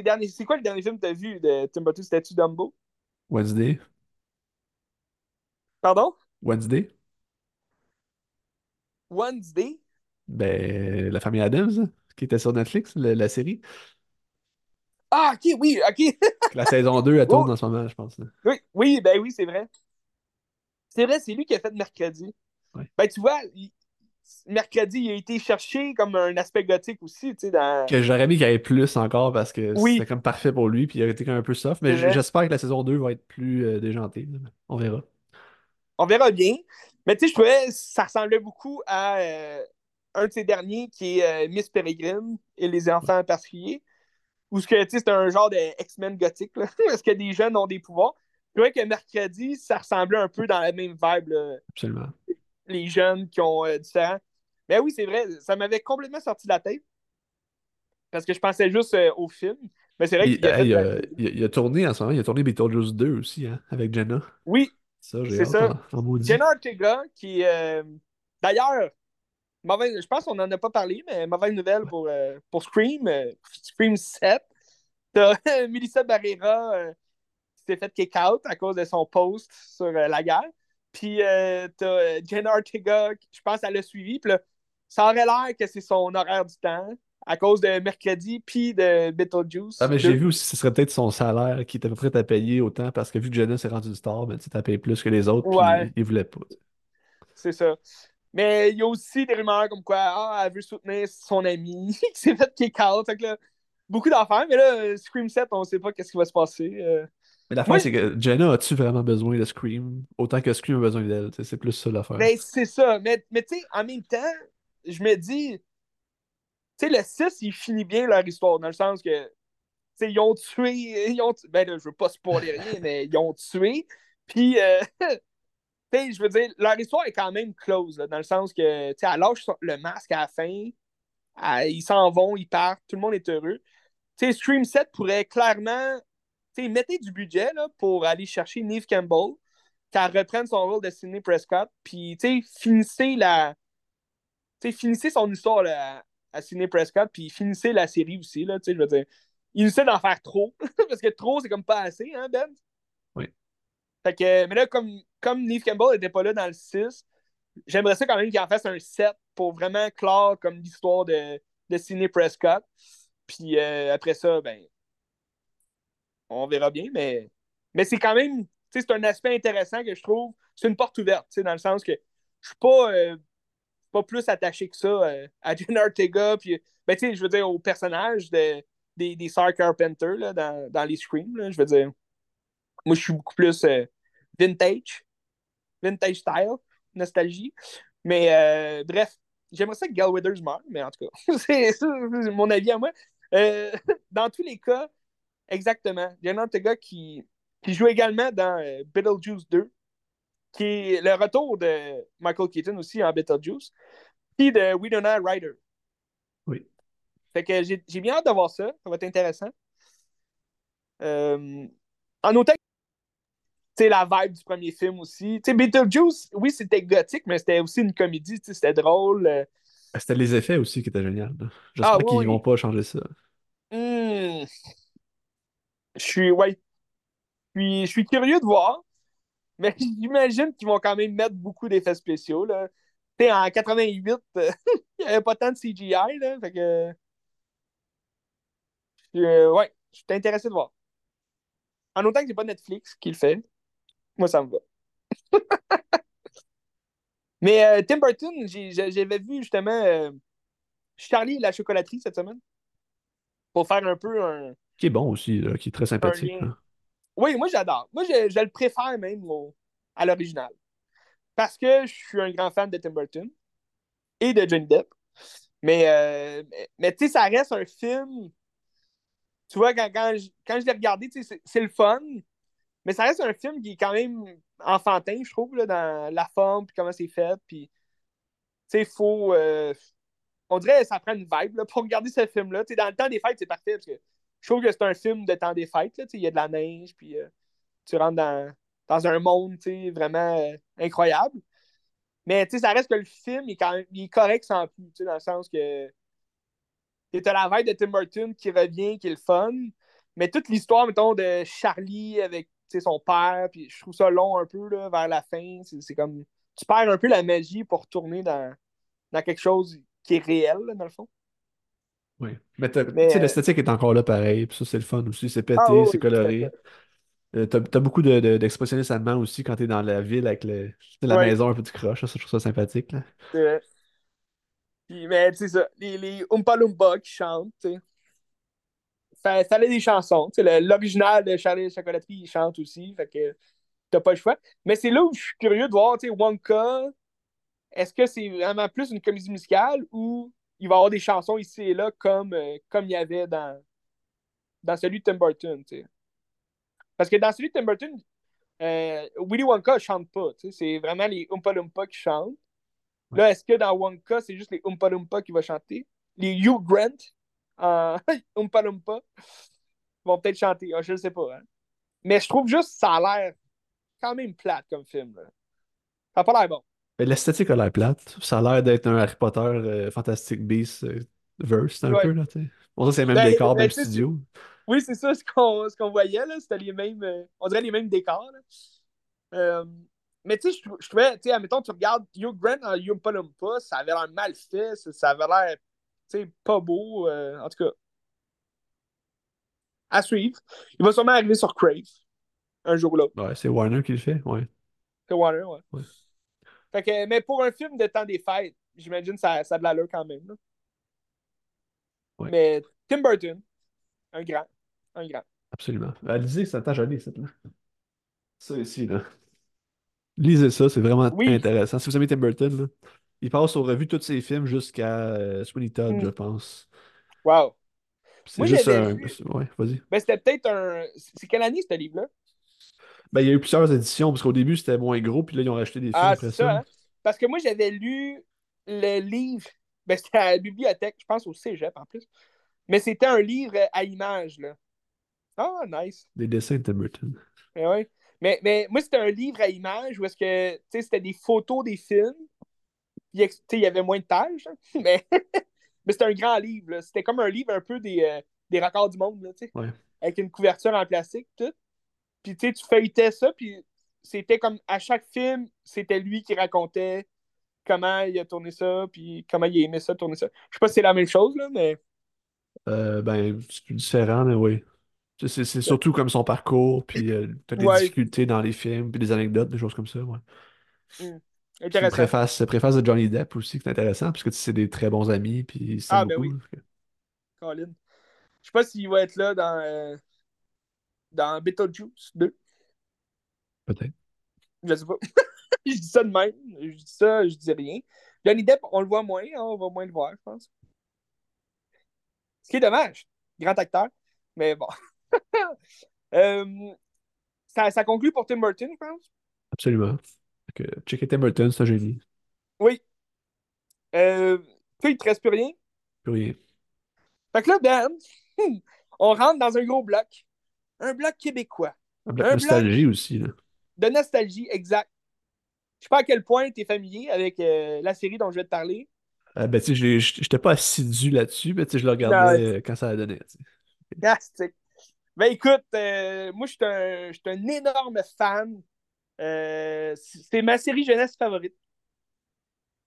derniers. C'est quoi le dernier film que t'as vu de Tim Burton? C'était-tu Dumbo? Wednesday. Pardon? Wednesday. Wednesday? Ben, La famille Adams, hein, qui était sur Netflix, le- la série. Ah, ok, oui, ok. La saison 2, elle Oh, tourne en ce moment, je pense. oui, oui, ben oui, c'est vrai. C'est vrai, c'est lui qui a fait Mercredi. Ouais. Ben, tu vois, il- Mercredi, il a été cherché comme un aspect gothique aussi, tu sais, dans... Que j'aurais aimé qu'il y ait plus encore parce que Oui, c'était comme parfait pour lui, puis il aurait été quand même un peu soft. Mais j'espère que la saison 2 va être plus euh, déjantée. On verra. On verra bien. Mais tu sais, je trouvais ça ressemblait beaucoup à euh, un de ces derniers qui est euh, Miss Peregrine et les enfants particuliers. Où ce que, tu sais, c'est un genre de X-Men gothique, là, parce que des jeunes ont des pouvoirs. Je trouvais que mercredi, ça ressemblait un peu dans la même vibe, là, Absolument. les jeunes qui ont euh, différents. Mais oui, c'est vrai, ça m'avait complètement sorti de la tête. Parce que je pensais juste euh, au film. Mais c'est vrai qu'il a fait. hey, la- il, a, il a tourné en ce moment, il a tourné Beetlejuice 2 aussi, hein, avec Jenna. Oui, Ça, j'ai c'est ça. maudit. Jenna Ortega, qui. euh, D'ailleurs, mauvaise, je pense qu'on n'en a pas parlé, mais mauvaise nouvelle pour, euh, pour Scream. euh, Scream 7. T'as Melissa Barrera euh, qui s'est fait kick out à cause de son post sur euh, la guerre. Puis euh, t'as euh, Jenna Ortega, qui, je pense qu'elle l'a suivi. Puis là, ça aurait l'air que c'est son horaire du temps à cause de mercredi puis de Beetlejuice Ah, mais j'ai 2. vu aussi, ce serait peut-être son salaire qui était prêt à payer autant parce que vu que Jenna s'est rendue une star, ben, tu t'as payé plus que les autres, puis Ouais, il voulait pas. c'est ça. Mais il y a aussi des rumeurs comme quoi ah, elle veut soutenir son ami qui s'est fait kick out. Fait que là, beaucoup d'affaires. Mais là, Scream 7, on sait pas qu'est-ce qui va se passer. Euh, Mais l'affaire, c'est que Jenna, as-tu vraiment besoin de Scream? Autant que Scream a besoin d'elle? C'est plus ça l'affaire. ben, c'est ça. Mais, mais tu sais, en même temps, je me dis, sais, le 6, il finit bien leur histoire, dans le sens que, tu sais, ils ont tué, ils ont, ben là, je veux pas spoiler rien, mais ils ont tué, puis, euh, tu sais, je veux dire, leur histoire est quand même close, dans le sens que, tu sais, elle lâche le masque à la fin, ils s'en vont, ils partent, tout le monde est heureux. Tu sais, Scream 7 pourrait clairement, tu sais, mettez du budget, là, pour aller chercher Neve Campbell, qu'elle reprenne son rôle de Sidney Prescott, puis, tu sais, finissez la tu sais, finissez son histoire là, à, Sidney Prescott, puis finissez la série aussi, là, tu sais, je veux dire. Il essaie d'en faire trop, parce que trop, c'est comme pas assez, hein, Ben? Oui. Fait que, mais là, comme, comme Neve Campbell n'était pas là dans le 6, j'aimerais ça quand même qu'il en fasse un 7 pour vraiment clore comme l'histoire de, de Sidney Prescott. Puis euh, après ça, ben, on verra bien, mais, mais c'est quand même, tu sais, c'est un aspect intéressant que je trouve. C'est une porte ouverte, tu sais, dans le sens que je suis pas, euh, pas plus attaché que ça euh, à Jenna Ortega, puis, ben, tu sais, je veux dire, au personnage de, des, des Sar Carpenter là, dans, dans les Screams, je veux dire. Moi, je suis beaucoup plus euh, vintage, vintage style, nostalgie. Mais euh, bref, j'aimerais ça que Gal Withers meure, mais en tout cas, c'est ça, mon avis à moi. Dans tous les cas, exactement. Jenna Ortega qui, qui joue également dans Beetlejuice 2, qui est le retour de Michael Keaton aussi en Beetlejuice, puis de Winona Ryder. Oui. Fait que j'ai j'ai bien hâte de voir ça. Ça va être intéressant. Euh, en autant sais, la vibe du premier film aussi. Tu sais, Beetlejuice, oui, c'était gothique, mais c'était aussi une comédie. tu sais, C'était drôle. Euh, Ah, C'était les effets aussi qui étaient géniaux. là. Ah, J'espère oui, qu'ils oui. vont pas changer ça. hmm. Je suis, ouais. Puis, je suis curieux de voir, mais j'imagine qu'ils vont quand même mettre beaucoup d'effets spéciaux. Là. En 88, euh, il n'y avait pas tant de CGI. Là, fait que Euh, ouais, je suis intéressé de voir. En autant que c'est pas Netflix qui le fait, moi, ça me va. Mais euh, Tim Burton, j'avais vu justement euh, Charlie et la chocolaterie cette semaine pour faire un peu un. Qui est bon aussi, là, qui est très sympathique. Oui, moi j'adore. Moi, je, le préfère même à l'original. Parce que je suis un grand fan de Tim Burton et de Johnny Depp. Mais, euh, mais, tu sais, ça reste un film. Tu vois, quand, quand je, quand je l'ai regardé, c'est le fun. Mais ça reste un film qui est quand même enfantin, je trouve, là, dans la forme, puis comment c'est fait. Puis, tu sais, faut. Euh, on dirait que ça prend une vibe là, pour regarder ce film-là. Dans le temps des fêtes, c'est parfait parce que je trouve que c'est un film de temps des fêtes. Il y a de la neige, puis euh, tu rentres dans, dans un monde vraiment euh, incroyable. Mais ça reste que le film il est correct sans plus, dans le sens que tu as la vibe de Tim Burton qui revient, qui est le fun. Mais toute l'histoire, mettons, de Charlie avec son père, puis je trouve ça long un peu là, vers la fin. C'est comme. Tu perds un peu la magie pour retourner dans, dans quelque chose qui est réel, dans le fond. Oui. Mais, euh, l'esthétique est encore là pareil, puis ça, c'est le fun aussi. C'est pété, ah c'est coloré. Euh, t'as as beaucoup d'expressionnistes de, allemands aussi quand t'es dans la ville avec le, la maison un peu du croche. Ça, je trouve ça sympathique. Là. mais tu sais ça, les, les Oompa Loompa qui chantent, ça, ça a des chansons. L'original de Charlie chocolaterie, il chante aussi. Fait que t'as pas le choix. Mais c'est là où je suis curieux de voir, tu sais, Wonka, est-ce que c'est vraiment plus une comédie musicale ou il va y avoir des chansons ici et là comme, euh, comme il y avait dans, dans celui de Tim Burton. Parce que dans celui de Tim Burton, euh, Willy Wonka chante pas, c'est vraiment les Oompa Loompa qui chantent. Là, est-ce que dans Wonka, c'est juste les Oompa Loompa qui vont chanter? Les Hugh Grant en Oompa Loompa vont peut-être chanter, ah, je ne sais pas. Hein. Mais je trouve juste que ça a l'air quand même plate comme film. Ça n'a pas l'air bon. L'esthétique a l'air plate. Ça a l'air d'être un Harry Potter euh, Fantastic Beasts euh, verse, un peu. Là, bon, ça, c'est le même ben, décor, ben, même studio. Oui, c'est ça ce qu'on ce qu'on voyait. là C'était les mêmes. Euh, on dirait les mêmes décors. Là. mais tu sais, je trouvais, tu sais, admettons, tu regardes Hugh Grant en Yumpa Lumpa, ça avait l'air mal fait, ça, avait l'air, tu sais, pas beau. en tout cas, à suivre. Il va sûrement arriver sur Crave un jour ou l'autre. Ouais, c'est Warner qui le fait, ouais. C'est Warner, ouais. ouais. Fait que, mais pour un film de temps des fêtes, j'imagine que ça, ça a de l'allure quand même. Mais Tim Burton, un grand. Un grand. Absolument. Euh, lisez, ça t'a joli, ça. Là. Ça ici, là. Lisez ça, c'est vraiment intéressant. Si vous aimez Tim Burton, là, il passe aux revues tous ses films jusqu'à euh, Sweeney Todd, je mm. pense. Wow. C'est juste un. Ouais, vas-y. Ben, c'était peut-être un. C'est quelle année ce livre-là? Ben, il y a eu plusieurs éditions, parce qu'au début, c'était moins gros, puis là, ils ont racheté des films ah, après ça. Hein? Parce que moi, j'avais lu le livre, ben, c'était à la bibliothèque, je pense au cégep en plus. Mais c'était un livre à images, là. Ah, nice. Des dessins de Tim Burton. Mais, ouais. mais, mais moi, c'était un livre à images où est-ce que, tu sais, c'était des photos des films. Puis, il y avait moins de pages, hein, mais, mais c'était un grand livre. C'était comme un livre un peu des, euh, des records du monde, tu sais. Avec une couverture en plastique, tout. Puis tu sais, tu feuilletais ça, puis c'était comme à chaque film, c'était lui qui racontait comment il a tourné ça, puis comment il a aimé ça, tourner ça. Je sais pas si c'est la même chose, là, mais. Euh, ben, c'est plus différent, mais oui. C'est surtout comme son parcours, puis euh, t'as des difficultés dans les films, puis des anecdotes, des choses comme ça, ouais. Intéressant. Préface, préface de Johnny Depp aussi, qui est intéressant, parce que c'est des très bons amis, puis c'est ah, ben. Oui. Colin. Je sais pas s'il va être là dans. Euh, dans Beetlejuice 2. Peut-être. Je sais pas. je dis ça de même. Je dis ça, je dis rien. Johnny Depp, on le voit moins. Hein, on va moins le voir, je pense. Ce qui est dommage. Grand acteur. Mais bon. euh, ça, ça, conclut pour Tim Burton, je pense. Absolument. Que, checker Tim Burton, c'est un génie. Oui. Euh, toi, il te reste plus rien? Plus rien. Fait que là, Ben, on rentre dans un gros bloc un bloc québécois. Un bloc de nostalgie aussi. Là. De nostalgie, exact. Je sais pas à quel point tu es familier avec euh, la série dont je vais te parler. Euh, ben, tu sais, j'étais pas assidu là-dessus, mais tu sais, je le regardais euh, quand ça a donné. Fantastique. Ben écoute, moi, je suis un, un, énorme fan. c'est ma série jeunesse favorite.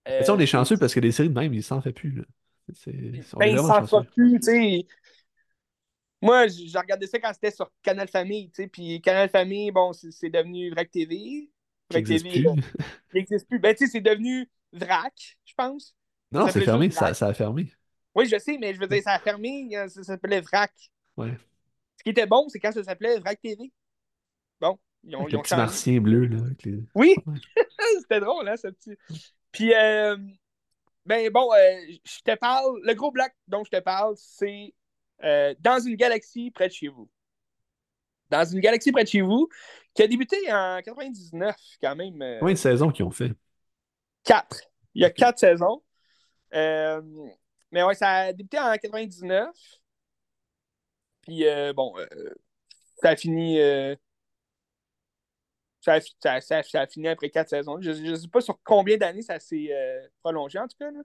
Euh, on est chanceux parce que des séries de même, il s'en fait plus. Là. ben, il s'en fait plus, tu sais Moi, j'ai regardé ça quand c'était sur Canal Famille, tu sais, puis Canal Famille, bon, c'est devenu VRAC TV. VRAC TV, n'existe plus. Ben, tu sais, c'est devenu VRAC, je pense. Non, c'est fermé, ça, ça, a fermé. Oui, je sais, mais je veux dire, ça a fermé, euh, ça s'appelait VRAC. Ouais. Ce qui était bon, c'est quand ça s'appelait VRAC TV. Bon, ils ont, avec ils ont le petit martien bleu, là. Oui, c'était drôle, hein, ce petit. Puis, euh, ben bon, euh, je te parle, le gros black dont je te parle, c'est euh, Dans une galaxie près de chez vous. Dans une galaxie près de chez vous, qui a débuté en 99, quand même. Combien de saisons qu'ils ont fait? Quatre. Il y a quatre saisons. mais ouais, ça a débuté en 99. Puis, bon, ça a fini ça, ça, ça, a fini après quatre saisons. Je ne sais pas sur combien d'années ça s'est euh, prolongé, en tout cas. Là.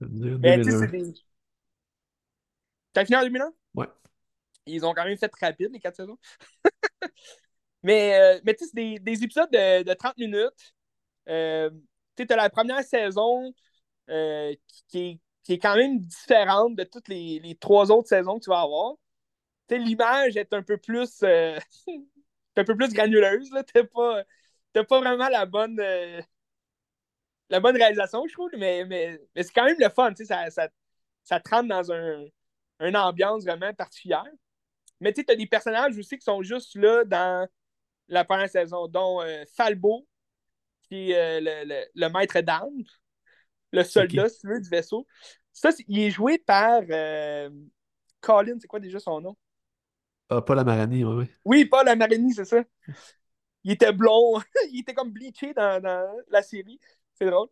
Mais tu sais, c'est des. Ça a fini en 2001? Ouais. Ils ont quand même fait rapide, les quatre saisons. mais euh, mais tu sais, c'est des, des, épisodes de, de 30 minutes. Euh, tu sais, as la première saison euh, qui, est, qui, est, quand même différente de toutes les, les trois autres saisons que tu vas avoir. Tu sais, l'image est un peu plus un peu plus granuleuse. T'as pas, pas vraiment la bonne, euh, la bonne réalisation, je trouve, mais, mais, mais c'est quand même le fun. Ça, ça, ça te rentre dans un, une ambiance vraiment particulière. Mais tu as des personnages aussi qui sont juste là dans la première saison, dont euh, Falbo, qui est euh, le, le, maître d'armes, le soldat, si tu veux, du vaisseau. Ça, il est joué par Colin, c'est quoi déjà son nom? Ah, Paul Amarani, oui, oui. Oui, Paul Amarani, c'est ça. Il était blond, il était comme bleaché dans, dans la série. C'est drôle.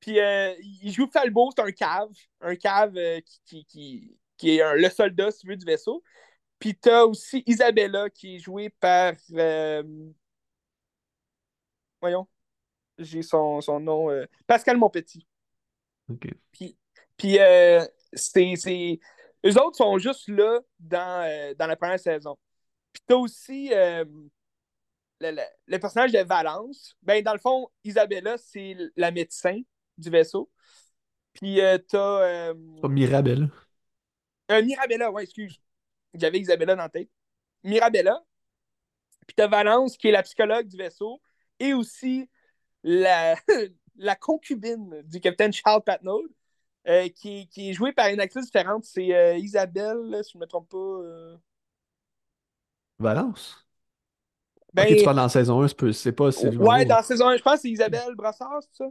Puis euh, il joue Falbo, c'est un cave. Un cave euh, qui, qui, qui, est le soldat, si tu veux, du vaisseau. Puis t'as aussi Isabella qui est jouée par. Euh, voyons. J'ai son, son nom. Pascal Monpetit. OK. Puis, puis c'est eux autres sont juste là dans, euh, dans la première saison. Puis t'as aussi euh, le, personnage de Valence. Ben, dans le fond, Isabella, c'est la médecin du vaisseau. Puis euh, t'as. Pas Mirabella. Mirabella, ouais, excuse. J'avais Isabella dans la tête. Mirabella. Puis t'as Valence, qui est la psychologue du vaisseau. Et aussi la, la concubine du capitaine Charles Patnaud. Euh, qui, qui, est jouée par une actrice différente. C'est euh, Isabelle, si je ne me trompe pas. Euh. Valence? Ben, ok, tu parles dans la saison 1, c'est pas Ouais, dans la saison 1, je pense que c'est Isabelle Brassard, c'est ça?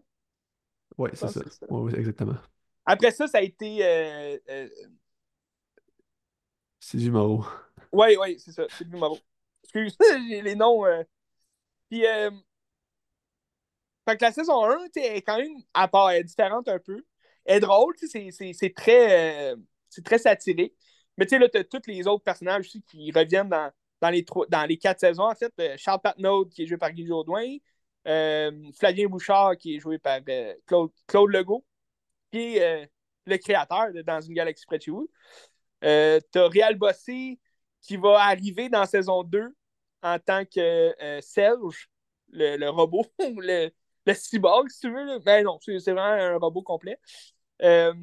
Ouais, c'est ça. Ouais, exactement. Après ça, ça a été. Euh, Sylvie Moreau. Ouais, ouais, c'est ça, Sylvie Moreau. Excuse, j'ai les noms. Puis. Fait que la saison 1, est quand même à part, elle est différente un peu est drôle, c'est très, euh, très satirique. Mais tu sais, là, tu as tous les autres personnages aussi qui reviennent dans, dans, les, dans les quatre saisons, en fait. Euh, Charles Patnaud, qui est joué par Guy Jourdouin. Euh, Flavien Bouchard, qui est joué par Claude, Claude Legault. Qui est le créateur de Dans une galaxie près de chez vous. Tu as Réal Bossé, qui va arriver dans saison 2 en tant que Serge, le, le robot, le, le cyborg, si tu veux. Là. Ben non, c'est vraiment un robot complet. Euh,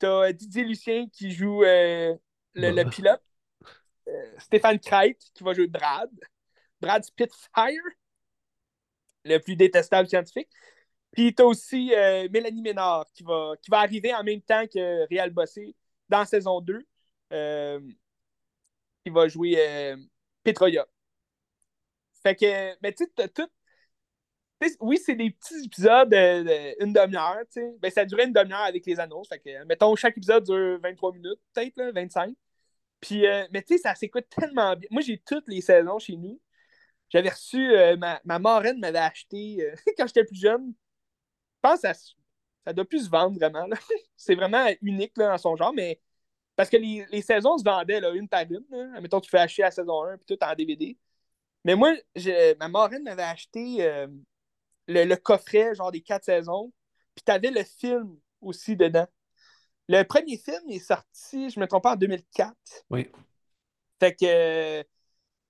T'as Didier Lucien qui joue euh, le, pilote. Euh, Stéphane Kreit qui va jouer Brad. Brad Spitfire, le plus détestable scientifique. Puis t'as aussi euh, Mélanie Ménard qui va, qui va arriver en même temps que Réal Bossé dans saison 2. Qui va jouer Petroya. Fait que, mais tu sais, tout oui, c'est des petits épisodes d'une demi-heure. Ben, ça durait une demi-heure avec les annonces. Fait que, mettons, chaque épisode dure 23 minutes, peut-être, 25. Puis, euh, mais tu sais, ça s'écoute tellement bien. Moi, j'ai toutes les saisons chez nous. J'avais reçu, euh, ma, ma marraine m'avait acheté euh, quand j'étais plus jeune. Je pense que ça, ça doit plus se vendre vraiment. c'est vraiment unique là, dans son genre, mais parce que les, les saisons se vendaient là, une par une. Là. Mettons, tu fais acheter la saison 1 puis tout en DVD. Mais moi, ma marraine m'avait acheté le, coffret, genre des quatre saisons. Puis t'avais le film aussi dedans. Le premier film est sorti, je me trompe pas, en 2004. Oui. Fait que, tu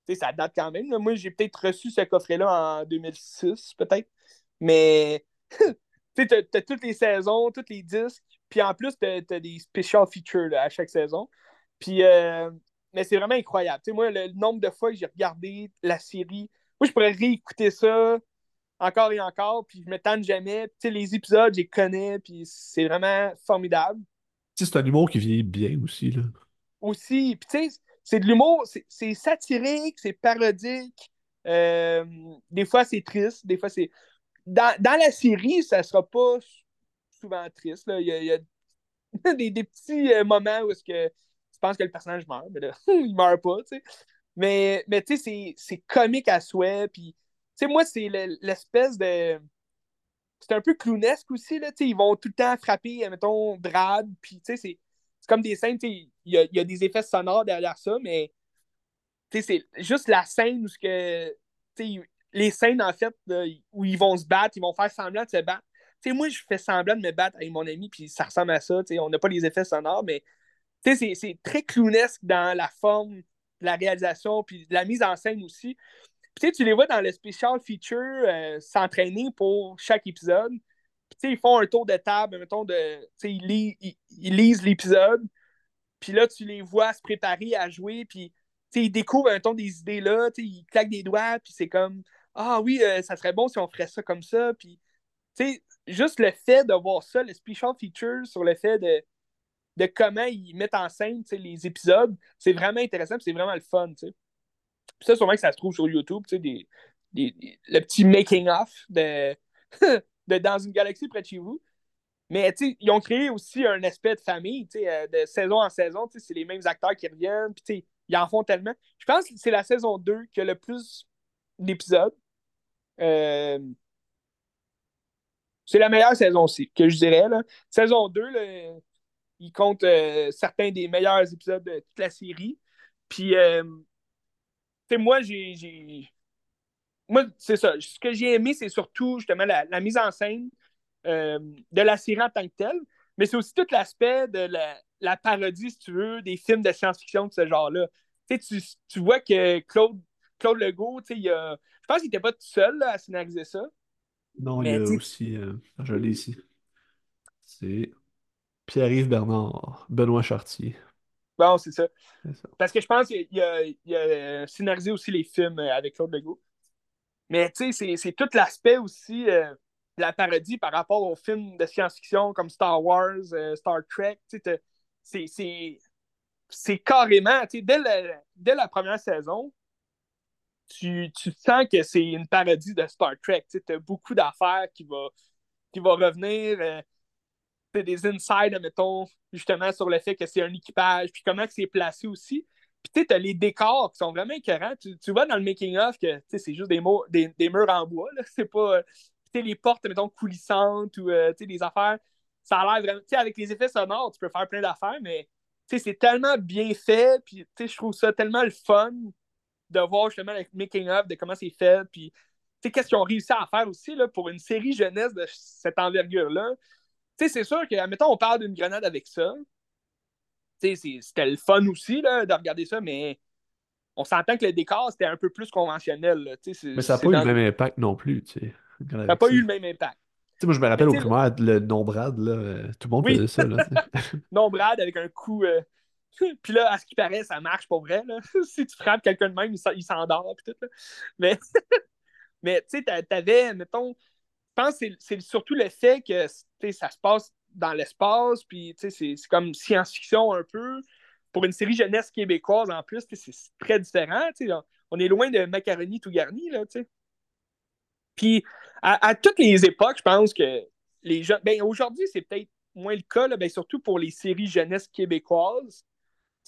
sais, ça date quand même. Moi, j'ai peut-être reçu ce coffret-là en 2006, peut-être. Mais, tu sais, t'as, toutes les saisons, tous les disques. Puis en plus, t'as, as des special features à chaque saison. Puis, euh, mais c'est vraiment incroyable. Tu sais, moi, le nombre de fois que j'ai regardé la série, moi, je pourrais réécouter ça encore et encore, puis je me tente jamais. Tu sais, les épisodes, je les connais, puis c'est vraiment formidable. c'est un humour qui vieillit bien aussi, là. Aussi, puis tu sais, c'est de l'humour, c'est satirique, c'est parodique. Euh, des fois, c'est triste, des fois, c'est... Dans, dans, la série, ça sera pas souvent triste. Là. Il, y a, des, petits euh, moments où est-ce que tu penses que le personnage meurt, mais là, il meurt pas, tu sais. Mais, mais tu sais, c'est comique à souhait, puis moi, c'est l'espèce de. C'est un peu clownesque aussi, là. ils vont tout le temps frapper, mettons, Brad, puis c'est comme des scènes, il y a, y a, des effets sonores derrière ça, mais c'est juste la scène où que, les scènes, en fait, où ils vont se battre, ils vont faire semblant de se battre. Sais, moi, je fais semblant de me battre avec mon ami, puis ça ressemble à ça. On n'a pas les effets sonores, mais c'est très clownesque dans la forme la réalisation, puis la mise en scène aussi tu les vois dans le special feature euh, s'entraîner pour chaque épisode. Puis ils font un tour de table, mettons, de, ils, ils, lisent l'épisode. Puis là, tu les vois se préparer à jouer. Puis ils découvrent un ton des idées là. Ils claquent des doigts. Puis c'est comme Ah oui, euh, ça serait bon si on ferait ça comme ça. Puis juste le fait de voir ça, le special feature sur le fait de, de comment ils mettent en scène les épisodes, c'est vraiment intéressant. C'est vraiment le fun. sais ça, sûrement que ça se trouve sur YouTube, tu sais, des, le petit making-of de, de Dans une galaxie près de chez vous. Mais ils ont créé aussi un aspect de famille, euh, de saison en saison, c'est les mêmes acteurs qui reviennent, puis ils en font tellement. Je pense que c'est la saison 2 qui a le plus d'épisodes. Euh, c'est la meilleure saison aussi, que je dirais. Là. Saison 2, là, il compte euh, certains des meilleurs épisodes de toute la série. Puis, moi, j'ai. Moi, c'est ça. Ce que j'ai aimé, c'est surtout justement la, mise en scène euh, de la série en tant que telle, mais c'est aussi tout l'aspect de la, parodie, si tu veux, des films de science-fiction de ce genre-là. Tu, tu vois que Claude, Claude Legault, il a... je pense qu'il n'était pas tout seul à scénariser ça. Non, il y a aussi, euh, je l'ai ici. C'est Pierre-Yves Bernard, Benoît Chartier. Bon, c'est ça. Parce que je pense qu'il a, a, scénarisé aussi les films euh, avec Claude Legault. Mais tu sais, c'est tout l'aspect aussi euh, de la parodie par rapport aux films de science-fiction comme Star Wars, euh, Star Trek. C'est carrément, dès, dès la première saison, tu, tu sens que c'est une parodie de Star Trek. Tu as beaucoup d'affaires qui vont qui va revenir des insides, mettons, justement, sur le fait que c'est un équipage, puis comment c'est placé aussi. Puis tu as les décors qui sont vraiment écœurants. Tu, tu vois dans le making-of que c'est juste des, mots, des, des, murs en bois. C'est pas. Tu les portes, mettons, coulissantes ou euh, des affaires. Ça a l'air vraiment. Avec les effets sonores, tu peux faire plein d'affaires, mais c'est tellement bien fait. Puis je trouve ça tellement le fun de voir justement le making-of, de comment c'est fait. Puis qu'est-ce qu'ils ont réussi à faire aussi là, pour une série jeunesse de cette envergure-là c'est sûr que, mettons, on parle d'une grenade avec ça. C'était le fun aussi là, de regarder ça, mais on s'entend que le décor, c'était un peu plus conventionnel. mais ça n'a pas eu le même impact non plus. Ça n'a pas eu le même impact. moi, je me rappelle au primaire, le non-brad, là, tout le monde faisait ça. non-brad avec un coup. Euh, puis là, à ce qui paraît, ça marche pour vrai. Là. si tu frappes quelqu'un de même, il s'endort. Tout, Mais, mais tu sais, t'avais, mettons, je pense que c'est surtout le fait que ça se passe dans l'espace, puis c'est comme science-fiction un peu. Pour une série jeunesse québécoise en plus, c'est très différent. On est loin de macaroni tout garni. Là, puis à, toutes les époques, je pense que les jeunes. Ben, aujourd'hui, c'est peut-être moins le cas, ben, surtout pour les séries jeunesse québécoises.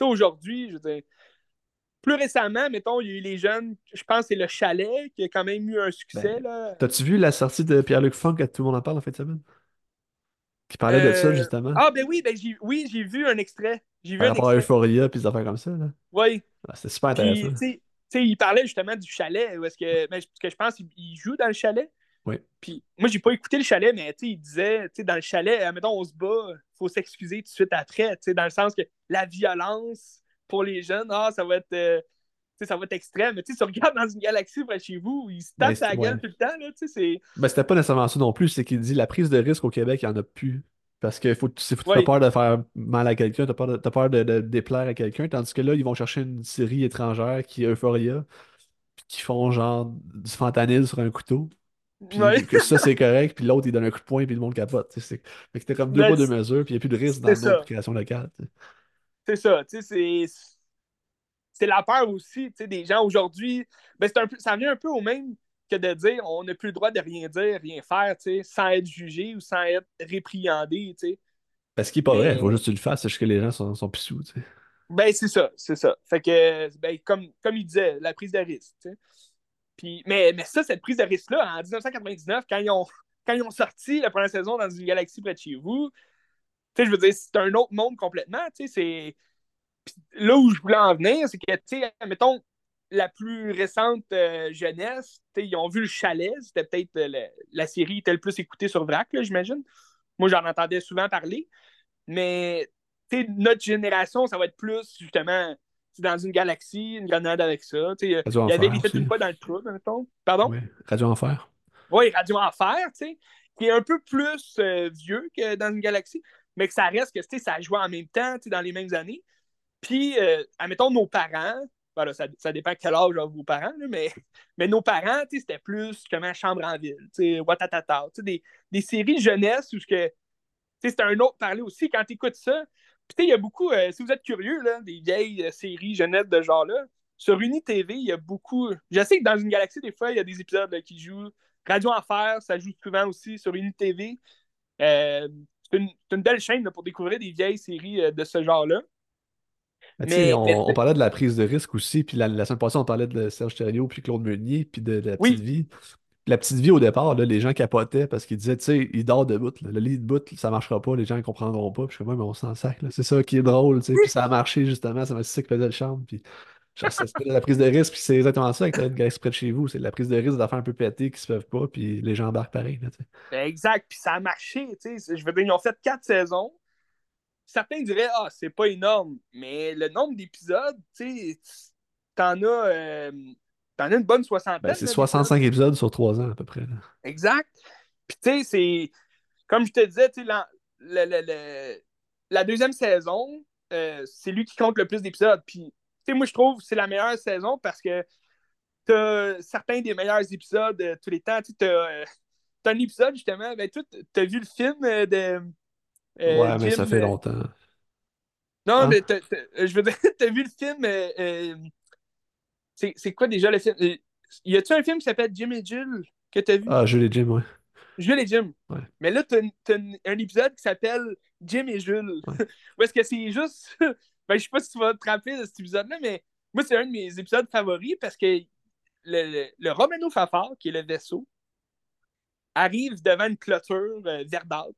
Aujourd'hui, je veux dire, plus récemment, mettons, il y a eu les jeunes, je pense que c'est le chalet qui a quand même eu un succès. Ben, t'as-tu vu la sortie de Pierre-Luc Funk à tout le monde en parle en fin de semaine? Qui parlait de ça, euh, justement. Ah, ben oui, ben oui, j'ai vu un extrait. J'ai vu Par rapport à Euphoria puis des affaires comme ça. Là. Oui. Ah, c'est super intéressant. Tu sais, il parlait justement du chalet. Où est-ce que, ben, que je pense qu'il joue dans le chalet. Oui. Puis moi, j'ai pas écouté le chalet, mais il disait, dans le chalet, mettons, on se bat, faut s'excuser tout de suite après. Dans le sens que la violence pour les jeunes, ah, ça va être. Euh, ça va être extrême. Mais tu regardes dans une galaxie près de chez vous, ils se tapent sa gueule tout le temps. Là, c'est... Ben, c'était pas nécessairement ça non plus. C'est qu'il dit la prise de risque au Québec, il n'y en a plus. Parce que faut, t'as Oui, peur de faire mal à quelqu'un, t'as peur de, t'as peur de, de déplaire à quelqu'un, tandis que là, ils vont chercher une série étrangère qui est Euphoria, puis qui font genre du fentanyl sur un couteau, puis que ça c'est correct, puis l'autre il donne un coup de poing, puis le monde capote. fait que t'as comme deux Ben, poids, deux mesures, puis il n'y a plus de risque dans ça. création locale. C'est ça. Tu sais, c'est. C'est la peur aussi, tu sais, des gens aujourd'hui. Ben, c'est un peu, ça vient un peu au même que de dire on n'a plus le droit de rien dire, rien faire, tu sais, sans être jugé ou sans être réprimandé, tu sais. Parce qu'il est pas vrai, faut Mais juste que tu le fasses, c'est juste que les gens sont, sont pissous. tu sais. ben c'est ça, c'est ça. Fait que ben, comme, comme il disait, la prise de risque, tu sais. Mais, mais ça, cette prise de risque-là, en 1999, quand ils ont, quand ils ont sorti la première saison dans une galaxie près de chez vous, je veux dire, c'est un autre monde complètement, là où je voulais en venir, c'est que, mettons, la plus récente euh, jeunesse, ils ont vu le chalet, c'était peut-être euh, la, la série était le plus écoutée sur Vrac, j'imagine. Moi, j'en entendais souvent parler, mais, notre génération, ça va être plus, justement, dans une galaxie, une grenade avec ça. Tu sais, Radio il y avait aussi. une fois dans le trou, mettons. Pardon? Ouais. Radio Enfer. Oui, Radio Enfer, tu sais, qui est un peu plus euh, vieux que dans une galaxie, mais que ça reste que, tu sais, ça jouait en même temps, tu sais, dans les mêmes années. Puis, euh, admettons, nos parents, voilà, ça, ça dépend quel âge ont vos parents, là, mais, mais nos parents, tu sais, c'était plus justement Chambre en ville, tu sais, Watatata, tu sais, des, des séries jeunesse où ce que, tu sais, c'était un autre parler aussi quand tu écoutes ça. Puis, il y a beaucoup, euh, si vous êtes curieux, là, des vieilles euh, séries jeunesse de genre-là, sur UniTV, il y a beaucoup. Je sais que dans une galaxie, des fois, il y a des épisodes là, qui jouent. Radio Enfer, ça joue souvent aussi sur UniTV. Euh, c'est une, une belle chaîne là, pour découvrir des vieilles séries euh, de ce genre-là. Mais, mais on, on parlait de la prise de risque aussi, puis la, la semaine passée, on parlait de Serge Thériault, puis Claude Meunier, puis de, de la petite oui, vie. La petite vie, au départ, là, les gens capotaient parce qu'ils disaient, tu sais, il dort debout. là. Le lit debout, ça marchera pas, les gens ne comprendront pas. Puis je suis comme, mais on s'en sac. C'est ça qui est drôle. Puis ça a marché, justement. Ça m'a c'est ça qui faisait le charme. Puis c'était de la prise de risque, puis c'est exactement ça avec le gars près de chez vous. C'est de la prise de risque d'affaires un peu pétées qui se peuvent pas, puis les gens embarquent pareil, exact. Puis ça a marché. tu sais. Je veux dire, ils ont fait quatre saisons. Certains diraient, ah, c'est pas énorme. Mais le nombre d'épisodes, tu sais, t'en as, euh, t'en as une bonne Ben, soixantaine c'est là, d'épisodes. 65 épisodes sur 3 ans, à peu près. là. Exact. Puis, tu sais, c'est. Comme je te disais, tu sais, la, le- le- la deuxième saison, euh, c'est lui qui compte le plus d'épisodes. Puis, tu sais, moi, je trouve que c'est la meilleure saison parce que t'as certains des meilleurs épisodes de tous les temps. Tu sais, t'as, euh, t'as un épisode, justement, ben, toi, t'as vu le film euh, de euh, Ouais, mais ça fait euh, longtemps. Non, Hein? mais je veux dire, t'as vu le film. Euh, euh, c'est quoi déjà le film? Euh, Y a-tu un film qui s'appelle Jim et Jill que t'as vu? Ah, Jules et Jim, ouais. Jules et Jim. Ouais, Mais là, t'as t'as un épisode qui s'appelle Jim et Jules. ouais. Est-ce que c'est juste. ben, je sais pas si tu vas te rappeler de cet épisode-là, mais moi, c'est un de mes épisodes favoris parce que le, le, le Romano Fafard, qui est le vaisseau, arrive devant une clôture euh, verdâtre.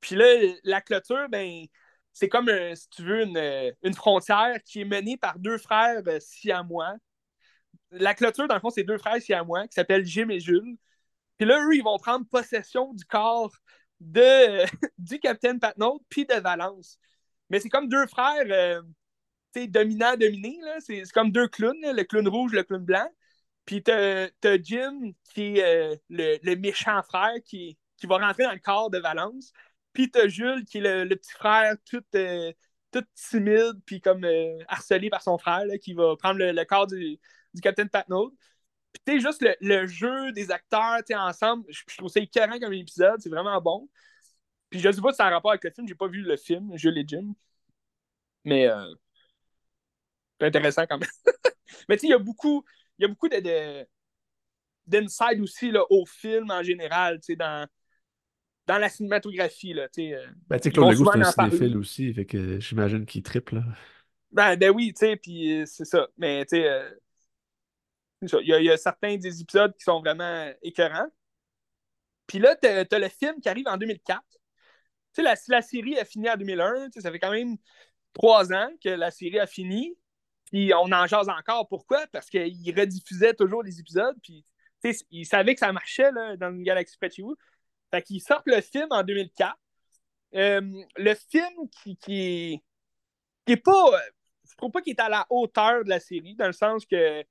Puis là, la clôture, ben, c'est comme, un- si tu veux, une, euh, une frontière qui est menée par deux frères euh, siamois. La clôture, dans le fond, c'est deux frères siamois qui s'appellent Jim et Jules. Puis là, eux, ils vont prendre possession du corps de, du capitaine Patnaud puis de Valence. Mais c'est comme deux frères, euh, tu sais, dominants-dominés. là. C'est comme deux clowns, le clown rouge, le clown blanc. Puis t'as t'as Jim, qui est euh, le, le méchant frère, qui, va rentrer dans le corps de Valence. Puis t'as Jules, qui est le, petit frère tout, euh, tout timide, puis comme harcelé par son frère, qui va prendre le, le corps du, du capitaine Patnaud. Puis tu sais, juste le, le jeu des acteurs, tu sais, ensemble, je, je trouve ça écœurant comme épisode, c'est vraiment bon. Puis je sais pas si ça a rapport avec le film, j'ai pas vu le film, Jules et Jim, mais euh, c'est intéressant quand même. mais tu sais, il y a beaucoup, il y a beaucoup de, de- d'inside aussi là, au film en général, tu sais, dans, dans la cinématographie, là, tu sais. euh, Ben, tu sais, ils Claude Legault, c'est un cinéphile aussi, fait que j'imagine qu'il triple, là. Ben, ben oui, tu sais, puis euh, c'est ça. Mais tu sais, euh. Il y, a, certains des épisodes qui sont vraiment écœurants. Puis là, t'as as le film qui arrive en 2004. Tu sais, la, la série a fini en 2001, tu sais, ça fait quand même trois ans que la série a fini. Puis on en jase encore. Pourquoi? Parce qu'ils rediffusaient toujours les épisodes. Puis, tu ils savaient que ça marchait là, dans une galaxie près de. Fait qu'ils sortent le film en 2004. Euh, le film qui, qui, qui est pas. Je trouve pas qu'il est à la hauteur de la série, dans le sens que.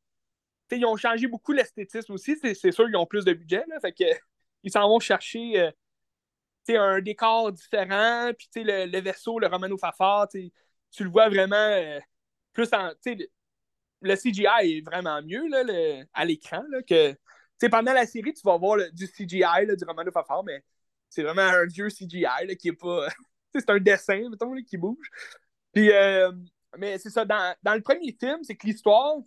Ils ont changé beaucoup l'esthétisme aussi. C'est sûr qu'ils ont plus de budget. Là, fait que, ils s'en vont chercher euh, un décor différent, puis le, le, vaisseau, le Romano Fafard, tu le vois vraiment euh, plus en. Le, le CGI est vraiment mieux là, à l'écran que. pendant la série, tu vas voir du CGI, du Romano Fafard, mais c'est vraiment un vieux CGI qui est pas. c'est un dessin, mettons, qui bouge. Puis, euh, mais c'est ça, dans, dans, le premier film, c'est que l'histoire.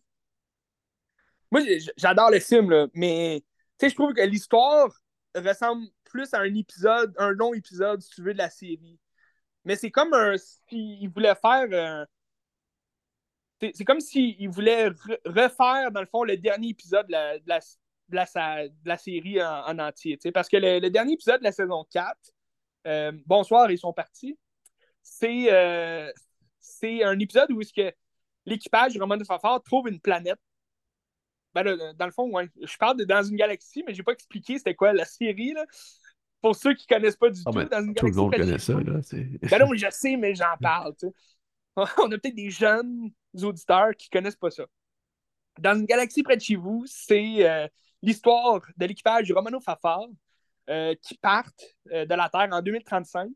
Moi, j'adore le film, là, mais je trouve que l'histoire ressemble plus à un épisode, un long épisode, si tu veux, de la série. Mais c'est comme un. S'il voulait faire. Euh, c'est comme s'il voulait refaire, dans le fond, le dernier épisode de la, de la, de la, série en, entier. Parce que le, dernier épisode de la saison 4, euh, Bonsoir, ils sont partis, c'est euh, c'est un épisode où est-ce que l'équipage du roman de Fafard trouve une planète ben dans le fond, ouais. Je parle de Dans une galaxie, mais j'ai pas expliqué c'était quoi la série. Là. Pour ceux qui connaissent pas du ah, tout, Dans une tout le monde connaît ça. Là, ben non, je sais, mais j'en parle. On a peut-être des jeunes auditeurs qui connaissent pas ça. Dans une galaxie près de chez vous, c'est euh, l'histoire de l'équipage du Romano Fafard euh, qui partent euh, de la Terre en 2035.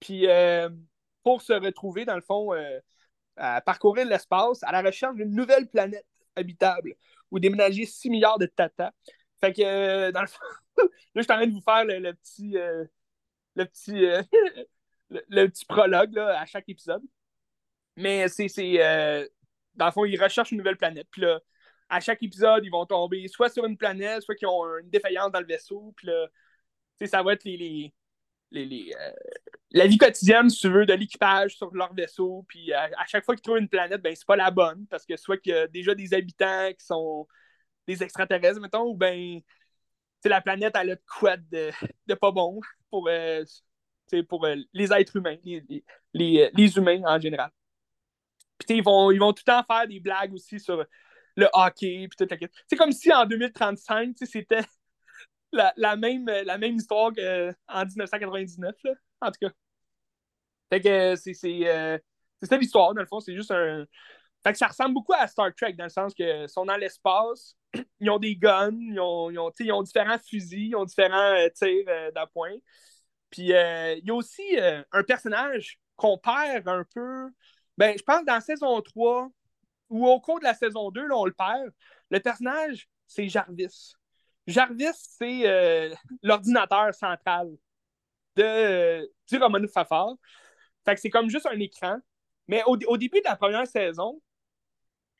Puis pour se retrouver, dans le fond, à parcourir l'espace à la recherche d'une nouvelle planète habitable ou déménager 6 milliards de tata. Fait que, euh, dans le fond, là, je suis en train de vous faire le, petit, euh, le, petit, euh, le, petit prologue là, à chaque épisode. Mais c'est, dans le fond, ils recherchent une nouvelle planète. Puis là, à chaque épisode, ils vont tomber soit sur une planète, soit qu'ils ont une défaillance dans le vaisseau. Puis là, ça va être les, euh, la vie quotidienne, si tu veux, de l'équipage sur leur vaisseau. Puis à, chaque fois qu'ils trouvent une planète, ben c'est pas la bonne. Parce que soit qu'il y a déjà des habitants qui sont des extraterrestres, mettons, ou ben la planète elle a de quoi de, pas bon pour, euh, euh, les êtres humains, les, humains en général. Puis ils vont, ils vont tout le temps faire des blagues aussi sur le hockey, puis toute la C'est comme si en 2035, c'était la, même, la même histoire qu'en 1999, là, en tout cas. Fait que c'est euh, ça l'histoire, dans le fond, c'est juste un. Fait que ça ressemble beaucoup à Star Trek, dans le sens que sont dans l'espace, ils ont des guns, ils ont, ils ont, ils ont différents fusils, ils ont différents euh, tirs euh, d'appoint. Puis il y a aussi un personnage qu'on perd un peu. Ben, je pense dans la saison 3 ou au cours de la saison 2, là, on le perd. Le personnage, c'est Jarvis. Jarvis, c'est euh, l'ordinateur central de, du Romano Fafard. Fait que c'est comme juste un écran. Mais au, début de la première saison,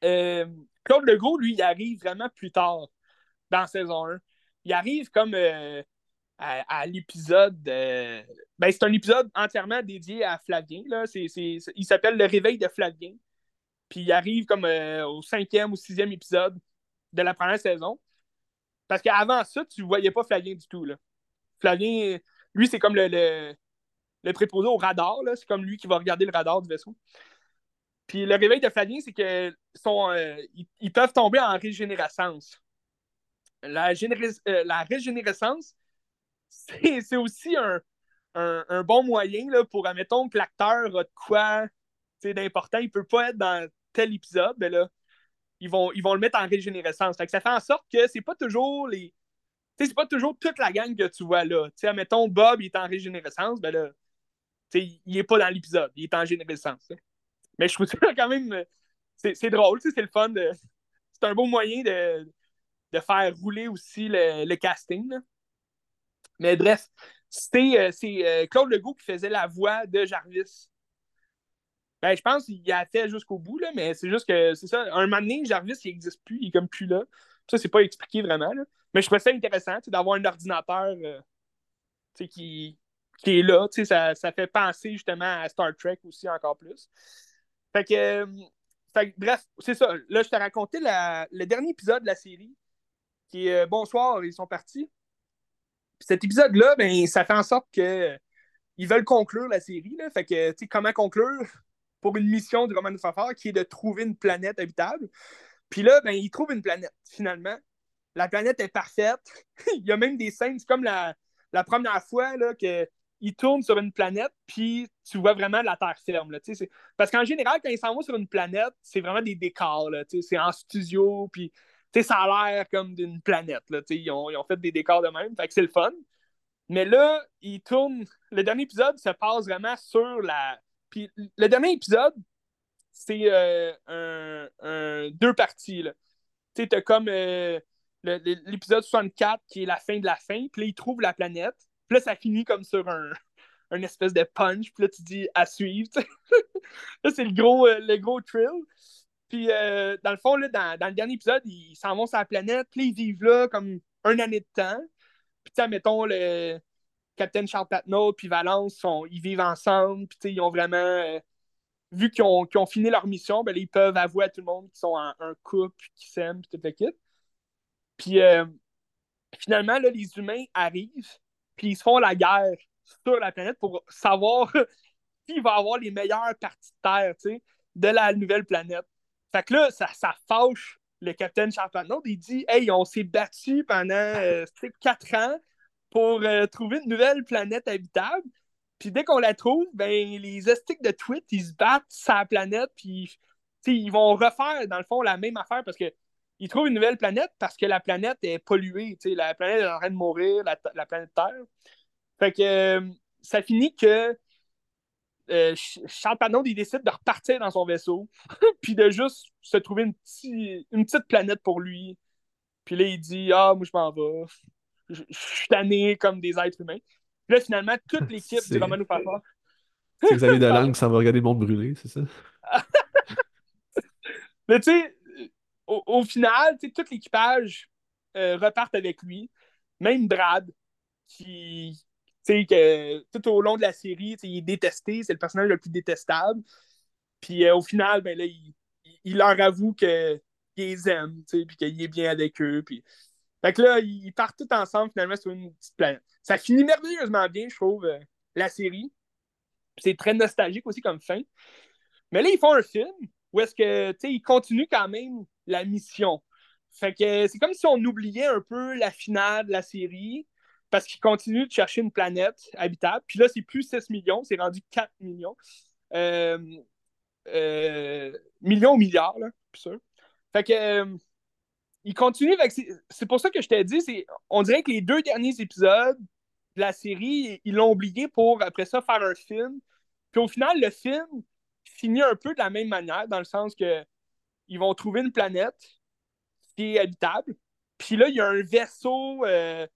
euh, Claude Legault, lui, il arrive vraiment plus tard dans saison 1. Il arrive comme euh, à, l'épisode. ben, c'est un épisode entièrement dédié à Flavien. Là. il s'appelle Le réveil de Flavien. Puis il arrive comme au cinquième ou sixième épisode de la première saison. Parce qu'avant ça, tu voyais pas Flavien du tout. Là. Flavien, lui, c'est comme le, le, préposé au radar. C'est comme lui qui va regarder le radar du vaisseau. Puis le réveil de Flavien, c'est que euh, ils, peuvent tomber en régénérescence. La, euh, régénérescence, c'est aussi un, bon moyen là, pour, admettons, que l'acteur a de quoi d'important. Il peut pas être dans tel épisode, mais là, ils vont, ils vont le mettre en régénérescence. ça fait en sorte que c'est pas toujours les. c'est pas toujours toute la gang que tu vois là. Mettons, Bob, il est en régénérescence, ben là, il est pas dans l'épisode, il est en régénérescence. Mais je trouve ça quand même. C'est drôle, c'est le fun. C'est un beau moyen de, de faire rouler aussi le, casting. Mais bref, c'est euh, Claude Legault qui faisait la voix de Jarvis ben, je pense qu'il a fait jusqu'au bout, là, mais c'est juste que c'est ça. Un moment donné, Jarvis, il n'existe plus, il est comme plus là. Ça, c'est pas expliqué vraiment. Là. Mais je trouve ça intéressant d'avoir un ordinateur euh, qui, qui est là. Ça, ça fait penser justement à Star Trek aussi encore plus. Fait que, euh, fait bref, c'est ça. Là, je t'ai raconté le dernier épisode de la série qui euh, Bonsoir, ils sont partis. cet épisode-là, ben, ça fait en sorte que ils veulent conclure la série. Là. Fait que, tu sais, comment conclure? Pour une mission du roman de Fafard qui est de trouver une planète habitable. Puis là, ben, il trouve une planète, finalement. La planète est parfaite. il y a même des scènes, c'est comme la, la première fois là, qu'il tourne sur une planète, puis tu vois vraiment la Terre ferme. Là, parce qu'en général, quand ils s'en vont sur une planète, c'est vraiment des décors. C'est en studio, puis ça a l'air comme d'une planète. Là, ils, ont, ils ont fait des décors de même. Fait que c'est le fun. Mais là, il tourne. Le dernier épisode se passe vraiment sur la. Puis le dernier épisode, c'est euh, un, deux parties. Tu sais, t'as comme euh, l'épisode 64 qui est la fin de la fin, puis là, il trouve la planète. Puis là, ça finit comme sur un, espèce de punch, puis là, tu dis à suivre. là, c'est le gros, euh, le gros thrill. Puis, dans le fond, là, dans, dans le dernier épisode, ils s'en vont sur la planète, puis ils vivent là comme un année de temps. Puis, tu mettons, le Capitaine Charles Patnaud puis Valence, sont, ils vivent ensemble, puis, ils ont vraiment vu qu'ils ont, fini leur mission, ben, ils peuvent avouer à tout le monde qu'ils sont un, couple, qu'ils s'aiment, puis toute l'équipe. Puis euh, finalement, là, les humains arrivent, puis ils se font la guerre sur la planète pour savoir qui va avoir les meilleures parties de Terre, de la nouvelle planète. Fait que là, ça, ça fâche le capitaine Charles Il dit Hey, on s'est battu pendant euh, quatre ans pour euh, trouver une nouvelle planète habitable. Puis dès qu'on la trouve, ben les estiques de tweet, ils se battent la planète, puis ils vont refaire, dans le fond, la même affaire parce qu'ils trouvent une nouvelle planète parce que la planète est polluée. La planète est en train de mourir, la, planète Terre. Fait que euh, ça finit que euh, Charles Panon, il décide de repartir dans son vaisseau, puis de juste se trouver une, une, petite planète pour lui. Puis là, il dit Ah, moi, je m'en vais. Je suis tanné comme des êtres humains là, finalement, toute l'équipe du Romano Papa. C'est Xavier Dolan qui s'en va regarder le monde brûler, c'est ça? Mais tu sais, au, final, tout l'équipage euh, repart avec lui. Même Brad, qui, tu sais, que tout au long de la série, il est détesté, c'est le personnage le plus détestable. Puis euh, au final, ben là, il, leur avoue qu'il les aime, puis qu'il est bien avec eux. Puis... Fait que là, ils partent tous ensemble finalement sur une petite planète. Ça finit merveilleusement bien, je trouve, euh, la série. C'est très nostalgique aussi comme fin. Mais là, ils font un film où est-ce que, tu sais, ils continuent quand même la mission. Fait que c'est comme si on oubliait un peu la finale de la série parce qu'ils continuent de chercher une planète habitable. Puis là, c'est plus 6 millions, c'est rendu 4 millions. Euh, euh, millions ou milliards, là, plus sûr. Fait que il continue avec. C'est pour ça que je t'ai dit, on dirait que les deux derniers épisodes de la série, ils l'ont oublié pour après ça faire un film. Puis au final, le film finit un peu de la même manière, dans le sens que ils vont trouver une planète qui est habitable. Puis là, il y a un vaisseau, euh,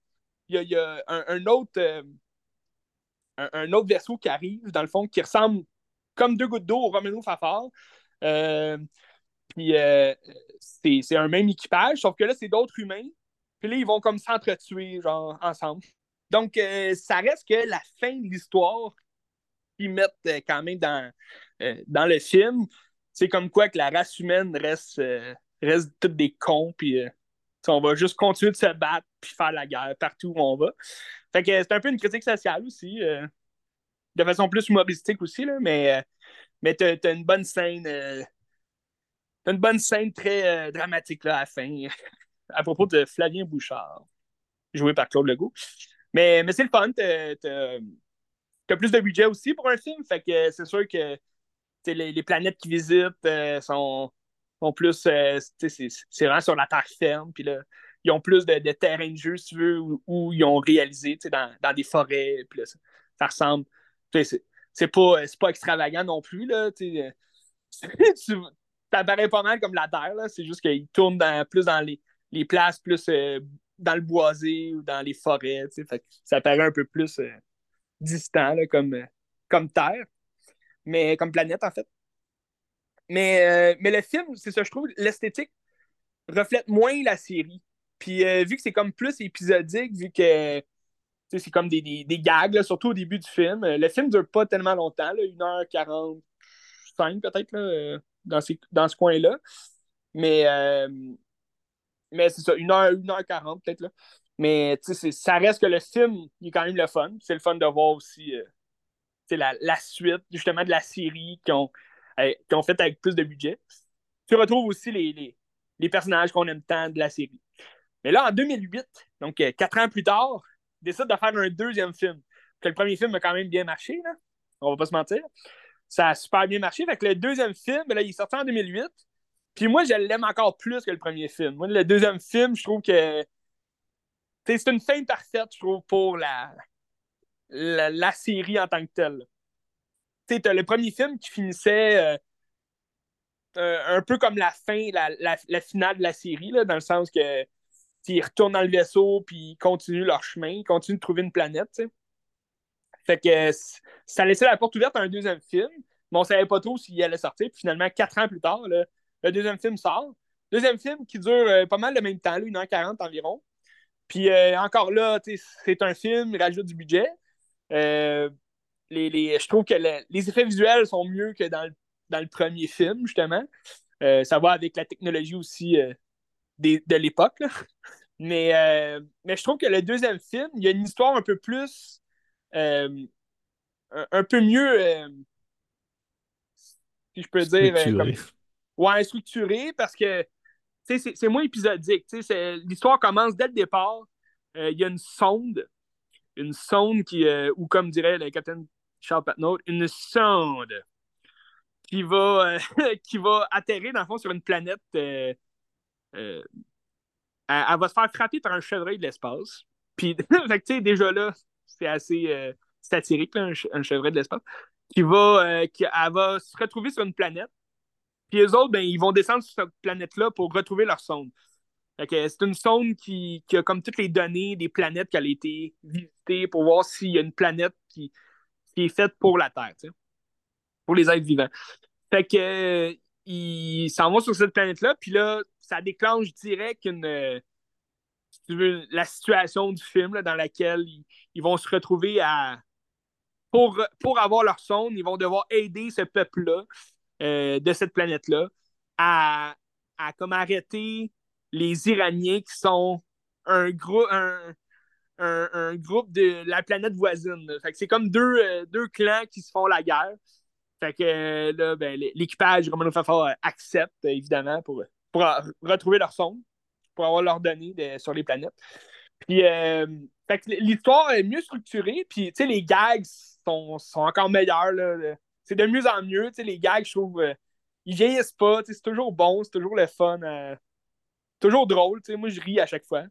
il, y a, un, autre. Euh, un, autre vaisseau qui arrive, dans le fond, qui ressemble comme deux gouttes d'eau au Romano Fafard. Euh, puis euh, c'est un même équipage, sauf que là, c'est d'autres humains. Puis là, ils vont comme s'entretuer, genre, ensemble. Donc, euh, ça reste que la fin de l'histoire qu'ils mettent euh, quand même dans, dans le film, c'est comme quoi que la race humaine reste, reste des cons, puis on va juste continuer de se battre, puis faire la guerre partout où on va. Fait que c'est un peu une critique sociale aussi, de façon plus humoristique aussi, là, mais, mais t'as as une bonne scène une bonne scène très euh, dramatique là, à la fin, à propos de Flavien Bouchard, joué par Claude Legault. Mais, mais c'est le fun, t'as plus de budget aussi pour un film, fait que c'est sûr que les, les, planètes qu'ils visitent euh, sont, plus. Euh, c'est vraiment sur la terre ferme, puis là, ils ont plus de, de terrain de jeu, si tu veux, où, ils ont réalisé dans, dans des forêts, puis là, ça, ça ressemble. C'est pas, pas extravagant non plus, là. tu, ça paraît pas mal comme la Terre, c'est juste qu'il tourne plus dans les, places, plus euh, dans le boisé ou dans les forêts. ça paraît un peu plus euh, distant comme, euh, comme Terre, mais comme planète en fait. Mais, le film, c'est ça, je trouve, l'esthétique reflète moins la série. Puis vu que c'est comme plus épisodique, vu que c'est comme des, gags, surtout au début du film, le film dure pas tellement longtemps, là, 1h45 peut-être dans, dans ce coin-là. Mais, euh, mais c'est ça, 1 heure, 1h40 peut-être. là. Mais ça reste que le film, il est quand même le fun. C'est le fun de voir aussi euh, la, la, suite, justement, de la série euh, ont fait avec plus de budget. Tu retrouves aussi les, les, les personnages qu'on aime tant de la série. Mais là, en 2008, donc quatre ans plus tard, ils décident de faire un deuxième film. Que le premier film a quand même bien marché, là. on va pas se mentir ça a super bien marché. Fait que le deuxième film, là, il est sorti en 2008. Puis moi, je l'aime encore plus que le premier film. Moi, le deuxième film, je trouve que c'est une fin parfaite, je trouve, pour la, la, série en tant que telle. Tu sais, le premier film qui finissait euh, un peu comme la fin, la, finale de la série, là, dans le sens que ils retournent dans le vaisseau puis ils continuent leur chemin, ils continuent de trouver une planète. Fait que ça laissait la porte ouverte à un deuxième film, mais on savait pas trop s'il allait sortir. Puis finalement, quatre ans plus tard, le deuxième film sort. Deuxième film qui dure euh, pas mal le même temps, 1h40 environ. Puis euh, encore là, c'est un film, il rajoute du budget. les, je trouve que les effets visuels sont mieux que dans le premier film, justement. Euh, ça va avec la technologie aussi euh, de l'époque. Mais, euh, mais je trouve que le deuxième film, il y a une histoire un peu plus. Un, peu mieux. si je peux dire. Comme, ouais, structuré parce que c'est moins épisodique. L'histoire commence dès le départ. Il y a une sonde. Une sonde qui. ou comme dirait le capitaine Charles Patnaud, une sonde qui va, euh, qui va atterrir, dans le fond, sur une planète. Euh, euh, elle, va se faire frapper par un chevreuil de l'espace. Puis, fait tu sais, déjà là, c'est assez satirique, un, chevreuil de l'espace. Qui va, qui, elle va se retrouver sur une planète. Puis les autres, ben, ils vont descendre sur cette planète-là pour retrouver leur sonde. c'est une sonde qui, qui, a comme toutes les données des planètes qui a été visitées pour voir s'il y a une planète qui, qui est faite pour la Terre pour les êtres vivants. Fait que euh, ils s'en vont sur cette planète-là, puis là, ça déclenche direct une, euh, la situation du film dans laquelle ils, vont se retrouver à. Pour, pour avoir leur sonde, ils vont devoir aider ce peuple-là euh, de cette planète-là à, à comme arrêter les Iraniens qui sont un un, un, groupe de la planète voisine. C'est comme deux, deux clans qui se font la guerre. Fait que là, ben, l'équipage Romano Fafard accepte, évidemment, pour, pour retrouver leur sonde, pour avoir leurs données sur les planètes. Puis, euh, l'histoire est mieux structurée, puis, tu sais, les gags sont, sont encore meilleurs. C'est de mieux en mieux, tu sais, les gags, je trouve, euh, ils vieillissent pas, c'est toujours bon, c'est toujours le fun, euh, toujours drôle, tu sais, moi, je ris à chaque fois.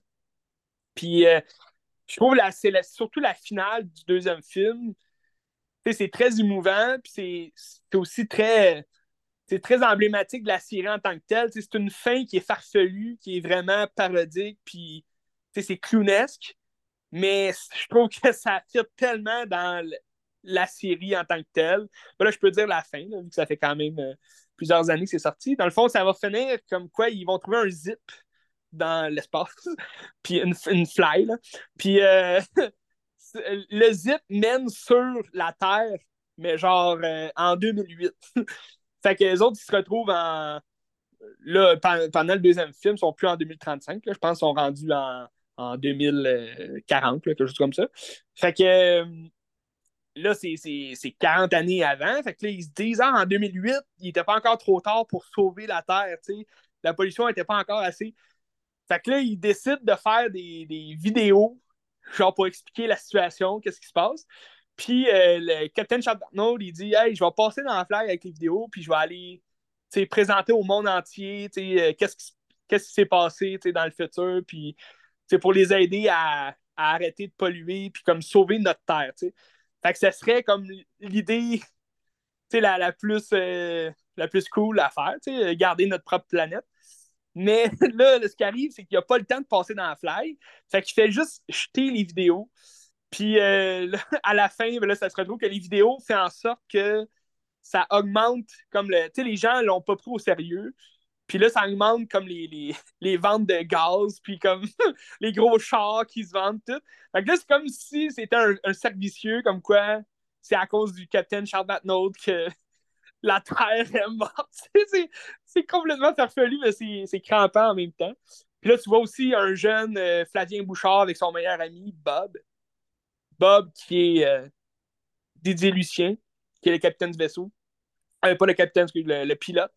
Puis, je trouve, c'est surtout la finale du deuxième film, c'est très émouvant, puis c'est aussi très, c'est très emblématique de la série en tant que telle. C'est une fin qui est farfelue, qui est vraiment parodique, puis c'est clownesque, mais je trouve que ça fit tellement dans la série en tant que telle. là, je peux dire la fin, vu que ça fait quand même euh, plusieurs années que c'est sorti. Dans le fond, ça va finir comme quoi ils vont trouver un zip dans l'espace, puis une, fly, puis euh, le zip mène sur la Terre, mais genre euh, en 2008. fait que les autres, ils se retrouvent en. Là, pendant le deuxième film, ils sont plus en 2035. je pense qu'ils sont rendus en, en 2040, quelque chose comme ça. Fait que euh, là, c'est 40 années avant. Fait que là, ils se disent, ah, en 2008, il n'était pas encore trop tard pour sauver la Terre. La pollution n'était pas encore assez. Fait que là, ils décident de faire des, des vidéos genre pour expliquer la situation, qu'est-ce qui se passe. Puis euh, le Captain Arnold, il dit Hey, je vais passer dans la flag avec les vidéos, puis je vais aller présenter au monde entier euh, qu'est-ce qui s'est passé dans le futur, puis pour les aider à, arrêter de polluer, puis comme sauver notre Terre. Fait que ce serait comme l'idée la, la, plus, euh, la plus cool à faire, garder notre propre planète. Mais là, ce qui arrive, c'est qu'il n'a pas le temps de passer dans la fly. Fait qu'il fait juste jeter les vidéos. Puis euh, à la fin, ben là, ça se retrouve que les vidéos font en sorte que ça augmente comme le. Tu sais, les gens l'ont pas pris au sérieux. Puis là, ça augmente comme les, les, ventes de gaz, puis comme les gros chars qui se vendent, tout. Fait que là, c'est comme si c'était un, un cercle vicieux, comme quoi c'est à cause du Captain Charles Batnaud que la Terre est morte. c'est complètement farfelu, mais c'est crampant en même temps. Puis là, tu vois aussi un jeune euh, Flavien Bouchard avec son meilleur ami, Bob. Bob, qui est euh, Didier Lucien, qui est le capitaine du vaisseau. Euh, pas le capitaine, le, pilote.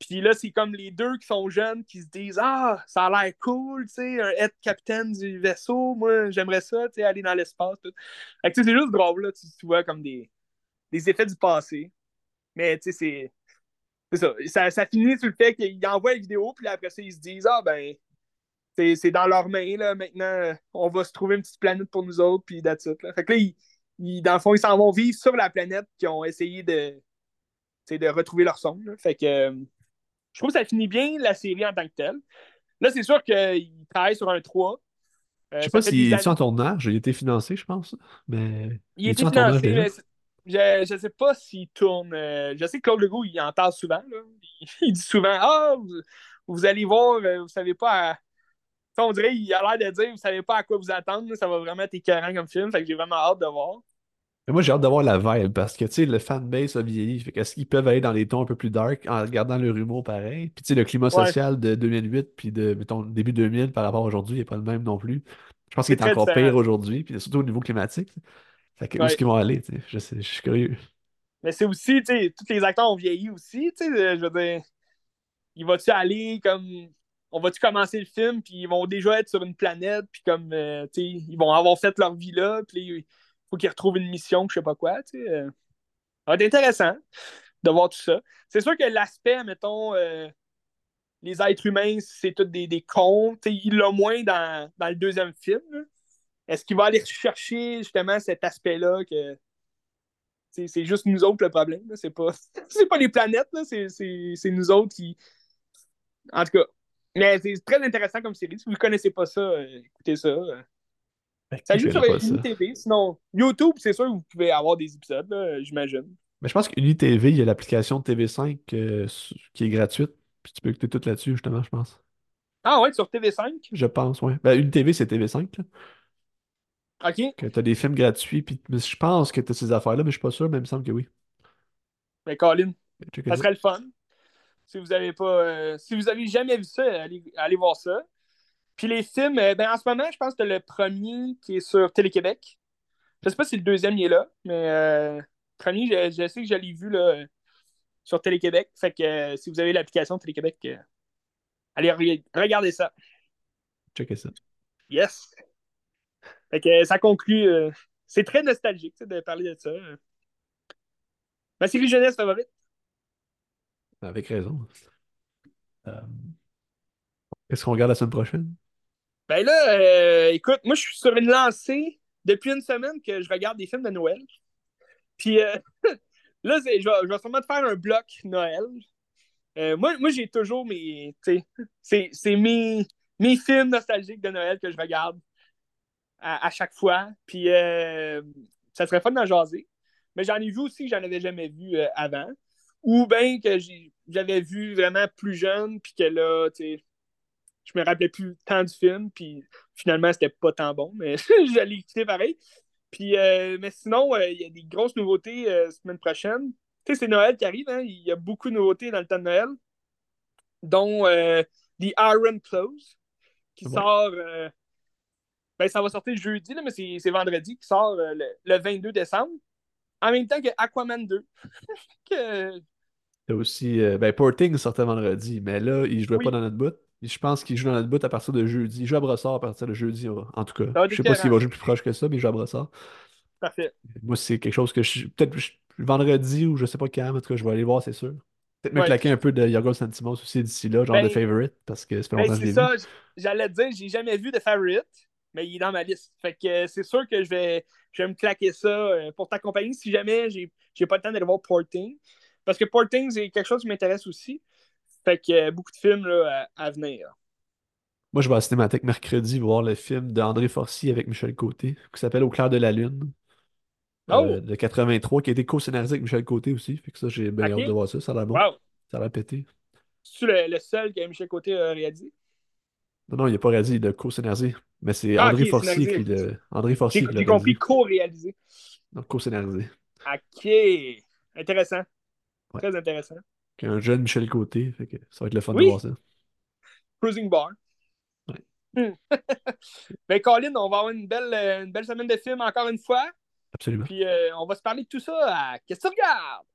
Puis là, c'est comme les deux qui sont jeunes qui se disent Ah, ça a l'air cool, tu sais, être capitaine du vaisseau, moi, j'aimerais ça, tu sais, aller dans l'espace. C'est juste drôle, là, tu, vois, comme des, des effets du passé. Mais tu sais, c'est. ça. ça. finit sur le fait qu'ils envoient la vidéo, puis après ça, ils se disent Ah ben, c'est dans leurs mains, là, maintenant. On va se trouver une petite planète pour nous autres, puis that's it, là. Fait que là, ils, dans le fond, ils s'en vont vivre sur la planète qui ont essayé de, de retrouver leur son. Là. Fait que euh, je trouve que ça finit bien la série en tant que telle. Là, c'est sûr qu'ils travaillent sur un 3. Euh, je sais pas s'il est en tournage, il a été financé, je pense. Mais... Il, est financé, mais je ne sais pas s'il tourne. Euh, je sais que Claude Legault, il en parle souvent. Là. Il, dit souvent Ah, vous, allez voir, vous savez pas on dirait qu'il a l'air de dire, vous savez pas à quoi vous attendre, ça va vraiment être écœurant comme film, fait que j'ai vraiment hâte de voir. moi, j'ai hâte d'avoir la vibe parce que, tu sais, le fanbase a vieilli. Fait qu'est-ce qu'ils peuvent aller dans les tons un peu plus dark en regardant le humour pareil? Puis, tu sais, le climat social de 2008 puis de, mettons, début 2000 par rapport à aujourd'hui, il n'est pas le même non plus. Je pense qu'il est, encore pire aujourd'hui, puis surtout au niveau climatique. Fait que, où est-ce qu'ils vont aller, tu sais? Je, sais, je suis curieux. Mais c'est aussi, tu sais, tous les acteurs ont vieilli aussi, tu sais, je veux dire, il va-tu aller comme on va-tu commencer le film, puis ils vont déjà être sur une planète, puis comme, euh, tu sais, ils vont avoir fait leur vie là, puis il faut qu'ils retrouvent une mission, je sais pas quoi, tu sais. Euh. Ça va être intéressant de voir tout ça. C'est sûr que l'aspect, mettons, euh, les êtres humains, c'est tous des, des cons, tu sais, il l'a moins dans, le deuxième film. Est-ce qu'il va aller chercher justement cet aspect-là que c'est juste nous autres le problème. C'est pas, pas les planètes, c'est nous autres qui. En tout cas, mais c'est très intéressant comme série. Si vous ne connaissez pas ça, euh, écoutez ça. Ben, ça joue sur TV. Sinon, YouTube, c'est sûr que vous pouvez avoir des épisodes, j'imagine. Mais je pense qu'UniTV, il y a l'application TV5 euh, qui est gratuite. Puis tu peux écouter tout là-dessus, justement, je pense. Ah ouais, sur TV5? Je pense, oui. Ben, UniTV, c'est TV5. OK. Que tu as des films gratuits. Puis je pense que tu as ces affaires-là, mais je suis pas sûr, mais il me semble que oui. Mais ben, Colin, ça serait le fun. Si vous avez pas. Euh, si vous avez jamais vu ça, allez, voir ça. Puis les films, euh, ben, en ce moment, je pense que le premier qui est sur Télé-Québec. Je sais pas si le deuxième il est là, mais euh, le premier, je, sais que je l'ai vu là, sur Télé-Québec. Fait que si vous avez l'application Télé-Québec, allez regarder ça. Checkez ça. Yes. Fait que ça conclut. c'est très nostalgique de parler de ça. Ma série jeunesse favorite? Avec raison. Euh, Est-ce qu'on regarde la semaine prochaine? Ben là, euh, écoute, moi, je suis sur une lancée depuis une semaine que je regarde des films de Noël. Puis euh, là, je vais, je vais, sûrement te faire un bloc Noël. moi, moi j'ai toujours mes. C'est mes, mes films nostalgiques de Noël que je regarde à, chaque fois. Puis ça serait fun d'en jaser. Mais j'en ai vu aussi que j'en avais jamais vu avant. Ou bien que j'avais vu vraiment plus jeune, puis que là, tu sais, je me rappelais plus tant du film, puis finalement, c'était pas tant bon, mais j'allais écouter pareil. Puis, euh, mais sinon, euh, il y a des grosses nouveautés la euh, semaine prochaine. Tu sais, c'est Noël qui arrive, hein? il y a beaucoup de nouveautés dans le temps de Noël, dont The Iron Close, qui sort. ben, ça va sortir jeudi, là, mais c'est vendredi, qui sort le, le, 22 décembre. En même temps que Aquaman 2. que T'as aussi. Euh, ben, Porting sortait vendredi, mais là, il jouait pas dans notre bout. Je pense qu'il joue dans notre bout à partir de jeudi. Il joue à Brossard à partir de jeudi, en tout cas. Je sais pas s'il va jouer plus proche que ça, mais il joue à Brossard. Parfait. Moi, c'est quelque chose que je. Peut-être vendredi ou je sais pas quand, en tout cas, je vais aller voir, c'est sûr. Peut-être me claquer un peu de Yorgos Santimos aussi d'ici là, genre de ben, favorite, parce que c'est pas longtemps que C'est ça, j'allais te dire, j'ai jamais vu de favorite, mais il est dans ma liste. Fait que euh, c'est sûr que je vais, je vais me claquer ça euh, pour t'accompagner si jamais j'ai pas le temps d'aller voir Porting. Parce que Porting, c'est quelque chose qui m'intéresse aussi. Fait qu'il y a beaucoup de films là, à, venir. Moi, je vais à la Cinémathèque mercredi voir le film d'André Forcy avec Michel Côté, qui s'appelle Au clair de la lune. Euh, oh! de 83, qui a été co-scénarisé avec Michel Côté aussi. Fait que ça, j'ai bien hâte de voir ça. Ça a l'air bon. Ça a l'air pété. C'est le, le, seul que Michel Côté a réalisé? Non, non, il n'a pas réalisé, il a co-scénarisé. Mais c'est ah, André, Forcy qui le. André Forcy qui l'a. J'ai compris co-réalisé. Non, co-scénarisé. Ok. Intéressant. Très intéressant. Un jeune Michel Côté, fait que ça va être le fun de voir ça. Cruising Bar. Ouais. Hmm. ben, Colin, on va avoir une belle, une belle semaine de film encore une fois. Absolument. Puis euh, on va se parler de tout ça à Qu'est-ce que tu regardes?